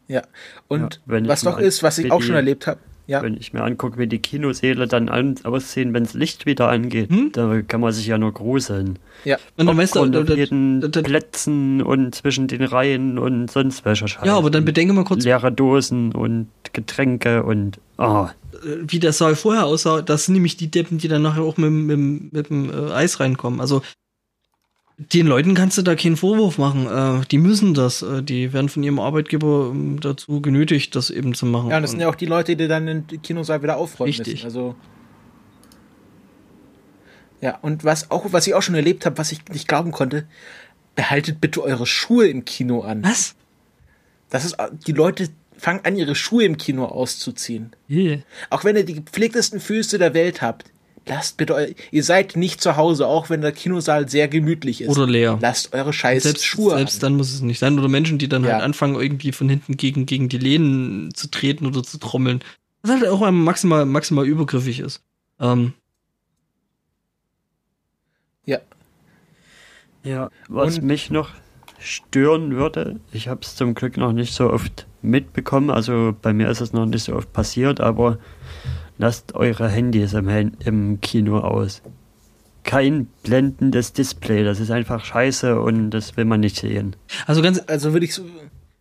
Ja. Und ja, was noch ist, was ich auch schon erlebt habe. Ja. Wenn ich mir angucke, wie die Kinosäle dann an, aussehen, wenn das Licht wieder angeht, hm? da kann man sich ja nur gruseln. Ja. Und dann weißt du, jeden da, da, Plätzen und zwischen den Reihen und sonst welcher. Ja, aber dann bedenke mal kurz. Leere Dosen und Getränke und ah. Wie der Saal vorher aussah, das sind nämlich die Deppen, die dann nachher auch mit, mit, mit dem äh, Eis reinkommen. Also den Leuten kannst du da keinen Vorwurf machen. Äh, die müssen das. Äh, die werden von ihrem Arbeitgeber ähm, dazu genötigt, das eben zu machen. Ja, das sind ja auch die Leute, die dann den Kinosaal wieder aufräumen richtig. müssen. Also ja, und was auch, was ich auch schon erlebt habe, was ich nicht glauben konnte, behaltet bitte eure Schuhe im Kino an. Was? Das ist, die Leute fangen an, ihre Schuhe im Kino auszuziehen. Yeah. Auch wenn ihr die gepflegtesten Füße der Welt habt lasst bitte, eu ihr seid nicht zu Hause, auch wenn der Kinosaal sehr gemütlich ist. Oder leer. Lasst eure scheiß selbst, Schuhe Selbst an. dann muss es nicht sein. Oder Menschen, die dann ja. halt anfangen, irgendwie von hinten gegen, gegen die Lehnen zu treten oder zu trommeln. Was halt auch maximal, maximal übergriffig ist. Ähm. Ja. Ja, was Und mich noch stören würde, ich habe es zum Glück noch nicht so oft mitbekommen, also bei mir ist es noch nicht so oft passiert, aber lasst eure Handys im, im Kino aus. Kein blendendes Display, das ist einfach scheiße und das will man nicht sehen. Also ganz, also würde ich,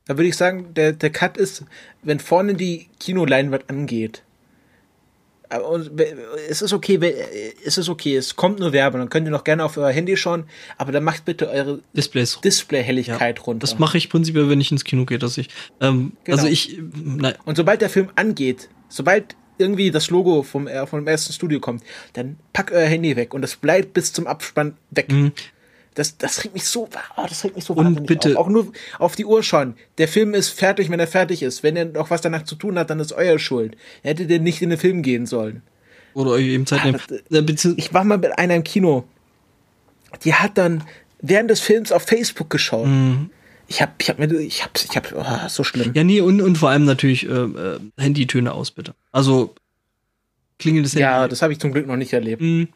da würde ich sagen, der, der Cut ist, wenn vorne die Kinoleinwand angeht, und es ist okay, es ist okay, es kommt nur Werbung, dann könnt ihr noch gerne auf euer Handy schauen, aber dann macht bitte eure Displays. Display-Helligkeit ja, runter. Das mache ich prinzipiell, wenn ich ins Kino gehe, dass ich, ähm, genau. also ich, nein. Und sobald der Film angeht, sobald irgendwie das Logo vom, äh, vom ersten Studio kommt, dann pack euer Handy weg und das bleibt bis zum Abspann weg. Mhm. Das, das regt mich so, oh, das regt mich so und bitte auf. Auch nur auf die Uhr schauen. Der Film ist fertig, wenn er fertig ist. Wenn er noch was danach zu tun hat, dann ist euer Schuld. Er hätte denn nicht in den Film gehen sollen. Oder euch eben Zeit nehmen. Ich war mal mit einer im Kino. Die hat dann während des Films auf Facebook geschaut. Mhm. Ich hab, ich hab mir, ich hab, ich hab, oh, so schlimm. Ja, nee, und, und vor allem natürlich äh, äh, Handytöne aus, bitte. Also klingelndes Handy. Ja, das habe ich zum Glück noch nicht erlebt. Mhm.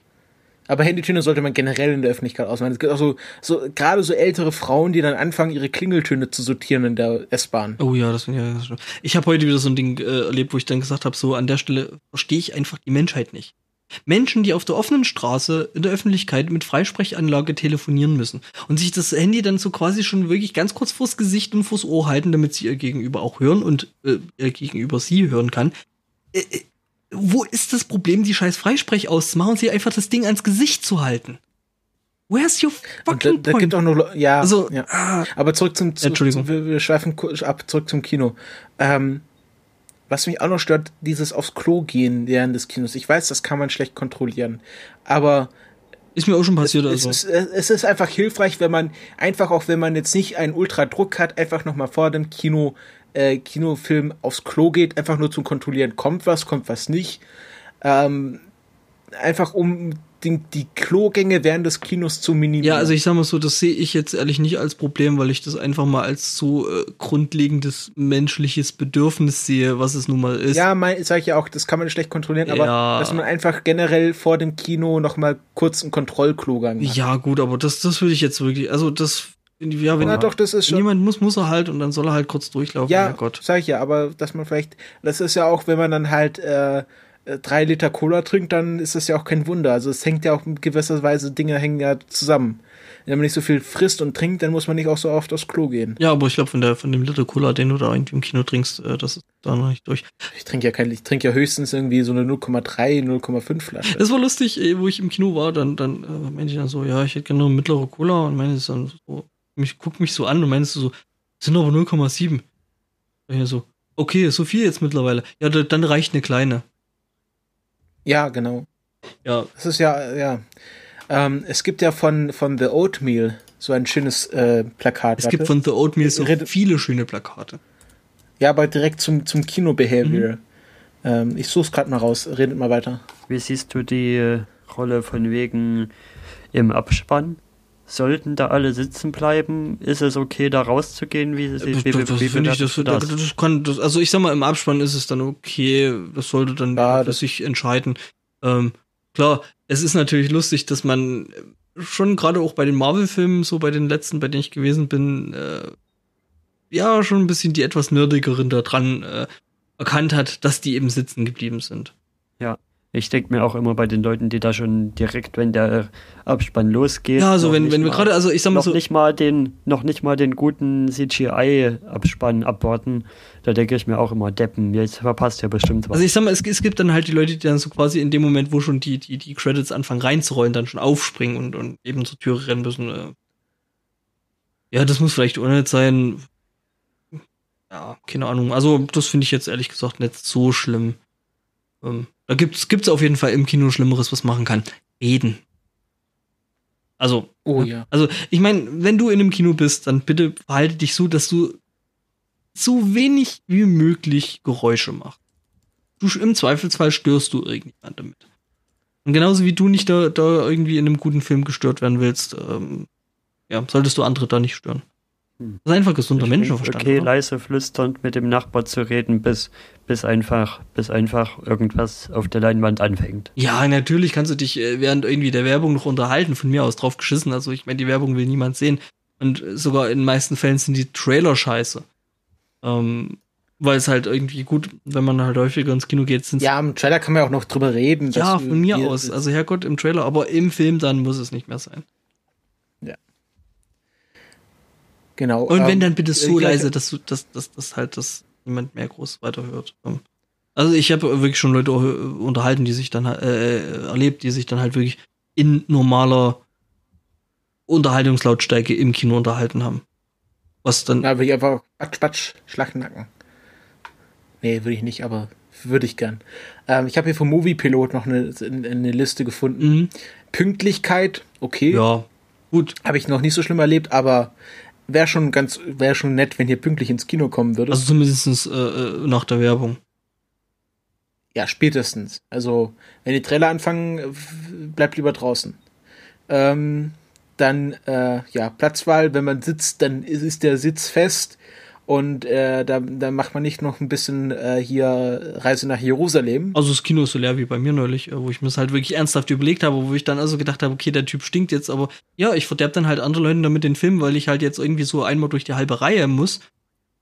Aber Handytöne sollte man generell in der Öffentlichkeit ausmachen. Es gibt auch so, so gerade so ältere Frauen, die dann anfangen, ihre Klingeltöne zu sortieren in der S-Bahn. Oh ja, das finde ich ja Ich habe heute wieder so ein Ding äh, erlebt, wo ich dann gesagt habe, so an der Stelle verstehe ich einfach die Menschheit nicht. Menschen, die auf der offenen Straße in der Öffentlichkeit mit Freisprechanlage telefonieren müssen und sich das Handy dann so quasi schon wirklich ganz kurz vors Gesicht und vors Ohr halten, damit sie ihr Gegenüber auch hören und äh, ihr Gegenüber sie hören kann. Äh, äh, wo ist das Problem, die scheiß Freisprech auszumachen und sie einfach das Ding ans Gesicht zu halten? Where's your fucking da, da gibt auch noch, ja, also, ja. Ah, aber zurück zum, zu, Entschuldigung. wir, wir schweifen ab, zurück zum Kino. Ähm, was mich auch noch stört, dieses aufs Klo gehen während des Kinos. Ich weiß, das kann man schlecht kontrollieren, aber ist mir auch schon passiert. Es, also. es, ist, es ist einfach hilfreich, wenn man einfach auch, wenn man jetzt nicht einen Ultradruck hat, einfach noch mal vor dem Kino äh, Kinofilm aufs Klo geht, einfach nur zum Kontrollieren, kommt was, kommt was nicht. Ähm, einfach um die, die Klogänge während des Kinos zu minimieren. Ja, also ich sag mal so, das sehe ich jetzt ehrlich nicht als Problem, weil ich das einfach mal als so äh, grundlegendes menschliches Bedürfnis sehe, was es nun mal ist. Ja, mein, sag ich ja auch, das kann man schlecht kontrollieren, aber ja. dass man einfach generell vor dem Kino noch mal kurz einen Kontrollklogang hat. Ja, gut, aber das, das würde ich jetzt wirklich, also das ja, wenn, Na doch, das ist schon. Jemand muss, muss er halt und dann soll er halt kurz durchlaufen. Ja, Gott. sag ich ja, aber dass man vielleicht, das ist ja auch, wenn man dann halt äh, drei Liter Cola trinkt, dann ist das ja auch kein Wunder. Also es hängt ja auch in gewisser Weise, Dinge hängen ja zusammen. Wenn man nicht so viel frisst und trinkt, dann muss man nicht auch so oft aufs Klo gehen. Ja, aber ich glaube, von, der, von dem Liter Cola, den du da irgendwie im Kino trinkst, äh, das ist da noch nicht durch. Ich trinke ja kein, ich trinke ja höchstens irgendwie so eine 0,3, 0,5 Flasche. Das war lustig, wo ich im Kino war, dann, dann äh, meinte ich dann so, ja, ich hätte gerne eine mittlere Cola und meine ist dann so, mich, guck mich so an und meinst du so, sind aber 0,7. Ja, so, okay, so viel jetzt mittlerweile. Ja, dann reicht eine kleine. Ja, genau. Ja. Das ist ja, ja. Ähm, es gibt ja von, von The Oatmeal so ein schönes äh, Plakat. Es warte. gibt von The Oatmeal so Red viele schöne Plakate. Ja, aber direkt zum, zum Kino-Behavior. Mhm. Ähm, ich such's gerade mal raus. Redet mal weiter. Wie siehst du die äh, Rolle von wegen im Abspann? Sollten da alle sitzen bleiben? Ist es okay, da rauszugehen? Wie, wie, wie, das, wie finde ich, das, das? das kann, das, also ich sag mal, im Abspann ist es dann okay, das sollte dann ja, für sich entscheiden. Ähm, klar, es ist natürlich lustig, dass man schon gerade auch bei den Marvel-Filmen, so bei den letzten, bei denen ich gewesen bin, äh, ja, schon ein bisschen die etwas nerdigeren da dran äh, erkannt hat, dass die eben sitzen geblieben sind. Ja. Ich denke mir auch immer bei den Leuten, die da schon direkt, wenn der Abspann losgeht. Ja, also wenn, wenn wir gerade, also ich sag mal noch so. Nicht mal den, noch nicht mal den guten CGI-Abspann abwarten. Da denke ich mir auch immer, Deppen, jetzt verpasst ja bestimmt was. Also ich sag mal, es, es gibt dann halt die Leute, die dann so quasi in dem Moment, wo schon die, die, die Credits anfangen reinzurollen, dann schon aufspringen und, und eben zur Tür rennen müssen. Äh. Ja, das muss vielleicht unnötig sein. Ja, keine Ahnung. Also, das finde ich jetzt ehrlich gesagt nicht so schlimm. Ähm, da gibt's, gibt's auf jeden Fall im Kino Schlimmeres, was machen kann. Reden. Also, oh ja. Also, ich meine, wenn du in einem Kino bist, dann bitte verhalte dich so, dass du so wenig wie möglich Geräusche machst. Du, Im Zweifelsfall störst du irgendjemand damit. Und genauso wie du nicht da, da irgendwie in einem guten Film gestört werden willst, ähm, ja, solltest du andere da nicht stören. Hm. Das ist einfach gesunder ich Menschenverstand. Okay, oder? leise flüsternd mit dem Nachbar zu reden, bis, bis, einfach, bis einfach irgendwas auf der Leinwand anfängt. Ja, natürlich kannst du dich äh, während irgendwie der Werbung noch unterhalten, von mir aus drauf geschissen. Also ich meine, die Werbung will niemand sehen. Und sogar in den meisten Fällen sind die Trailer scheiße. Ähm, weil es halt irgendwie gut, wenn man halt häufiger ins Kino geht, sind Ja, im Trailer kann man ja auch noch drüber reden. Ja, von mir aus. Also Herrgott, im Trailer, aber im Film dann muss es nicht mehr sein. Genau. Und wenn ähm, dann bitte so äh, leise, dass du, dass, dass, dass halt das niemand mehr groß weiterhört. Ähm, also ich habe wirklich schon Leute unterhalten, die sich dann äh, erlebt, die sich dann halt wirklich in normaler Unterhaltungslautstärke im Kino unterhalten haben. Was dann. Ja, würde ich einfach Batsch, Batsch, Schlackennacken. Nee, würde ich nicht, aber würde ich gern. Ähm, ich habe hier vom Moviepilot noch eine, eine Liste gefunden. Mhm. Pünktlichkeit, okay. Ja, gut. Habe ich noch nicht so schlimm erlebt, aber wäre schon ganz, wäre schon nett, wenn hier pünktlich ins Kino kommen würde. Also zumindest äh, äh, nach der Werbung. Ja, spätestens. Also, wenn die Trailer anfangen, bleibt lieber draußen. Ähm, dann, äh, ja, Platzwahl, wenn man sitzt, dann ist, ist der Sitz fest und äh, da, da macht man nicht noch ein bisschen äh, hier Reise nach Jerusalem. Also das Kino ist so leer wie bei mir neulich, äh, wo ich mir das halt wirklich ernsthaft überlegt habe, wo ich dann also gedacht habe, okay, der Typ stinkt jetzt, aber ja, ich verderb dann halt andere Leute damit den Film, weil ich halt jetzt irgendwie so einmal durch die halbe Reihe muss.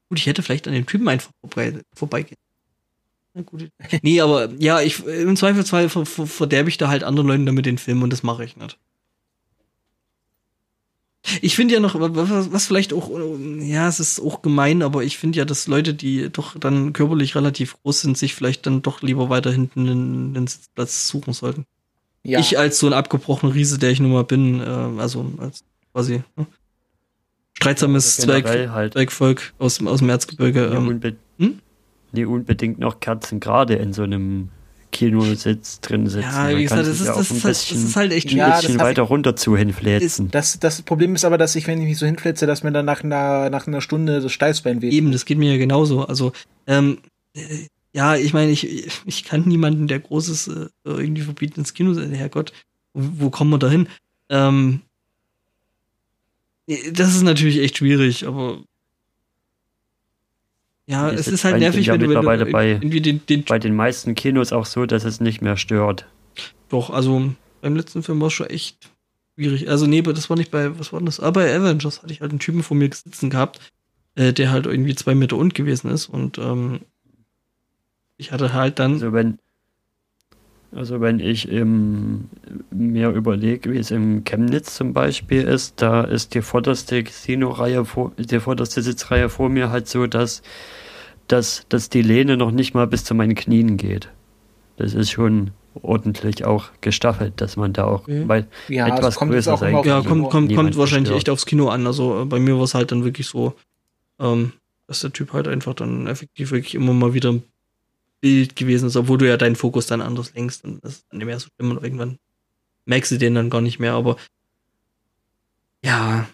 Gut, ich hätte vielleicht an dem Typen einfach vorbei, vorbeigehen. Na gut. Nee, aber ja, ich im Zweifelsfall ver, ver, verderbe ich da halt anderen Leuten damit den Film und das mache ich nicht. Ich finde ja noch, was, vielleicht auch, ja, es ist auch gemein, aber ich finde ja, dass Leute, die doch dann körperlich relativ groß sind, sich vielleicht dann doch lieber weiter hinten einen, einen Sitzplatz suchen sollten. Ja. Ich als so ein abgebrochener Riese, der ich nun mal bin, äh, also als quasi ne? streitsames Zwerg, halt Zwergvolk aus, aus dem Erzgebirge. Ähm, unbe hm? Die unbedingt noch Kerzen gerade in so einem Kinositz drin sitzen. Ja, wie gesagt, das ist, das, ist halt, das ist halt echt schwierig. Ein bisschen weiter runter zu hinfläzen. Das, das Problem ist aber, dass ich, wenn ich mich so hinfläze, dass mir dann nach einer, nach einer Stunde das Steißbein weht. Eben, das geht mir ja genauso. Also, ähm, äh, ja, ich meine, ich, ich kann niemanden, der Großes äh, irgendwie verbieten ins Kino. Herrgott, wo, wo kommen wir da hin? Ähm, das ist natürlich echt schwierig, aber ja, es ist halt nervig, wenn du, wenn du bei, irgendwie den, den bei den meisten Kinos auch so, dass es nicht mehr stört. Doch, also beim letzten Film war es schon echt schwierig. Also nee, das war nicht bei, was war denn das? Aber bei Avengers hatte ich halt einen Typen vor mir sitzen gehabt, äh, der halt irgendwie zwei Meter und gewesen ist und ähm, ich hatte halt dann. Also wenn, also wenn ich im, mir überlege, wie es im Chemnitz zum Beispiel ist, da ist die vorderste Kino-Reihe vor, die vorderste Sitzreihe vor mir halt so, dass dass, dass die Lehne noch nicht mal bis zu meinen Knien geht. Das ist schon ordentlich auch gestaffelt, dass man da auch mhm. weil ja, etwas größer sein kann. Ja, kommt, kommt, kommt wahrscheinlich echt aufs Kino an. Also äh, bei mir war es halt dann wirklich so, ähm, dass der Typ halt einfach dann effektiv wirklich immer mal wieder ein Bild gewesen ist, obwohl du ja deinen Fokus dann anders lenkst und das ist dann nicht mehr so schlimm und irgendwann merkst du den dann gar nicht mehr, aber ja,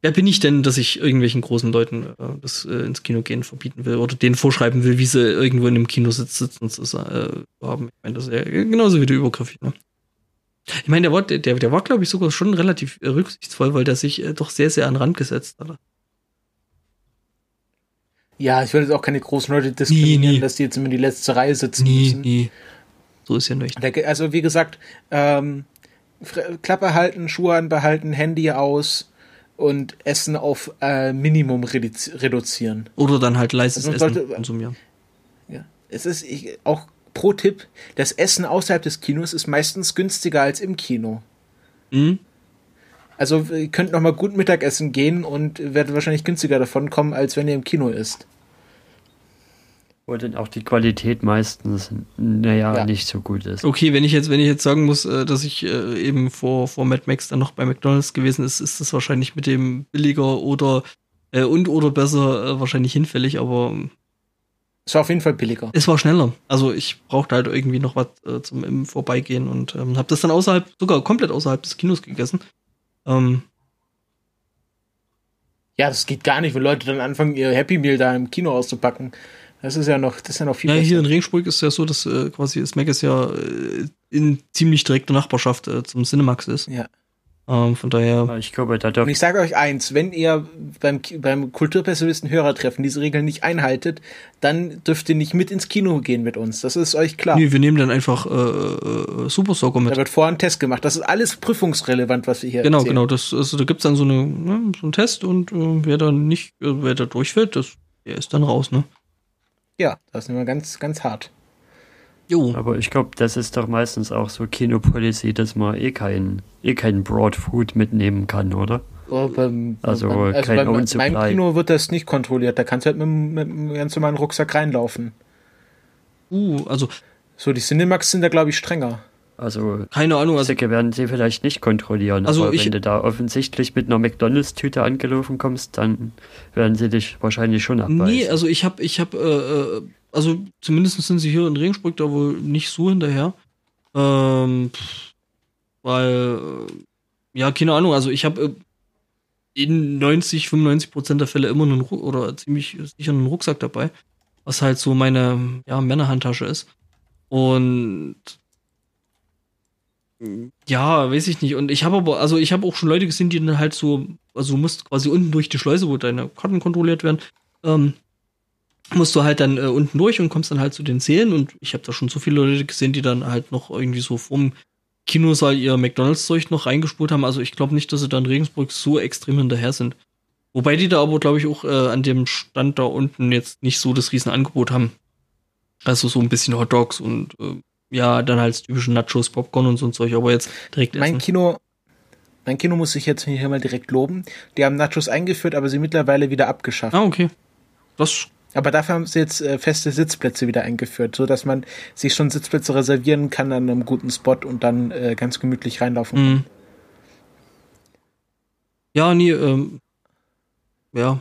Wer bin ich denn, dass ich irgendwelchen großen Leuten äh, das äh, ins Kino gehen verbieten will oder denen vorschreiben will, wie sie irgendwo in einem Kino sitzen zu äh, haben? Ich meine, das ist ja genauso wie der übergriffig, ne? Ich meine, der war, der, der war, glaube ich, sogar schon relativ äh, rücksichtsvoll, weil der sich äh, doch sehr, sehr an den Rand gesetzt hat. Ja, ich würde jetzt auch keine großen Leute diskriminieren, nie, nie. dass die jetzt immer in die letzte Reihe sitzen nie, müssen. Nie. So ist ja nicht. Also wie gesagt, ähm, Klappe halten, Schuhe anbehalten, Handy aus, und Essen auf äh, Minimum reduzieren. Oder dann halt leises also Essen sollte, konsumieren. Ja, es ist ich, auch pro Tipp, das Essen außerhalb des Kinos ist meistens günstiger als im Kino. Mhm. Also ihr könnt noch mal gut Mittagessen gehen und werdet wahrscheinlich günstiger davon kommen, als wenn ihr im Kino isst. Wo dann auch die Qualität meistens, naja, ja. nicht so gut ist. Okay, wenn ich jetzt, wenn ich jetzt sagen muss, äh, dass ich äh, eben vor, vor Mad Max dann noch bei McDonalds gewesen ist, ist das wahrscheinlich mit dem billiger oder äh, und oder besser äh, wahrscheinlich hinfällig, aber es war auf jeden Fall billiger. Es war schneller. Also ich brauchte halt irgendwie noch was äh, zum im Vorbeigehen und ähm, habe das dann außerhalb, sogar komplett außerhalb des Kinos gegessen. Ähm, ja, das geht gar nicht, wenn Leute dann anfangen, ihr Happy Meal da im Kino auszupacken. Das ist ja noch, das ist ja noch viel. Ja, besser. hier in Regensburg ist ja so, dass äh, quasi das Mac ist ja äh, in ziemlich direkter Nachbarschaft äh, zum Cinemax ist. Ja. Ähm, von daher. Ich glaube, da Und ich sage euch eins, wenn ihr beim, beim Kulturpessimisten Hörertreffen diese Regeln nicht einhaltet, dann dürft ihr nicht mit ins Kino gehen mit uns. Das ist euch klar. Nee, wir nehmen dann einfach äh, äh, Super Soccer mit. Da wird vorher ein Test gemacht. Das ist alles prüfungsrelevant, was wir hier Genau, erzählen. genau. Das, also, da gibt's dann so, eine, ne, so einen Test und äh, wer da nicht, äh, wer da durchfällt, das, der ist dann raus, ne? Ja, das ist immer ganz, ganz hart. Jo. Aber ich glaube, das ist doch meistens auch so Kinopolicy, dass man eh kein, eh kein Broadfood mitnehmen kann, oder? Oh, beim, also, beim, also kein bei meinem Kino wird das nicht kontrolliert. Da kannst du halt mit, mit einem ganz normalen Rucksack reinlaufen. Uh, also. So, die Cinemax sind da, glaube ich, strenger. Also, keine Ahnung. Also, Säcke werden sie vielleicht nicht kontrollieren. Also aber ich, wenn du da offensichtlich mit einer McDonalds-Tüte angelaufen kommst, dann werden sie dich wahrscheinlich schon abbeißen. Nee, also ich habe, ich habe, äh, äh, also zumindest sind sie hier in Regensburg da wohl nicht so hinterher. Ähm, weil, äh, ja, keine Ahnung. Also ich habe äh, in 90, 95 Prozent der Fälle immer einen Ruck oder ziemlich sicher einen Rucksack dabei. was halt so meine ja, Männerhandtasche ist. Und ja, weiß ich nicht. Und ich habe aber, also ich habe auch schon Leute gesehen, die dann halt so, also du musst quasi unten durch die Schleuse, wo deine Karten kontrolliert werden, ähm, musst du halt dann äh, unten durch und kommst dann halt zu den Zählen. Und ich habe da schon so viele Leute gesehen, die dann halt noch irgendwie so vom Kinosaal ihr McDonalds-Zeug noch reingespult haben. Also ich glaube nicht, dass sie da in Regensburg so extrem hinterher sind. Wobei die da aber, glaube ich, auch äh, an dem Stand da unten jetzt nicht so das Riesenangebot haben. Also so ein bisschen Hot Dogs und äh, ja, dann halt typische Nachos, Popcorn und so ein Zeug, aber jetzt direkt Mein essen. Kino, mein Kino muss ich jetzt hier mal direkt loben. Die haben Nachos eingeführt, aber sie mittlerweile wieder abgeschafft. Ah, okay. Das aber dafür haben sie jetzt äh, feste Sitzplätze wieder eingeführt, so dass man sich schon Sitzplätze reservieren kann an einem guten Spot und dann äh, ganz gemütlich reinlaufen kann. Mhm. Ja, nee, ähm, ja.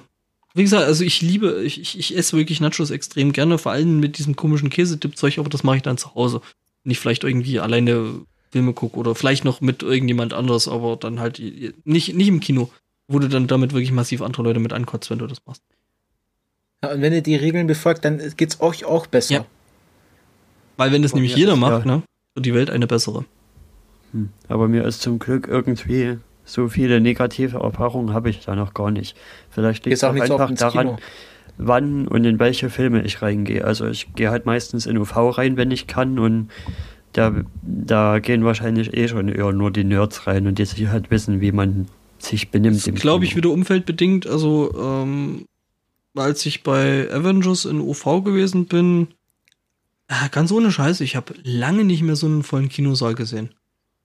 Wie gesagt, also ich liebe, ich, ich, ich esse wirklich Nachos extrem gerne, vor allem mit diesem komischen Käsedip-Zeug, aber das mache ich dann zu Hause. Wenn ich vielleicht irgendwie alleine Filme gucke oder vielleicht noch mit irgendjemand anderes, aber dann halt nicht, nicht im Kino, wo du dann damit wirklich massiv andere Leute mit ankotzt, wenn du das machst. Ja, und wenn ihr die Regeln befolgt, dann geht's euch auch besser. Ja. Weil wenn das nämlich jeder macht, ja. ne, wird die Welt eine bessere. Hm. Aber mir ist zum Glück irgendwie so viele negative Erfahrungen habe ich da noch gar nicht. Vielleicht liegt es auch einfach daran, wann und in welche Filme ich reingehe. Also ich gehe halt meistens in UV rein, wenn ich kann und da, da gehen wahrscheinlich eh schon eher nur die Nerds rein und die sich halt wissen, wie man sich benimmt. Das glaube ich wieder umfeldbedingt. Also ähm, als ich bei Avengers in UV gewesen bin, äh, ganz ohne Scheiße, ich habe lange nicht mehr so einen vollen Kinosaal gesehen.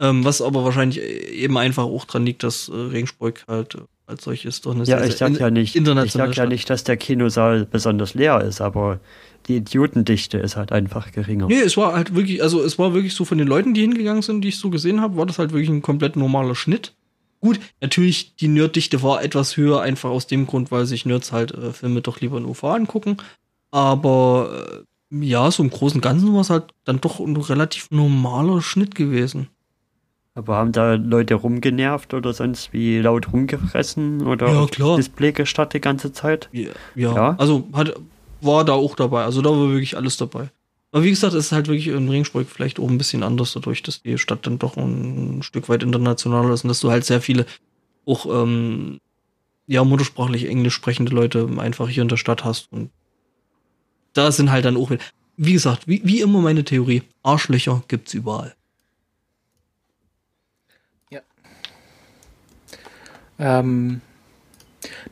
Ähm, was aber wahrscheinlich eben einfach auch dran liegt, dass äh, Regensburg halt äh, als solches doch eine ja, sehr, ich sag ja nicht, ich sag ja nicht, dass der Kinosaal besonders leer ist, aber die Idiotendichte ist halt einfach geringer. Nee, es war halt wirklich, also es war wirklich so von den Leuten, die hingegangen sind, die ich so gesehen habe, war das halt wirklich ein komplett normaler Schnitt. Gut, natürlich, die Nerddichte war etwas höher, einfach aus dem Grund, weil sich Nerds halt äh, Filme doch lieber in UV angucken. Aber äh, ja, so im Großen und Ganzen war es halt dann doch ein relativ normaler Schnitt gewesen. Aber haben da Leute rumgenervt oder sonst wie laut rumgefressen oder ja, klar. Display gestartet die ganze Zeit? Ja, ja. ja. also hat, war da auch dabei. Also da war wirklich alles dabei. Aber wie gesagt, es ist halt wirklich in Regensburg vielleicht auch ein bisschen anders, dadurch, dass die Stadt dann doch ein Stück weit internationaler ist und dass du halt sehr viele auch ähm, ja muttersprachlich englisch sprechende Leute einfach hier in der Stadt hast. Und da sind halt dann auch, wie gesagt, wie, wie immer meine Theorie, Arschlöcher gibt's überall. Ähm,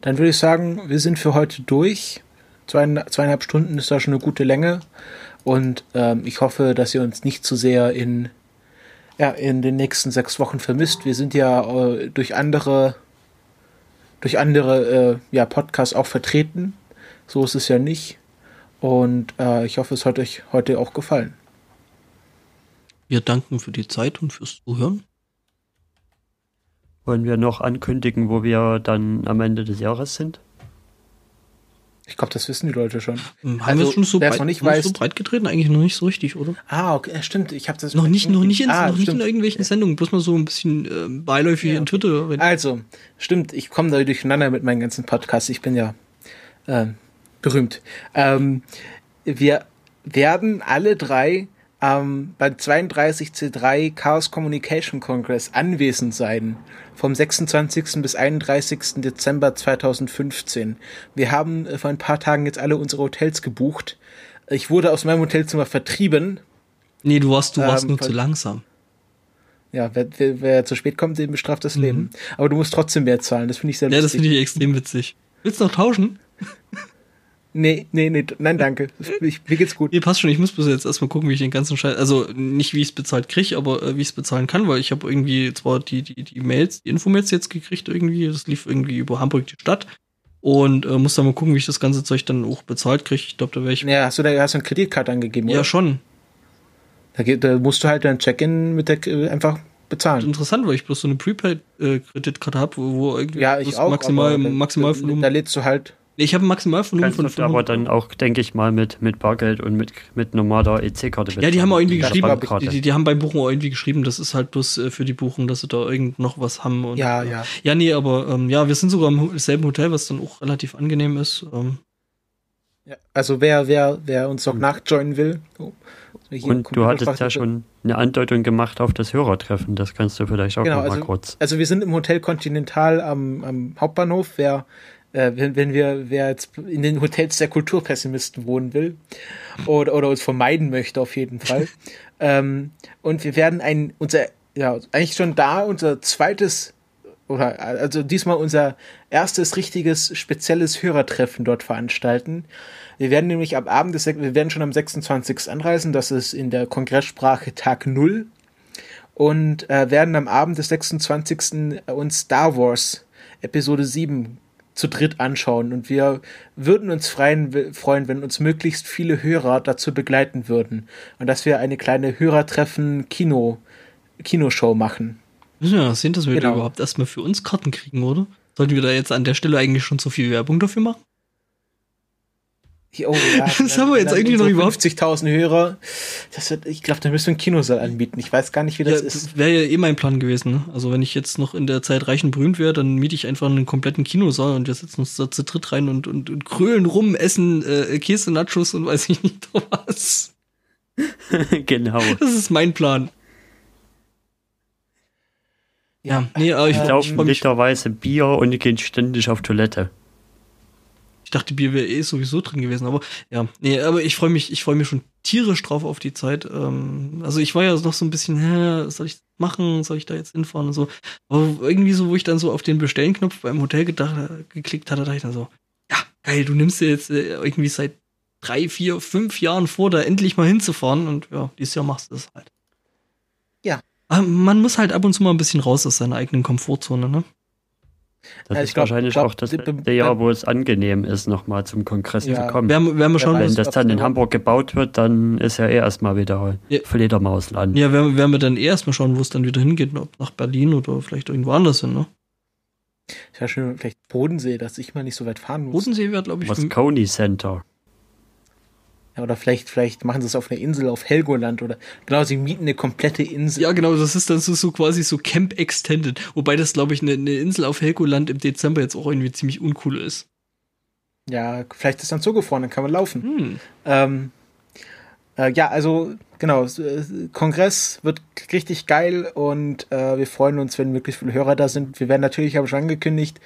dann würde ich sagen, wir sind für heute durch. Zwei, zweieinhalb Stunden ist da schon eine gute Länge. Und ähm, ich hoffe, dass ihr uns nicht zu sehr in, ja, in den nächsten sechs Wochen vermisst. Wir sind ja äh, durch andere, durch andere äh, ja, Podcasts auch vertreten. So ist es ja nicht. Und äh, ich hoffe, es hat euch heute auch gefallen. Wir danken für die Zeit und fürs Zuhören. Wollen wir noch ankündigen, wo wir dann am Ende des Jahres sind? Ich glaube, das wissen die Leute schon. Hm, haben also, wir schon so breit, noch nicht weiß, so breit getreten? Eigentlich noch nicht so richtig, oder? Ah, okay, stimmt. Ich habe das noch nicht, noch nicht, in, ah, noch nicht in irgendwelchen Sendungen, bloß mal so ein bisschen äh, beiläufig ja. in Twitter. Also, stimmt. Ich komme da durcheinander mit meinen ganzen Podcasts. Ich bin ja äh, berühmt. Ähm, wir werden alle drei ähm, beim 32C3 Chaos Communication Congress anwesend sein. Vom 26. bis 31. Dezember 2015. Wir haben äh, vor ein paar Tagen jetzt alle unsere Hotels gebucht. Ich wurde aus meinem Hotelzimmer vertrieben. Nee, du warst, du warst ähm, nur zu langsam. Ja, wer, wer, wer, zu spät kommt, dem bestraft das mhm. Leben. Aber du musst trotzdem mehr zahlen. Das finde ich sehr lustig. Ja, das finde ich extrem witzig. Willst du noch tauschen? Nee, nee, nee, nein, danke. Ich, mir geht's gut. Nee, passt schon. Ich muss bis jetzt erstmal gucken, wie ich den ganzen Scheiß, also nicht wie ich es bezahlt kriege, aber äh, wie ich es bezahlen kann, weil ich habe irgendwie zwar die, die, die Mails, die Infomails jetzt gekriegt irgendwie, das lief irgendwie über Hamburg die Stadt und äh, muss dann mal gucken, wie ich das ganze Zeug dann auch bezahlt kriege. Ich glaube, da wäre ich. Ja, hast du da hast du eine Kreditkarte angegeben, oder? Ja, schon. Da, geht, da musst du halt dein Check-in mit der äh, einfach bezahlen. Interessant, weil ich bloß so eine Prepaid-Kreditkarte äh, habe, wo, wo irgendwie ja, ich auch, maximal, maximal Da lädst du halt ich habe maximal von von 500. Aber dann auch, denke ich mal, mit, mit Bargeld und mit, mit normaler EC-Karte. Ja, die haben auch irgendwie geschrieben, die, die, die, haben beim Buchen auch irgendwie geschrieben, das ist halt bloß äh, für die Buchung, dass sie da irgend noch was haben. Und, ja, ja. Ja, nee, aber ähm, ja, wir sind sogar im selben Hotel, was dann auch relativ angenehm ist. Ähm. Ja, also wer, wer, wer uns noch nachjoinen will. Oh, und du hattest ja schon eine Andeutung gemacht auf das Hörertreffen, das kannst du vielleicht auch genau, noch mal also, kurz. Also wir sind im Hotel Continental am, am Hauptbahnhof. Wer, äh, wenn, wenn wir, wer jetzt in den Hotels der Kulturpessimisten wohnen will oder, oder uns vermeiden möchte, auf jeden Fall. ähm, und wir werden ein, unser, ja, eigentlich schon da unser zweites oder also diesmal unser erstes richtiges spezielles Hörertreffen dort veranstalten. Wir werden nämlich am Abend des, wir werden schon am 26. anreisen, das ist in der Kongresssprache Tag Null und äh, werden am Abend des 26. uns Star Wars Episode 7 zu dritt anschauen und wir würden uns freuen, freuen, wenn uns möglichst viele Hörer dazu begleiten würden und dass wir eine kleine Hörertreffen Kino Kinoshow machen. Müssen wir mal sehen, dass wir genau. überhaupt erstmal für uns Karten kriegen, oder? Sollten wir da jetzt an der Stelle eigentlich schon so viel Werbung dafür machen? Oh, ja, das haben wir jetzt eigentlich noch überhaupt 50.000 Hörer. Das wird, ich glaube, da müssen wir einen Kinosaal anbieten. Ich weiß gar nicht, wie das ja, ist. Wäre ja eh mein Plan gewesen. Ne? Also wenn ich jetzt noch in der Zeit reich und berühmt wäre, dann miete ich einfach einen kompletten Kinosaal und wir setzen uns da zu dritt rein und, und, und krölen rum, essen äh, Käse, Nachos und weiß ich nicht was. genau. Das ist mein Plan. Ja, nee, aber ich äh, glaube literweise Bier und gehen ständig auf Toilette. Ich dachte, Bier wäre eh sowieso drin gewesen, aber ja, nee, aber ich freue mich, ich freue mich schon tierisch drauf auf die Zeit. Ähm, also ich war ja noch so ein bisschen, hä, soll ich machen, soll ich da jetzt hinfahren und so. Aber irgendwie so, wo ich dann so auf den Bestellen-Knopf beim Hotel gedacht, geklickt hatte, dachte ich dann so, ja, geil, du nimmst dir jetzt äh, irgendwie seit drei, vier, fünf Jahren vor, da endlich mal hinzufahren und ja, dieses Jahr machst du es halt. Ja, aber man muss halt ab und zu mal ein bisschen raus aus seiner eigenen Komfortzone, ne? Das ja, ist glaub, wahrscheinlich glaub, auch das letzte Jahr, wo es angenehm ist, nochmal zum Kongress ja. zu kommen. Werden, werden wir schauen, Wenn das dann in Hamburg gebaut wird, dann ist ja eh erstmal wieder ja. Fledermausland. Ja, werden, werden wir dann eh erstmal schauen, wo es dann wieder hingeht, ob nach Berlin oder vielleicht irgendwo anders hin, ne? Ja, schön, vielleicht Bodensee, dass ich mal nicht so weit fahren muss. Bodensee wird, glaube ich. Was Coney Center. Oder vielleicht, vielleicht machen sie es auf einer Insel auf Helgoland oder genau, sie mieten eine komplette Insel. Ja, genau, das ist dann so, so quasi so Camp Extended. Wobei das, glaube ich, eine, eine Insel auf Helgoland im Dezember jetzt auch irgendwie ziemlich uncool ist. Ja, vielleicht ist dann zugefroren, dann kann man laufen. Hm. Ähm, äh, ja, also genau, äh, Kongress wird richtig geil und äh, wir freuen uns, wenn möglichst viele Hörer da sind. Wir werden natürlich, habe ich schon angekündigt,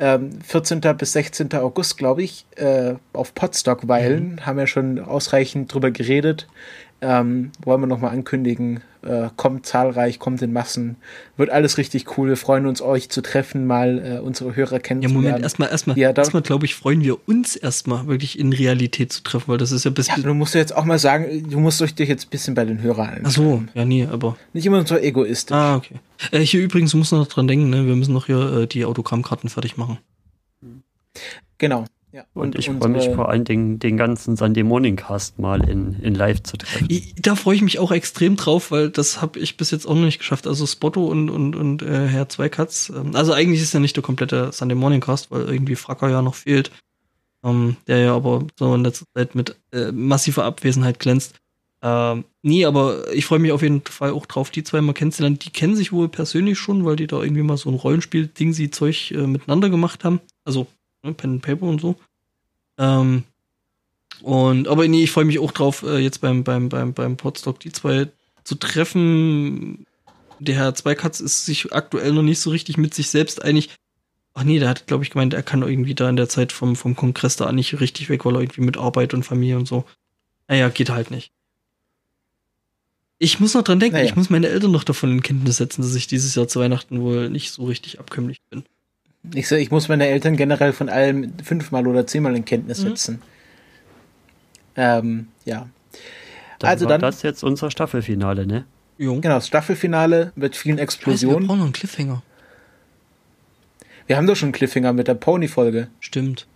ähm, 14. bis 16. August, glaube ich, äh, auf Podstock weilen. Mhm. Haben ja schon ausreichend drüber geredet. Ähm, wollen wir nochmal ankündigen. Äh, kommt zahlreich, kommt in Massen. Wird alles richtig cool. Wir freuen uns, euch zu treffen, mal äh, unsere Hörer kennenzulernen. Ja, Moment, erstmal, erstmal, ja, erstmal, glaube ich, freuen wir uns erstmal wirklich in Realität zu treffen, weil das ist ja bis. Ja, du musst jetzt auch mal sagen, du musst dich jetzt ein bisschen bei den Hörern. Ach so, ja, nie, aber. Nicht immer so egoistisch. Ah, okay. Äh, hier übrigens, du musst noch dran denken, ne? wir müssen noch hier äh, die Autogrammkarten fertig machen. Genau. Ja, und, und ich freue mich vor allen Dingen, den ganzen Sunday Morning Cast mal in, in live zu treffen. Da freue ich mich auch extrem drauf, weil das habe ich bis jetzt auch noch nicht geschafft. Also Spotto und, und, und äh, Herr Zweikatz. Ähm, also eigentlich ist ja nicht der komplette Sunday Morning Cast, weil irgendwie Fracker ja noch fehlt. Ähm, der ja aber so in letzter Zeit mit äh, massiver Abwesenheit glänzt. Ähm, nee, aber ich freue mich auf jeden Fall auch drauf, die zwei mal kennenzulernen. Die kennen sich wohl persönlich schon, weil die da irgendwie mal so ein Rollenspiel-Ding, sie Zeug äh, miteinander gemacht haben. Also ne, Pen and Paper und so. Ähm, und aber nee, ich freue mich auch drauf, äh, jetzt beim, beim, beim, beim Podstock die zwei zu treffen. Der Herr Zweikatz ist sich aktuell noch nicht so richtig mit sich selbst einig. Ach nee, der hat, glaube ich, gemeint, er kann irgendwie da in der Zeit vom, vom Kongress da nicht richtig weg, weil er irgendwie mit Arbeit und Familie und so. Naja, geht halt nicht. Ich muss noch dran denken, naja. ich muss meine Eltern noch davon in Kenntnis setzen, dass ich dieses Jahr zu Weihnachten wohl nicht so richtig abkömmlich bin. Ich, so, ich muss meine Eltern generell von allem fünfmal oder zehnmal in Kenntnis mhm. setzen. Mhm. Ähm, ja. Dann also war dann, das jetzt unser Staffelfinale, ne? Jo. Genau, das Staffelfinale mit vielen Explosionen. wir brauchen noch einen Cliffhanger. Wir haben doch schon einen Cliffhanger mit der Pony-Folge. Stimmt.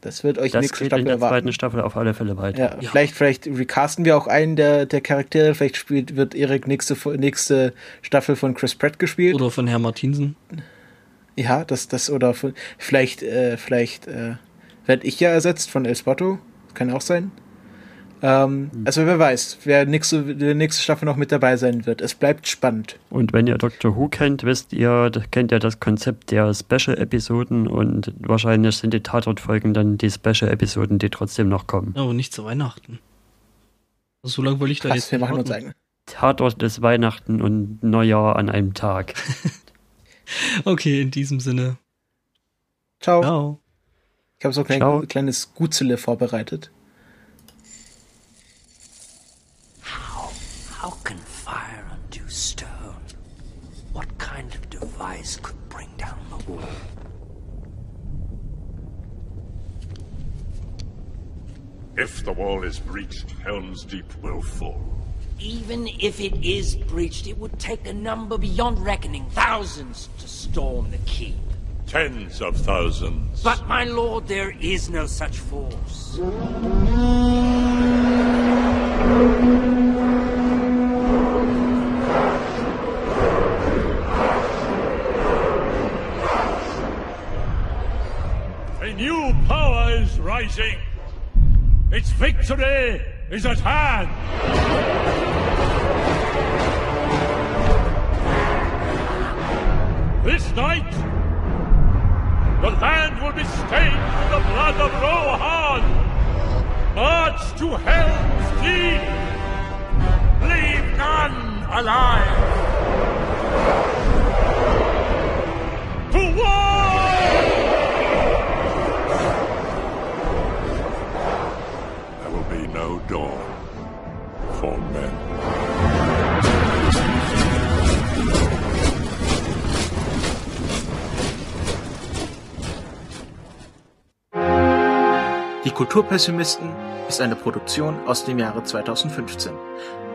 Das wird euch das nächste geht Staffel in der erwarten. zweiten Staffel auf alle Fälle weiter. Ja, ja, Vielleicht, vielleicht recasten wir auch einen der, der Charaktere. Vielleicht spielt, wird Erik nächste, nächste Staffel von Chris Pratt gespielt. Oder von Herr Martinsen. Ja, das, das, oder vielleicht, äh, vielleicht äh, werde ich ja ersetzt von El Spotto. Kann auch sein. Ähm, mhm. Also wer weiß, wer nächste, die nächste Staffel noch mit dabei sein wird. Es bleibt spannend. Und wenn ihr Doctor Who kennt, wisst ihr, kennt ihr das Konzept der Special-Episoden und wahrscheinlich sind die Tatort-Folgen dann die Special-Episoden, die trotzdem noch kommen. Aber nicht zu Weihnachten. So lange wollte ich da Krass, jetzt. Wir machen uns eigene. Tatort des Weihnachten und Neujahr an einem Tag. okay, in diesem Sinne. Ciao. Ciao. Ich habe so ein klein, kleines Gutzele vorbereitet. Stone? What kind of device could bring down the wall? If the wall is breached, Helm's Deep will fall. Even if it is breached, it would take a number beyond reckoning, thousands to storm the keep. Tens of thousands. But, my lord, there is no such force. Is rising. Its victory is at hand. This night, the land will be stained with the blood of Rohan. March to Helm's Deep. Leave none alive. To war! Kulturpessimisten ist eine Produktion aus dem Jahre 2015.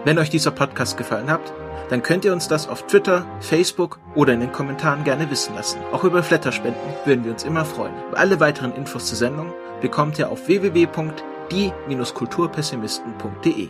Wenn euch dieser Podcast gefallen hat, dann könnt ihr uns das auf Twitter, Facebook oder in den Kommentaren gerne wissen lassen. Auch über Flatterspenden würden wir uns immer freuen. Alle weiteren Infos zur Sendung bekommt ihr auf www die-kulturpessimisten.de